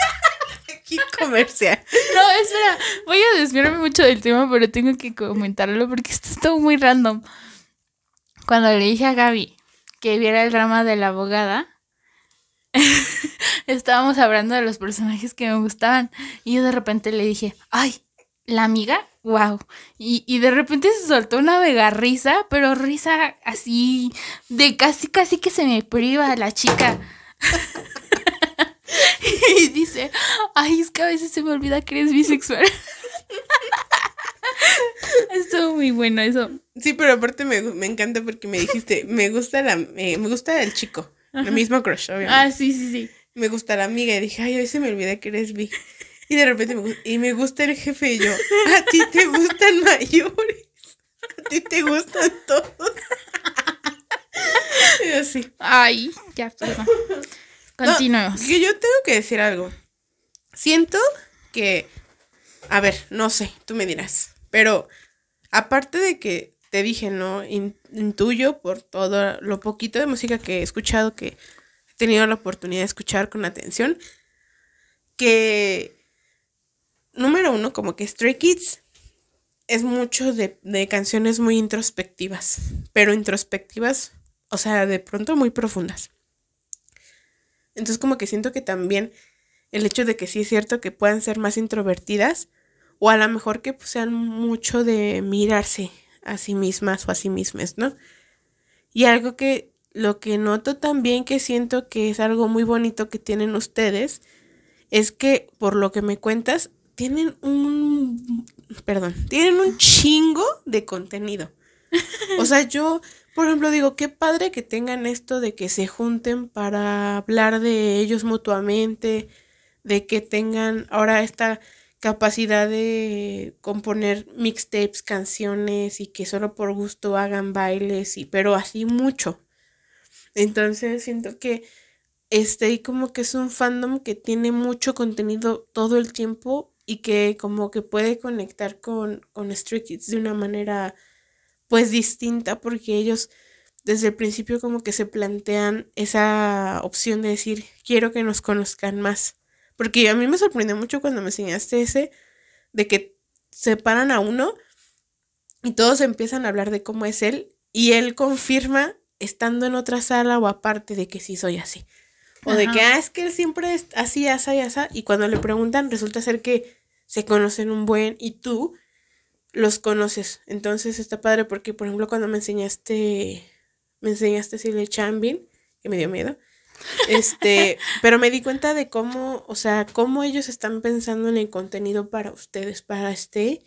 Comercial. No, espera, voy a desviarme mucho del tema, pero tengo que comentarlo porque esto estuvo muy random. Cuando le dije a Gaby que viera el drama de la abogada, estábamos hablando de los personajes que me gustaban y yo de repente le dije, ay, la amiga, wow. Y, y de repente se soltó una mega risa, pero risa así de casi, casi que se me priva la chica. y dice, ay, es que a veces se me olvida que eres bisexual. Estuvo muy bueno eso. Sí, pero aparte me, me encanta porque me dijiste, me gusta la, eh, me gusta el chico, el mismo crush, obviamente. Ah, sí, sí, sí. Me gusta la amiga y dije, ay, hoy se me olvida que eres bi. Y de repente me gusta, y me gusta el jefe y yo, a ti te gustan mayores, a ti te gustan todos. y así. Ay, ya, perdón. Continuemos. que yo tengo que decir algo. Siento que, a ver, no sé, tú me dirás, pero aparte de que te dije, ¿no? In- intuyo por todo lo poquito de música que he escuchado, que he tenido la oportunidad de escuchar con atención, que, número uno, como que Stray Kids es mucho de, de canciones muy introspectivas, pero introspectivas, o sea, de pronto muy profundas. Entonces como que siento que también el hecho de que sí es cierto que puedan ser más introvertidas o a lo mejor que pues, sean mucho de mirarse a sí mismas o a sí mismas, ¿no? Y algo que lo que noto también que siento que es algo muy bonito que tienen ustedes es que por lo que me cuentas tienen un perdón, tienen un chingo de contenido. O sea, yo, por ejemplo, digo, qué padre que tengan esto de que se junten para hablar de ellos mutuamente, de que tengan ahora esta capacidad de componer mixtapes, canciones y que solo por gusto hagan bailes y pero así mucho. Entonces siento que este como que es un fandom que tiene mucho contenido todo el tiempo y que como que puede conectar con, con Stray Kids de una manera pues distinta porque ellos desde el principio como que se plantean esa opción de decir quiero que nos conozcan más porque a mí me sorprendió mucho cuando me enseñaste ese, de que se paran a uno y todos empiezan a hablar de cómo es él y él confirma estando en otra sala o aparte de que sí soy así. O de que, ah, es que él siempre es así, así, así. Y cuando le preguntan, resulta ser que se conocen un buen y tú los conoces. Entonces está padre porque, por ejemplo, cuando me enseñaste, me enseñaste Silvia Chambin, que me dio miedo, este, pero me di cuenta de cómo, o sea, cómo ellos están pensando en el contenido para ustedes, para este.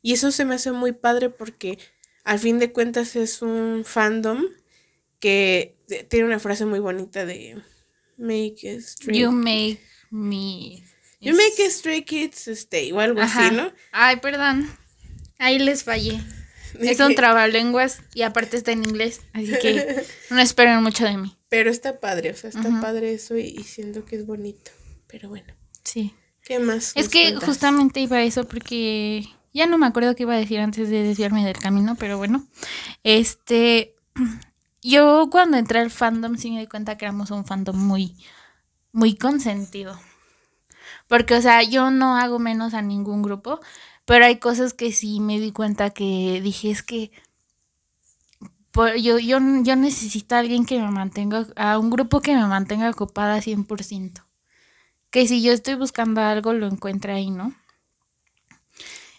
Y eso se me hace muy padre porque al fin de cuentas es un fandom que tiene una frase muy bonita de make a stray You make me You make a stray kids stay o algo así, ¿no? Ay, perdón. Ahí les fallé. Es un trabalenguas y aparte está en inglés, así que no esperen mucho de mí. Pero está padre, o sea, está padre eso y, siento que es bonito. Pero bueno. Sí. ¿Qué más? Es que justamente iba a eso porque ya no me acuerdo qué iba a decir antes de desviarme del camino, pero bueno. Este, yo cuando entré al fandom sí me di cuenta que éramos un fandom muy, muy consentido. Porque, o sea, yo no hago menos a ningún grupo, pero hay cosas que sí me di cuenta que dije, es que yo, yo, yo necesito a alguien que me mantenga, a un grupo que me mantenga ocupada 100%. Que si yo estoy buscando algo, lo encuentre ahí, ¿no?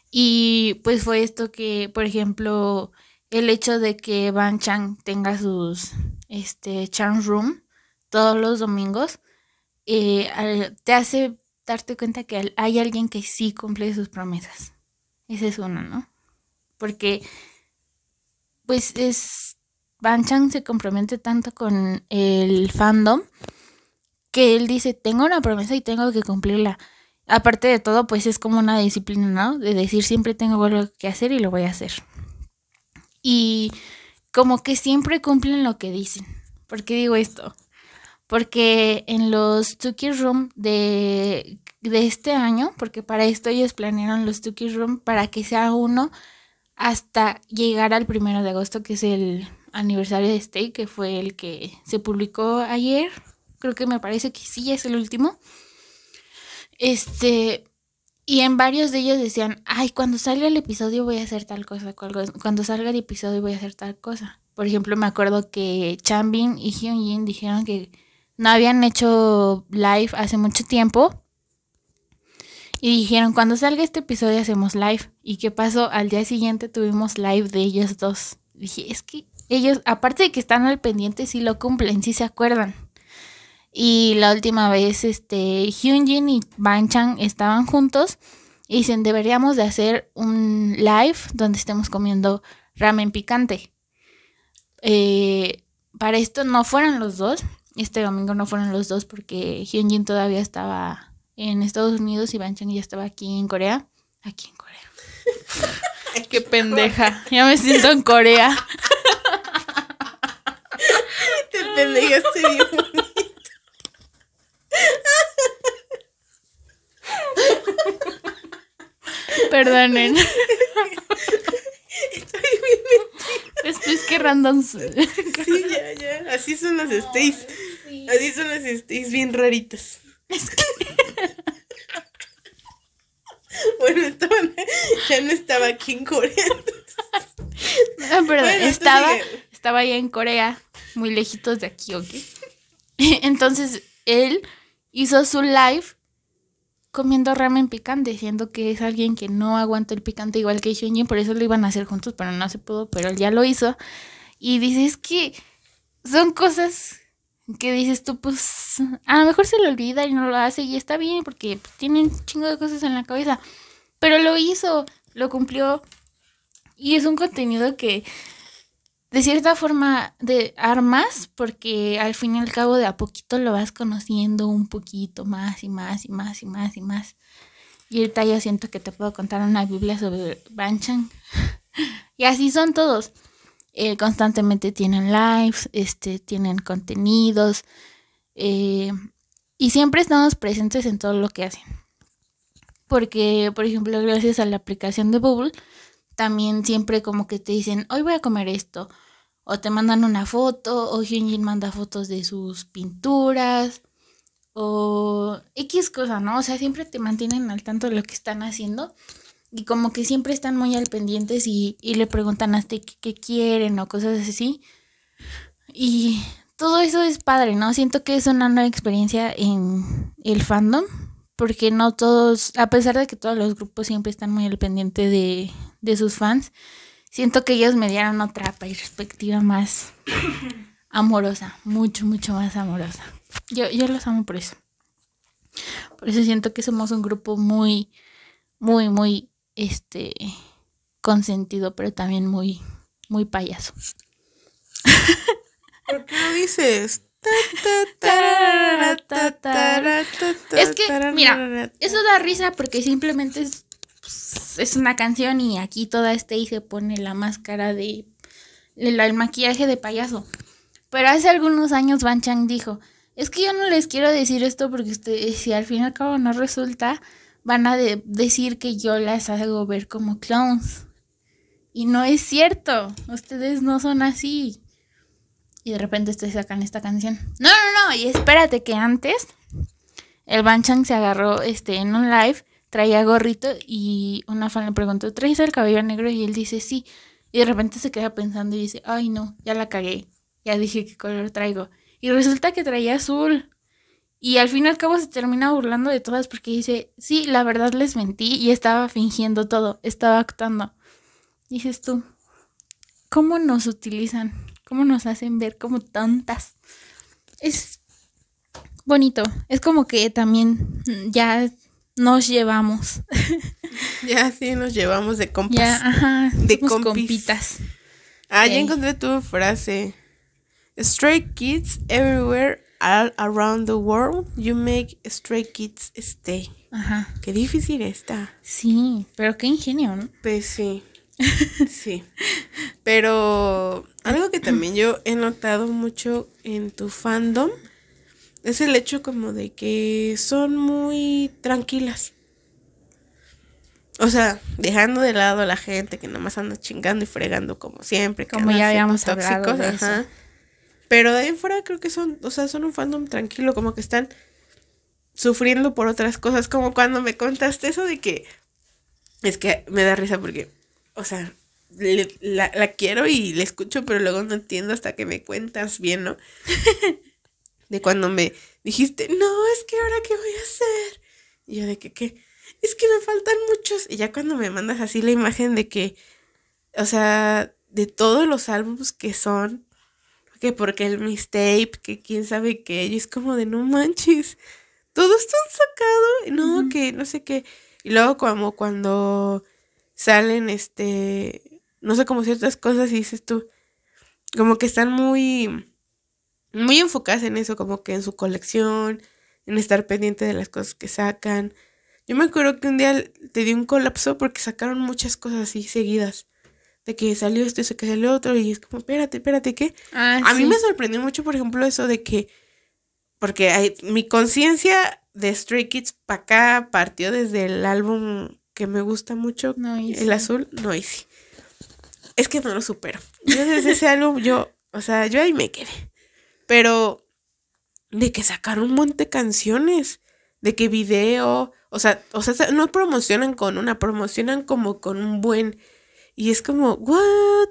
Y pues fue esto que, por ejemplo, el hecho de que Van Chang tenga sus este, Chang Room todos los domingos, eh, te hace darte cuenta que hay alguien que sí cumple sus promesas. Ese es uno, ¿no? Porque pues es Ban Chang se compromete tanto con el fandom que él dice, tengo una promesa y tengo que cumplirla. Aparte de todo, pues es como una disciplina, ¿no? De decir, siempre tengo algo que hacer y lo voy a hacer. Y como que siempre cumplen lo que dicen. ¿Por qué digo esto? Porque en los Tuki Room de, de este año, porque para esto ellos planearon los Tuki Room para que sea uno hasta llegar al primero de agosto, que es el aniversario de Stay, que fue el que se publicó ayer. Creo que me parece que sí es el último. Este, y en varios de ellos decían, ay, cuando salga el episodio voy a hacer tal cosa, cuando salga el episodio voy a hacer tal cosa. Por ejemplo, me acuerdo que Chanbin y Hyunjin dijeron que no habían hecho live hace mucho tiempo y dijeron, cuando salga este episodio hacemos live. ¿Y qué pasó? Al día siguiente tuvimos live de ellos dos. Dije, es que ellos, aparte de que están al pendiente, sí lo cumplen, sí se acuerdan. Y la última vez, este, Hyunjin y Banchan estaban juntos y dicen, deberíamos de hacer un live donde estemos comiendo ramen picante. Eh, para esto no fueron los dos, este domingo no fueron los dos porque Hyunjin todavía estaba en Estados Unidos y Banchan ya estaba aquí en Corea. Aquí en Corea. Qué pendeja. Ya me siento en Corea. Te pendejaste bien bonito. Perdonen. Estoy bien mentira. Estoy esquerrando. Sí, ya, ya. Así son las stays. Así son las stays bien raritas. Es que... bueno, ya no estaba aquí en Corea. No, perdón, estaba, estaba allá en Corea, muy lejitos de aquí, ¿ok? Entonces, él hizo su live comiendo ramen picante, siendo que es alguien que no aguanta el picante igual que Hyunjin, por eso lo iban a hacer juntos, pero no se pudo, pero él ya lo hizo. Y dices que son cosas que dices tú, pues a lo mejor se le olvida y no lo hace y está bien porque pues, tiene un chingo de cosas en la cabeza. Pero lo hizo, lo cumplió y es un contenido que de cierta forma de armas porque al fin y al cabo de a poquito lo vas conociendo un poquito más y más y más y más y más. Y ahorita yo siento que te puedo contar una Biblia sobre Banchan. y así son todos. Eh, constantemente tienen lives, este, tienen contenidos. Eh, y siempre estamos presentes en todo lo que hacen. Porque, por ejemplo, gracias a la aplicación de Bubble, también siempre como que te dicen, hoy voy a comer esto. O te mandan una foto, o Hyunjin manda fotos de sus pinturas, o X cosa, ¿no? O sea, siempre te mantienen al tanto de lo que están haciendo. Y como que siempre están muy al pendientes y, y le preguntan hasta qué, qué quieren o cosas así. Y todo eso es padre, ¿no? Siento que es una nueva experiencia en el fandom porque no todos, a pesar de que todos los grupos siempre están muy al pendiente de, de sus fans, siento que ellos me dieron otra perspectiva más amorosa, mucho, mucho más amorosa. Yo, yo los amo por eso. Por eso siento que somos un grupo muy, muy, muy, este, consentido, pero también muy, muy payaso. ¿Por qué lo dices? Es que, mira, eso da risa porque simplemente es, es una canción y aquí toda este y se pone la máscara de el, maquillaje de payaso. Pero hace algunos años Van Chang dijo, es que yo no les quiero decir esto porque ustedes, si al fin y al cabo no resulta, van a decir que yo las hago ver como clowns. Y no es cierto, ustedes no son así y de repente te sacan esta canción. No, no, no, y espérate que antes el Banchan se agarró este en un live, traía gorrito y una fan le preguntó, ¿traes el cabello negro? Y él dice, sí. Y de repente se queda pensando y dice, ay no, ya la cagué. Ya dije qué color traigo. Y resulta que traía azul. Y al fin y al cabo se termina burlando de todas porque dice, sí, la verdad les mentí y estaba fingiendo todo, estaba actuando. Dices tú, ¿cómo nos utilizan? cómo nos hacen ver como tantas. Es bonito. Es como que también ya nos llevamos. Ya sí, nos llevamos de compas. Ya, ajá. De compitas. Ah, ya encontré tu frase. Stray kids everywhere all around the world, you make stray kids stay. Ajá. Qué difícil está. Sí, pero qué ingenio, ¿no? Pues sí. Sí. Pero algo que también yo he notado mucho en tu fandom es el hecho como de que son muy tranquilas. O sea, dejando de lado a la gente que nomás anda chingando y fregando como siempre. como ya habíamos hablado de Eso. Pero de ahí fuera creo que son, o sea, son un fandom tranquilo, como que están sufriendo por otras cosas, como cuando me contaste eso de que es que me da risa porque o sea, la, la, quiero y la escucho, pero luego no entiendo hasta que me cuentas bien, ¿no? de cuando me dijiste, no, es que ahora qué voy a hacer. Y yo de que, ¿qué? Es que me faltan muchos. Y ya cuando me mandas así la imagen de que, o sea, de todos los álbumes que son, que porque el mistape, que quién sabe qué, y es como de no manches, todo está sacado, no, que no sé qué. Y luego como cuando salen, este, no sé, como ciertas cosas y dices tú, como que están muy, muy enfocadas en eso, como que en su colección, en estar pendiente de las cosas que sacan. Yo me acuerdo que un día te di un colapso porque sacaron muchas cosas así seguidas. De que salió esto y se que salió otro y es como, espérate, espérate, ¿qué? Ah, a mí me sorprendió mucho, por ejemplo, eso de que, porque hay, mi conciencia de Stray Kids para acá partió desde el álbum que me gusta mucho, el azul, Noisy. Es que no lo supero. Yo desde ese álbum, yo, o sea, yo ahí me quedé. Pero de que sacaron un montón de canciones, de que video, o sea, o sea, no promocionan con una, promocionan como con un buen. Y es como, ¿what?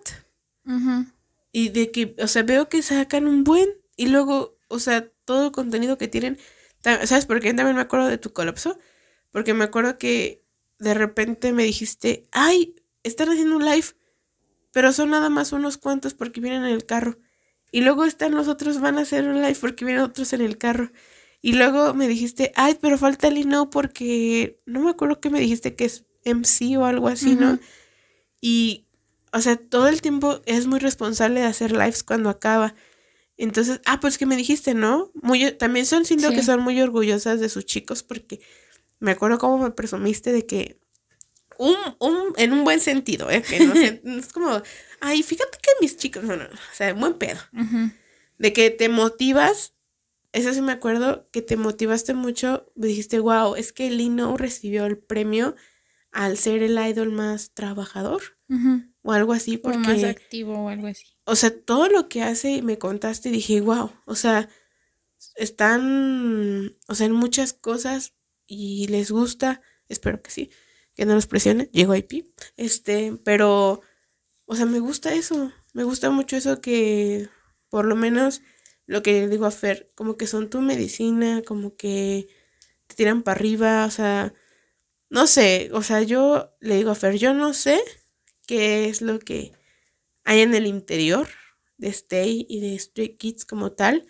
Y de que, o sea, veo que sacan un buen y luego, o sea, todo el contenido que tienen. ¿Sabes por qué también me acuerdo de tu colapso? Porque me acuerdo que de repente me dijiste, ay, están haciendo un live, pero son nada más unos cuantos porque vienen en el carro. Y luego están los otros, van a hacer un live porque vienen otros en el carro. Y luego me dijiste, ay, pero falta el no porque no me acuerdo que me dijiste que es MC o algo así, ¿no? Y, o sea, todo el tiempo es muy responsable de hacer lives cuando acaba. Entonces, ah, pues que me dijiste, ¿no? Muy, también son, siento que son muy orgullosas de sus chicos porque me acuerdo cómo me presumiste de que un, un, en un buen sentido, ¿eh? Que no, sé, es como, ay, fíjate que mis chicos, no, no, o sea, buen pedo. De que te motivas, eso sí me acuerdo, que te motivaste mucho, dijiste, wow, es que Lino recibió el premio al ser el idol más trabajador o algo así, porque... más activo o algo así. o sea, todo lo que hace y me contaste, dije, wow, o sea, están, o sea, en muchas cosas y les gusta, espero que sí, que no los presione, llego IP, este, pero, o sea, me gusta eso, me gusta mucho eso que, por lo menos, lo que le digo a Fer, como que son tu medicina, como que te tiran para arriba, o sea, no sé, o sea, yo le digo a Fer, yo no sé qué es lo que hay en el interior de Stay y de Stray Kids como tal,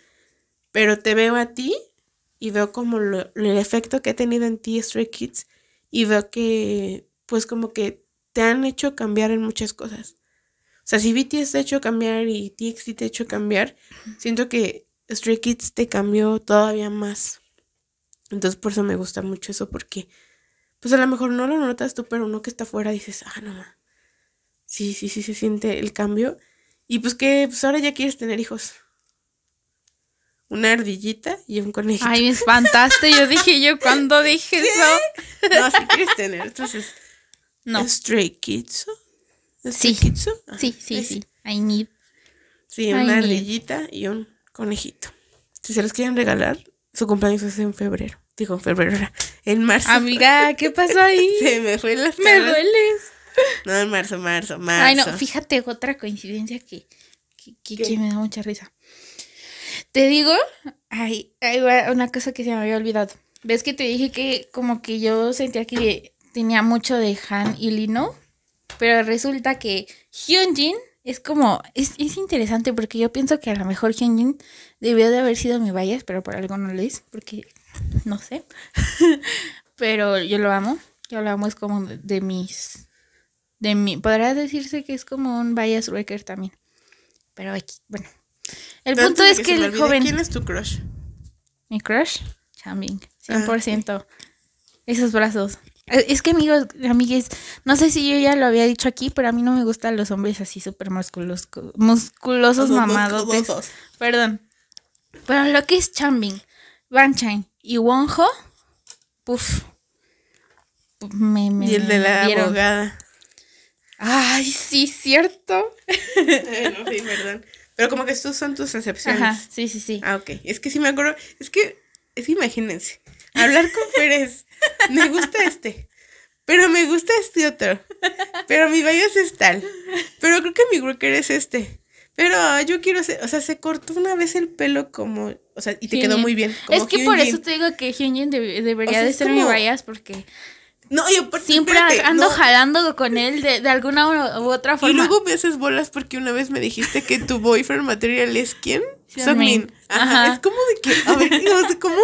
pero te veo a ti y veo como el efecto que ha tenido en ti Stray Kids y veo que pues como que te han hecho cambiar en muchas cosas. O sea, si BTS te ha hecho cambiar y TXT te ha hecho cambiar, siento que Stray Kids te cambió todavía más. Entonces por eso me gusta mucho eso porque pues a lo mejor no lo notas tú, pero uno que está afuera dices, ah, no, ma, sí, sí, sí se siente el cambio. Y pues que pues ahora ya quieres tener hijos. Una ardillita y un conejito. Ay, me espantaste. Yo dije, yo cuando dije eso. No, si quieres tener. Entonces, No. Stray Kids. Sí. Ajá, Sí, sí, ese. sí. I need. Sí, una ardillita y un conejito. Si se los quieren regalar, su cumpleaños es en febrero. Digo, febrero, en marzo. Amiga, ¿qué pasó ahí? Se me fue la Me dueles. No, en marzo, marzo, marzo. Ay, no, fíjate, otra coincidencia que, que, que- me da mucha risa. Te digo, ay, ay, una cosa que se me había olvidado. ¿Ves que te dije que como que yo sentía que tenía mucho de Han y Lino? Pero resulta que Hyunjin es como, es, es interesante porque yo pienso que a lo mejor Hyunjin debió de haber sido mi bias, pero por algo no lo es, porque no sé. pero yo lo amo, yo lo amo, es como de, mis, de mi, podría decirse que es como un bias wrecker también. Pero aquí, bueno. El Pero punto es que el olvide, joven, ¿Quién es tu crush? mi crush, Chambing, Ah, 100%. Esos brazos. Eh, Es que amigos, amigues, no sé si yo ya lo había dicho aquí, pero a mí no me gustan los hombres así súper musculosos, musculosos Los mamadotes. Perdón. Pero lo que es Chambing, Banchain y Wonho, puf. Me, me, Y el de la dieron. abogada. Ay, sí, cierto. no, sí, perdón. Pero como que estos son tus excepciones. Ajá, sí, sí, sí. Ah, ok. Es que sí me acuerdo. Es que, es que imagínense. Hablar con Pérez. Me gusta este. Pero me gusta este otro. Pero mi bias es tal. Pero creo que mi worker es este. Pero ah, yo quiero ser. O sea, se cortó una vez el pelo como. O sea, y te quedó muy bien. como Es que por eso te digo que Hyunjin debe- debería O sea, de ser como- mi bias porque No, y aparte, siempre espérate, ando no. jalando con él de, de alguna u, otra Y forma. luego me haces bolas porque una vez me dijiste que tu boyfriend material es quién? Sungmin. Ajá. Ajá. Es como de que, a ver, o sea, ¿cómo,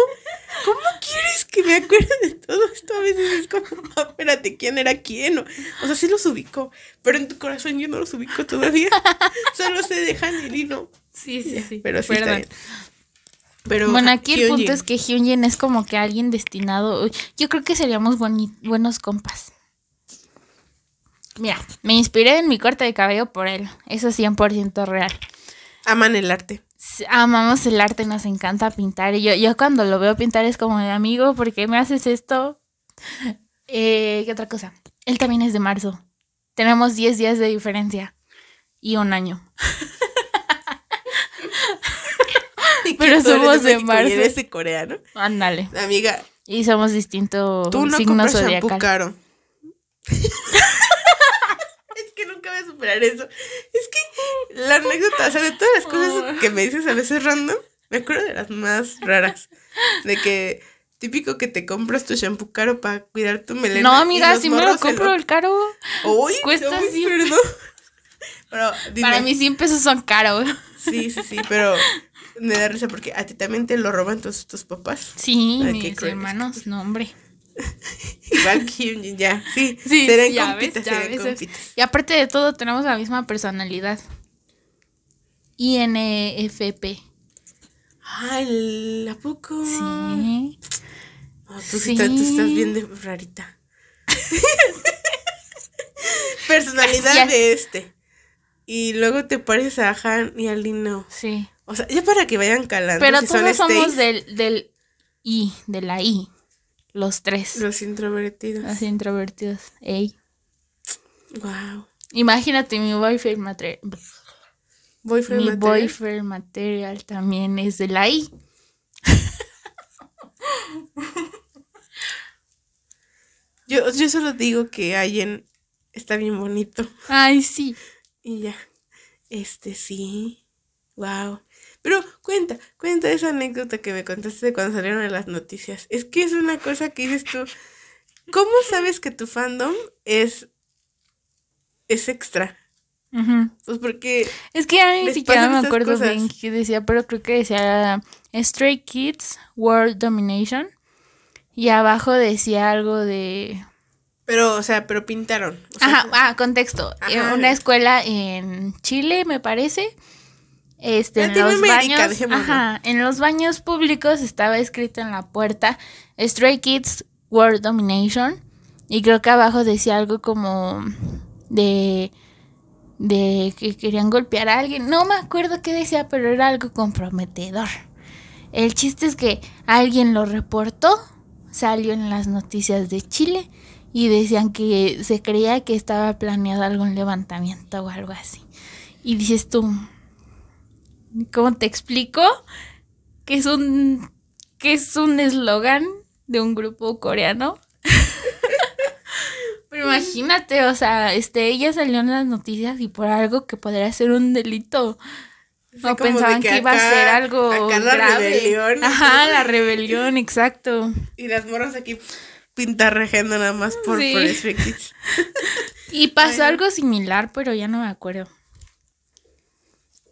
¿cómo quieres que me acuerde de todo esto? A veces es como, "Ah, espérate, ¿quién era quién? O, o sea, sí los ubico, pero en tu corazón yo no los ubico todavía. Solo sé de Han y Lino. sí, sí, sí. Pero sí está Perdón. bien. Pero, Bueno, aquí el punto es que Hyunjin es como que alguien destinado. Yo creo que seríamos buenos compas. Mira, me inspiré en mi corte de cabello por él. Eso es 100% real. Aman el arte. Amamos el arte, nos encanta pintar. Y yo, yo cuando lo veo pintar es como de amigo, ¿por qué me haces esto? Eh, ¿Qué otra cosa? Él también es de marzo. Tenemos 10 días de diferencia y un año. Pero somos de México y marzo. eres de Corea, ¿no? Ándale. Amiga, Y somos distintos Tú no signos compras shampoo caro. que nunca voy a superar eso. Es que la anécdota, o sea, de todas las cosas que me dices a veces random, me acuerdo de las más raras. De que típico que te compras tu shampoo caro para cuidar tu melena. No, los si me lo compro el caro. Uy, cuesta uy, perdón. Pero dime. Para mí 100 pesos son caros. Sí, sí, sí, pero me da risa porque a ti también te lo roban tus, tus papás. Sí, mis hermanos, no, hombre. Igual Hyunjin, ya, sí. Sí, serán ya compitas, ves, ya serán ves. compitas. Y aparte de todo, tenemos la misma personalidad. INFP. Ay, ¿a poco? Sí. Oh, tú, sí. estás, tú estás bien de rarita. Personalidad de este. Y luego te pareces a Han y a Lino. Sí. O sea, ya para que vayan calando. Pero si todos son somos del, del I, de la I. Los tres. los introvertidos. Los introvertidos. Ey. Wow. Imagínate mi boyfriend material. Boyfriend Mi material. boyfriend material también es de la I. Yo, yo solo digo que Allen está bien bonito. Ay, sí. Y ya. Este sí. Wow. Pero cuenta, cuenta esa anécdota que me contaste de cuando salieron en las noticias. Es que es una cosa que dices tú. ¿Cómo sabes que tu fandom es es extra? Ujú. Pues porque Es que ya ni siquiera me acuerdo cosas. bien qué decía, pero creo que decía Stray Kids World Domination. Y abajo decía algo de. pero o sea, pero pintaron. O sea, Ajá, ah, contexto. Eh, Ajá. Una escuela en Chile, me parece. Este, en los baños. Ajá, en los baños públicos estaba escrito en la puerta Stray Kids World Domination. Y creo que abajo decía algo como de de que querían golpear a alguien. No me acuerdo qué decía, pero era algo comprometedor. El chiste es que alguien lo reportó, salió en las noticias de Chile y decían que se creía que estaba planeado algún levantamiento o algo así. Y dices tú, ¿cómo te explico? Que es un que es un eslogan de un grupo coreano. Pero imagínate, o sea, este, ella salió en las noticias y por algo que podría ser un delito. No pensaban que, iba a ser algo acá la grave. rebelión. Ajá, la rebelión, exacto. Y las morras aquí pintarrajeando nada más por, Sí. por. Y pasó algo similar, pero ya no me acuerdo.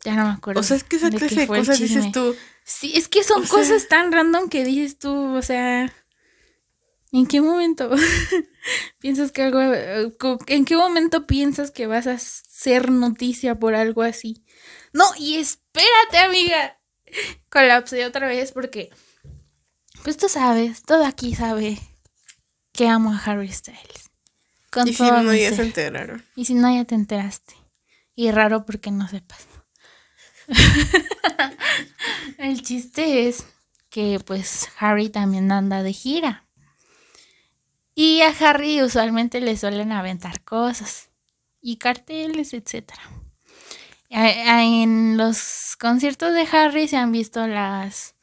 Ya no me acuerdo. O sea, es que esa clase de cosas dices tú. Sí, es que son O sea- cosas tan random que dices tú, o sea, ¿en qué momento piensas que algo, eh, en qué momento piensas que vas a ser noticia por algo así? No, y espérate, amiga. Colapsé otra vez porque, pues tú sabes, todo aquí sabe que amo a Harry Styles. Con Y si no, ya ser. se enteraron. Y si no, ya te enteraste. Y raro porque no sepas. El chiste es que pues Harry también anda de gira. Y a Harry usualmente le suelen aventar cosas. Y carteles, etc. En los conciertos de Harry se han visto las...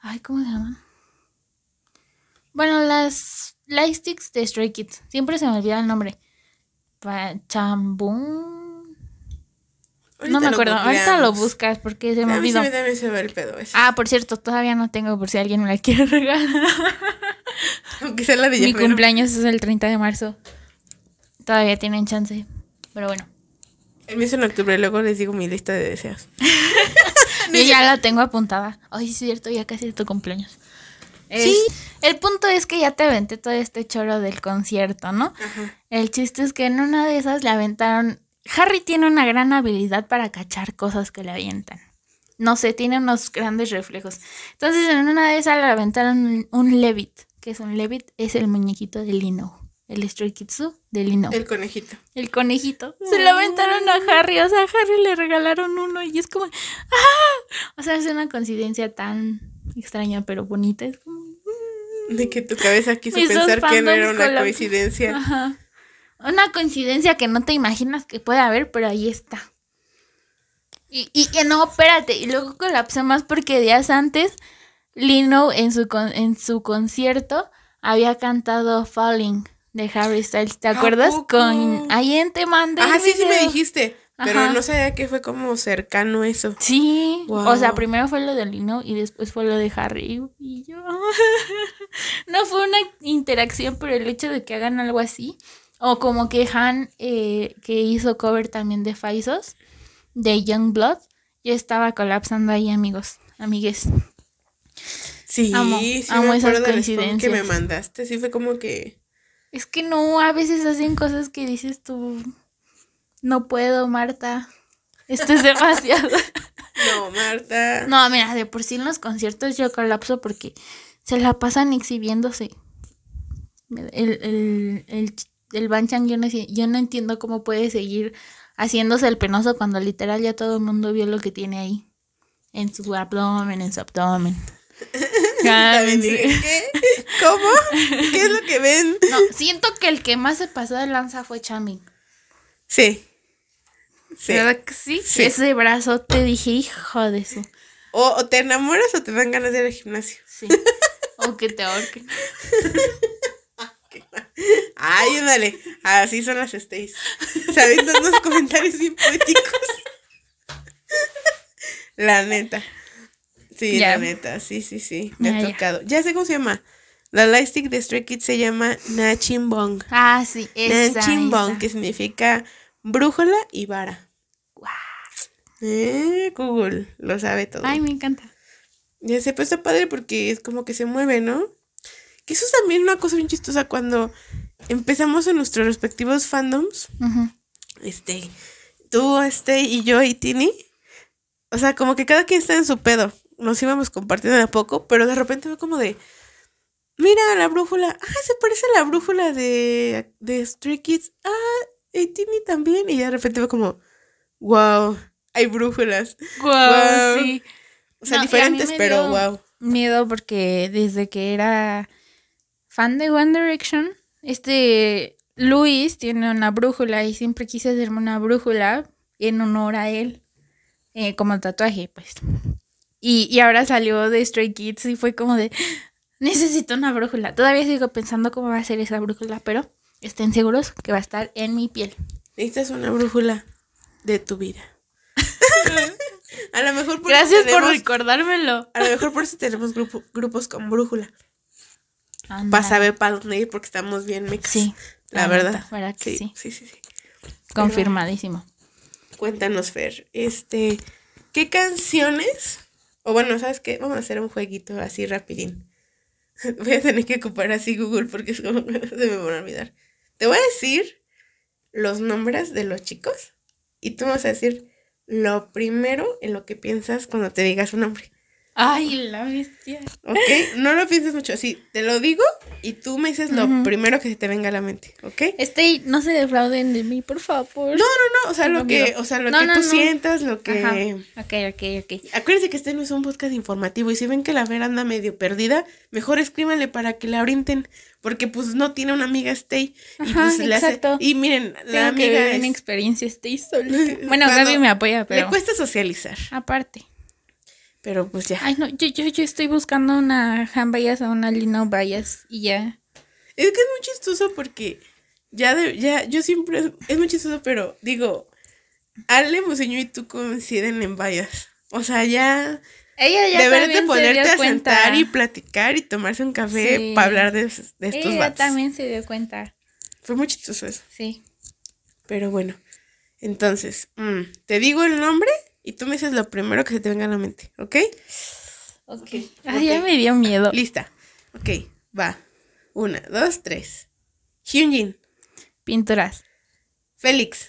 Ay, ¿cómo se llaman? Bueno, las lightsticks de Stray Kids. Siempre se me olvida el nombre. Chambún. No me acuerdo. Ahorita lo buscas porque se me A mí olvidó. también se va el pedo ese. Ah, por cierto, todavía no tengo por si alguien me la quiere regalar. Aunque sea la de Mi cumpleaños es el 30 de marzo. Todavía tienen chance. Pero bueno. El mío es en octubre, luego les digo mi lista de deseos. Yo ya la tengo apuntada. Ay, sí, es cierto, ya casi es tu cumpleaños. Sí. El punto es que ya te aventé todo este choro del concierto, ¿no? Ajá. El chiste es que en una de esas le aventaron. Harry tiene una gran habilidad para cachar cosas que le avientan. No sé, tiene unos grandes reflejos. Entonces, en una de esas le aventaron un, un Levit. que es un Levit? Es el muñequito de Lino. El Stray Kitsu de Lino. El conejito. El conejito. Se lo aventaron a Harry. O sea, a Harry le regalaron uno y es como. ¡Ah! O sea, es una coincidencia tan extraña pero bonita. Es como. De que tu cabeza quiso Mis pensar que no era una coincidencia. Ajá. Una coincidencia que no te imaginas que puede haber, pero ahí está. Y, y que no, espérate. Y luego colapsé más porque días antes, Lino en su, con- en su concierto había cantado Falling de Harry Styles. ¿Te ¿A acuerdas? Con ahí en te mandé. Ah, sí, sí me dijiste. Pero no sabía que fue como cercano eso. Sí, Wow. o sea, primero fue lo de Lino y después fue lo de Harry y yo. no fue una interacción, pero el hecho de que hagan algo así, o como que Han, eh, que hizo cover también de Faisos, de Youngblood, yo estaba colapsando ahí, amigos, amigues. Sí, Amo- sí amo me esas spam que coincidencias. me mandaste. Sí fue como que... Es que no, a veces hacen cosas que dices tú, no puedo, Marta. Esto es demasiado. No, Marta. No, mira, de por sí en los conciertos yo colapso porque se la pasan exhibiéndose. El, el, el, el Banchan, yo no, yo no entiendo cómo puede seguir haciéndose el penoso cuando literal ya todo el mundo vio lo que tiene ahí. En su abdomen, en su abdomen. ¿Qué? ¿Cómo? ¿Qué es lo que ven? No, siento que el que más se pasó de lanza fue Chamin. Sí. sí. ¿Verdad que sí? Ese brazo te dije, hijo de su. O, te enamoras o te dan ganas de ir al gimnasio. Sí. O que te ahorquen. Ay, dale. Así son las stays. Sabiendo unos comentarios bien poéticos. La neta. Sí, la neta, sí, sí, sí. Me ha tocado. Ya. sé cómo se llama. La lightstick de Stray Kids se llama Nachimbong. Ah, sí, esa, Nachimbong, que significa brújula y vara. Wow. Eh, Google lo sabe todo. Ay, me encanta. Ya sé, pues está padre porque es como que se mueve, ¿no? Que eso es también una cosa bien chistosa cuando empezamos en nuestros respectivos fandoms. Este, tú, este, y yo y Tini. O sea, como que cada quien está en su pedo nos íbamos compartiendo de a poco, pero de repente fue como de, mira la brújula, ah, se parece a la brújula de, de Stray Kids, ah, y Timmy también, y de repente fue como, wow, hay brújulas. Wow, sí. O sea, diferentes, pero wow. Miedo porque desde que era fan de One Direction, este Luis tiene una brújula y siempre quise hacerme una brújula en honor a él, eh, como tatuaje, pues. Y, ahora salió de Stray Kids y fue como de, necesito una brújula. Todavía sigo pensando cómo va a ser esa brújula, pero estén seguros que va a estar en mi piel. Necesitas una brújula de tu vida. a lo mejor por Gracias por recordármelo. A lo mejor por eso tenemos grupos con brújula. Para saber para dónde ir porque estamos bien mix. Sí. La, verdad. sí, sí, sí, sí, Confirmadísimo. cuéntanos, Fer, este, ¿qué canciones o bueno, ¿sabes qué? Vamos a hacer un jueguito así rapidín. Voy a tener que ocupar así Google porque es como que se me van a olvidar. Te voy a decir los nombres de los chicos y tú vas a decir lo primero en lo que piensas cuando te digas su nombre. Ay, la bestia. Ok, no lo pienses mucho. Sí, te lo digo y tú me dices lo primero que se te venga a la mente, ¿ok? Este, no se defrauden de mí, por favor. No, no, no, o sea, lo que, o sea, lo que tú sientas, lo que... Ok, ok, ok. Acuérdense que este no es un podcast informativo y si ven que la Vera anda medio perdida, mejor escríbanle para que la orienten, porque pues no tiene una amiga Stay y pues le hace... Y miren, la amiga que experiencia Stay sola. Bueno, Gaby me apoya, pero... Le cuesta socializar. Aparte. Pero pues ya. Ay, no, yo, yo, yo estoy buscando una Han Bias o una Lino Bias y ya. Es que es muy chistoso porque ya, de, ya, yo siempre, es muy chistoso, pero digo, Ale Museño y tú coinciden en Bias. O sea, ya... Ella ya Deberías de ponerte a sentar y platicar y tomarse un café para hablar de, de estos Ella también se dio cuenta. Fue muy chistoso eso. Sí. Pero bueno, entonces, mm, ¿te digo el nombre? Y tú me dices lo primero que se te venga a la mente, ¿ok? Ok. okay. Ay, ya me dio miedo. Lista. Ok, va. Una, dos, tres. Hyunjin. Pinturas. Félix.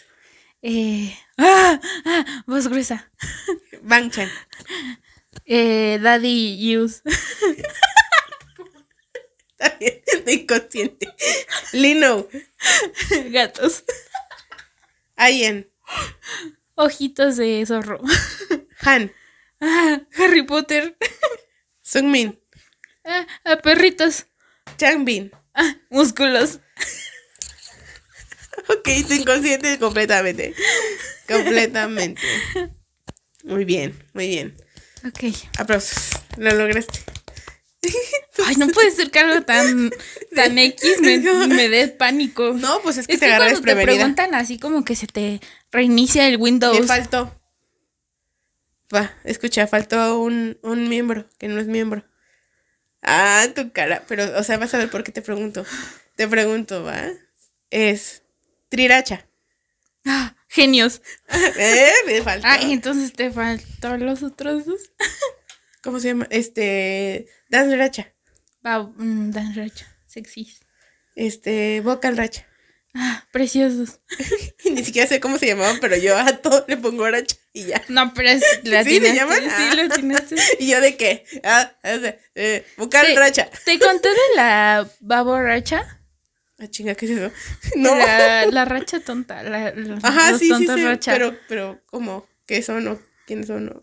Eh, ¡ah! ¡Ah! Voz gruesa. Bangchan. Eh, Daddy Use. Está bien, inconsciente. Lino. Gatos. Ayen. Ojitos de zorro. Han. Ah, Harry Potter. Sungmin. Ah, ah, perritos. Changbin. Ah, músculos. ok, estoy inconsciente completamente. Completamente. Muy bien, muy bien. Ok. Aplausos. Lo lograste. Ay, no puede ser que algo tan, tan X me, me dé pánico. No, pues es que te agarras Te preguntan así como que se te reinicia el Windows. Me faltó. Va, escucha, faltó un, un miembro que no es miembro. Ah, tu cara. Pero, o sea, vas a ver por qué te pregunto. Te pregunto, ¿va? Es Triracha. Ah, genios. eh, me faltó. Ah, entonces te faltaron los otros dos. ¿Cómo se llama? Este. Dance Racha. Va, mm, Dance Racha. Sexy. Este. Vocal Racha. Ah, preciosos. Ni siquiera sé cómo se llamaban, pero yo a todo le pongo Aracha y ya. No, pero es ¿Sí se llaman? Sí, Ah. lo atinaste. ¿Y yo de qué? Ah, eh, buscar Sí. Racha. ¿Te conté de la baborracha? Ah, chinga, ¿qué es eso? No. La, la racha tonta. La, la- Ajá, los sí, sí, sí. racha. Pero, pero, ¿cómo? ¿Qué son o quiénes son? o?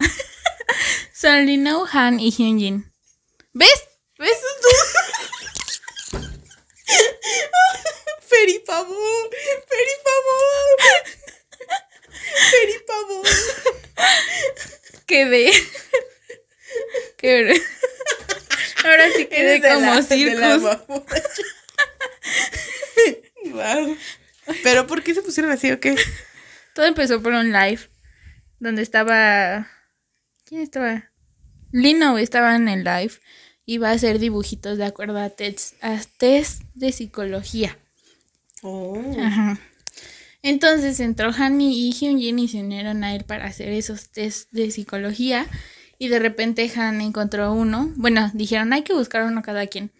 Son Lino, Han y Hyunjin. ¿Ves? ¿Ves? Feripavo, Feripavo, Feripavo. Quedé. Quedé. Ahora sí quedé Eres como la- circus. Guau. Pero ¿por qué se pusieron así o qué? Todo empezó por un live donde estaba. ¿Quién estaba? Lino estaba en el live. Iba a hacer dibujitos de acuerdo a test, a test de psicología. Oh. Ajá. Entonces entró Hani y Hyunjin y se unieron a él para hacer esos test de psicología. Y de repente Han encontró uno. Bueno, dijeron hay que buscar uno cada quien.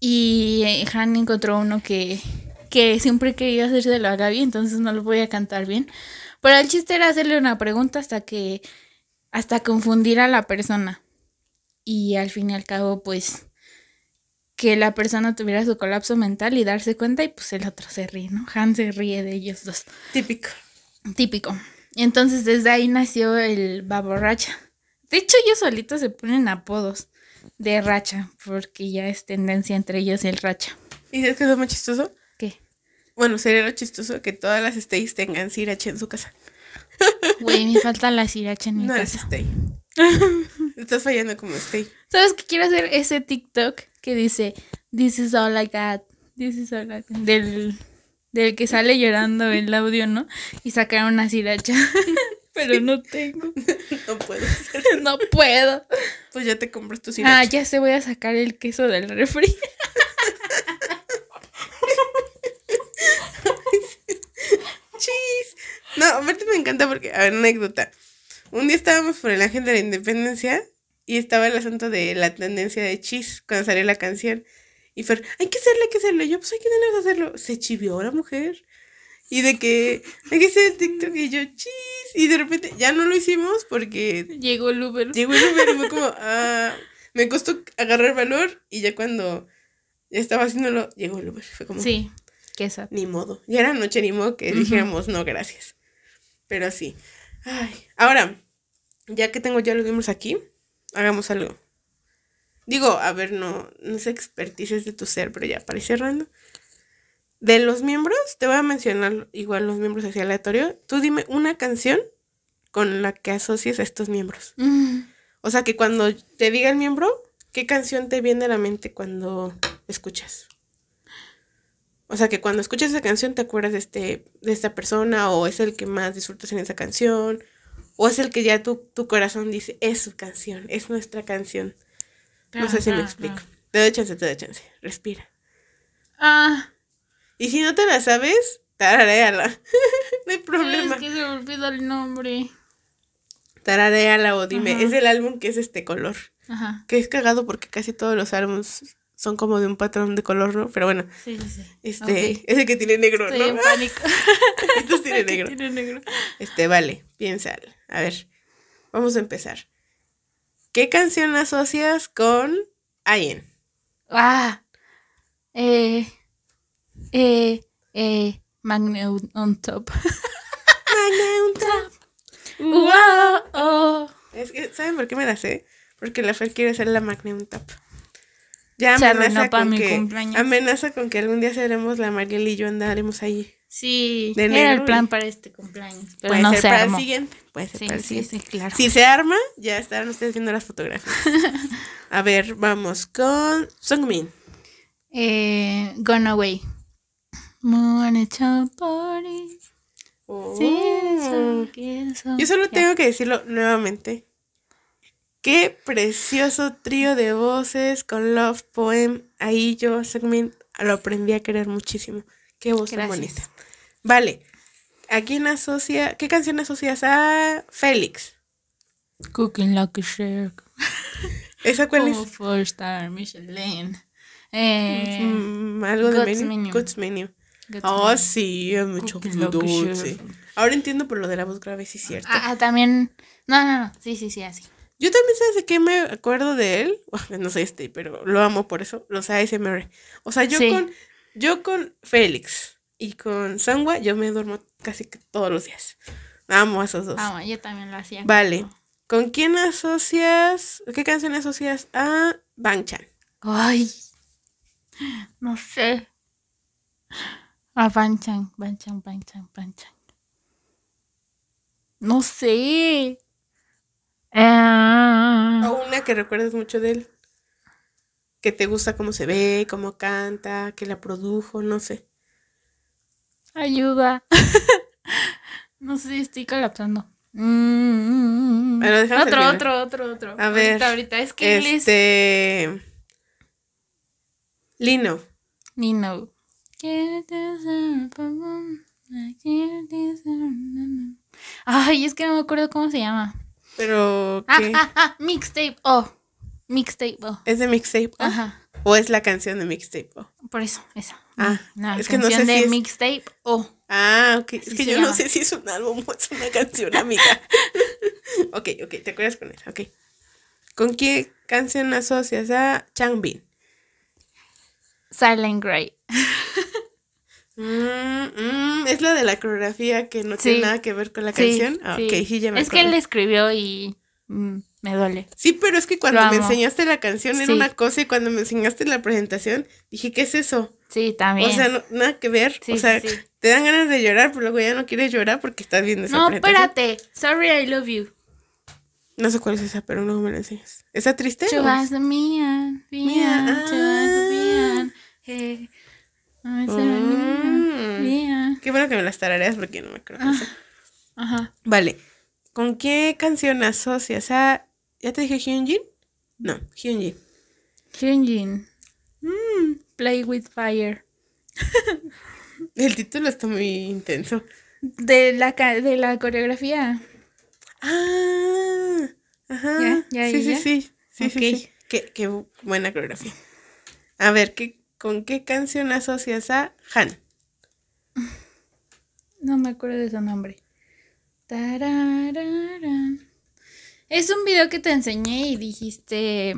Y eh, Han encontró uno que, que siempre quería hacerse lo haga bien, entonces no lo voy a cantar bien. Pero el chiste era hacerle una pregunta hasta que. Hasta confundir a la persona. Y al fin y al cabo, pues. que la persona tuviera su colapso mental y darse cuenta, y pues el otro se ríe, ¿no? Han se ríe de ellos dos. Típico. Típico. Y entonces desde ahí nació el baborracha. De hecho, ellos solitos se ponen apodos de racha, porque ya es tendencia entre ellos el racha. ¿Y sabes qué es lo más chistoso? ¿Qué? Bueno, sería lo chistoso que todas las stays tengan sriracha en su casa. Güey, me falta la sriracha en mi No es casa. stay. Estás fallando como stay. ¿Sabes qué quiero hacer? Ese TikTok que dice, This is all I got. This is all I got. Del, del que sale llorando el audio, ¿no? Y sacar una sriracha. Pero no tengo. No puedo. No puedo. Pues ya te compras tu sriracha. Ah, ya se voy a sacar el queso del refri. Chis. No, aparte me encanta porque, a ver, anécdota. Un día estábamos por el Ángel de la Independencia y estaba el asunto de la tendencia de chis cuando salió la canción. Y Fer, hay que hacerlo, hay que hacerlo. Y yo, pues hay que tenemos que hacerlo. Se chivió la mujer. Y de que hay que hacer el TikTok. Y yo, chis. Y de repente ya no lo hicimos porque Llegó el Uber. llegó el Uber y fue como, ah, me costó agarrar valor. Y ya cuando ya estaba haciéndolo, llegó el Uber. Fue como, Sí, queso. ni modo. Ya era noche, ni modo que dijéramos no, gracias. Pero sí. Ay, ahora, ya que tengo ya los miembros aquí, hagamos algo. Digo, a ver, no, no sé expertices de tu ser, pero ya para ir cerrando. De los miembros, te voy a mencionar igual los miembros así aleatorio. Tú dime una canción con la que asocies a estos miembros. Mm, O sea, que cuando te diga el miembro, ¿qué canción te viene a la mente cuando escuchas? O sea, que cuando escuchas esa canción te acuerdas de, este, de esta persona o es el que más disfrutas en esa canción o es el que ya tu, tu corazón dice, es su canción, es nuestra canción. No sé si me explico. ajá. Te doy chance, te doy chance. Respira. Ah, Y si no te la sabes, tarareala. no hay es problema. que se me olvidó el nombre. Tarareala o dime, Ajá. es el álbum que es este color. Ajá. Que es cagado porque casi todos los álbumes son como de un patrón de color, ¿no? Pero bueno, Sí, sí, sí. este, Ok. es el que tiene negro, Estoy ¿no? en pánico. Estos tiene negro. tiene negro. Este, vale, piensa. A ver, vamos a empezar. ¿Qué canción asocias con Ayen? Ah. Eh. Eh. Eh. Magnet on top. Wow. Oh. Es que, ¿saben por qué me la sé? Porque la Fer quiere hacer la Magnum Tap. Ya Se amenaza para con mi que cumpleaños. amenaza con que algún día seremos la Mariel y yo andaremos ahí. Sí. De era el plan para este cumpleaños. Pero Puede no ser se para armó. el siguiente. Puede ser Sí, para el sí, siguiente. sí, claro. Si se arma, ya estarán ustedes viendo las fotografías. A ver, vamos con Sungmin. Eh, Gone Away. Eso. Yo solo tengo que decirlo nuevamente. Qué precioso trío de voces con Love Poem. Ahí yo, Sungmin, lo aprendí a querer muchísimo. Qué voz tan bonita. Vale. ¿A quién asocia? ¿Qué canción asocias a Félix? Cooking like a shark. ¿Esa cuál Oh, es? four star Michelin. Eh, Mm, algo de menú. Menu. God's Menu. Oh, sí, es mucho Lucky dulce. Ahora entiendo por lo de la voz grave, sí es cierto. Ah, ah, también. No, no, no. Sí, sí, sí, así. Yo también sabes de qué me acuerdo de él. No sé este, pero lo amo por eso. Los ASMR. O sea, yo Sí. con yo con Félix y con Sangwa, yo me duermo casi que todos los días. Amo a esos dos. Ah, yo también lo hacía. Vale. ¿Con quién asocias? ¿Qué canción asocias a Bangchan? Ay. No sé. A Banchan, Banchan, Banchan, Banchan. No sé. Ah. O una que recuerdes mucho de él. Que te gusta cómo se ve, cómo canta, que la produjo, no sé. Ayuda. no sé, estoy colapsando. Mm. Bueno, otro, terminar. otro, otro, otro. A ver, Ahorita, ahorita. Es que inglés. Este. Lino. Nino. Ay, es que no me acuerdo cómo se llama. Pero. Ah, ¿qué? ah, ah, mixtape. Oh, mixtape. Oh. ¿Es de mixtape? O? Ajá. ¿O es la canción de mixtape? O? Por eso, esa. Ah, La es que no canción sé si de es- mixtape. Oh. Ah, ok. Es que yo no sé si es un álbum o es una canción, amiga. ok, ok, te acuerdas con esa, ok. ¿Con qué canción asocias a Changbin? Silent Grey. Mm, mm, es la de la coreografía que no Sí. tiene nada que ver con la Sí, canción. Ah, sí. ya me Es que él escribió y mm, me duele. Sí, pero es que cuando me enseñaste la canción era una cosa y cuando me enseñaste la presentación dije, ¿qué es eso? Sí, también. O sea, no- nada que ver. O sea, te dan ganas de llorar, pero luego ya no quieres llorar porque estás viendo esa no, espérate. Sorry, I love you. No sé cuál es esa, pero luego me la enseñas. ¿Esa triste? Chubas Mian, Mian, Mian, chubas de ah. Mm. Qué bueno que me las tarareas porque no me acuerdo. esa. Ajá. Vale. ¿Con qué canción asocias a... ¿Ya te dije Hyunjin? No, Hyunjin. Hyunjin. Mm, Play with fire. El título está muy intenso. De la, de la coreografía. Ah, ajá. ¿Ya? ¿Ya? sí, sí, ¿Ya? sí, sí, sí, Ok. sí. Qué, qué bu- buena coreografía. A ver, ¿qué, ¿con qué canción asocias a Han? No me acuerdo de su nombre. Tarararán. Es un video que te enseñé y dijiste.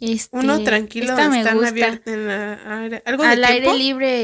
Este, Uno tranquilo, están abiertos en la aire- algo de Al aire libre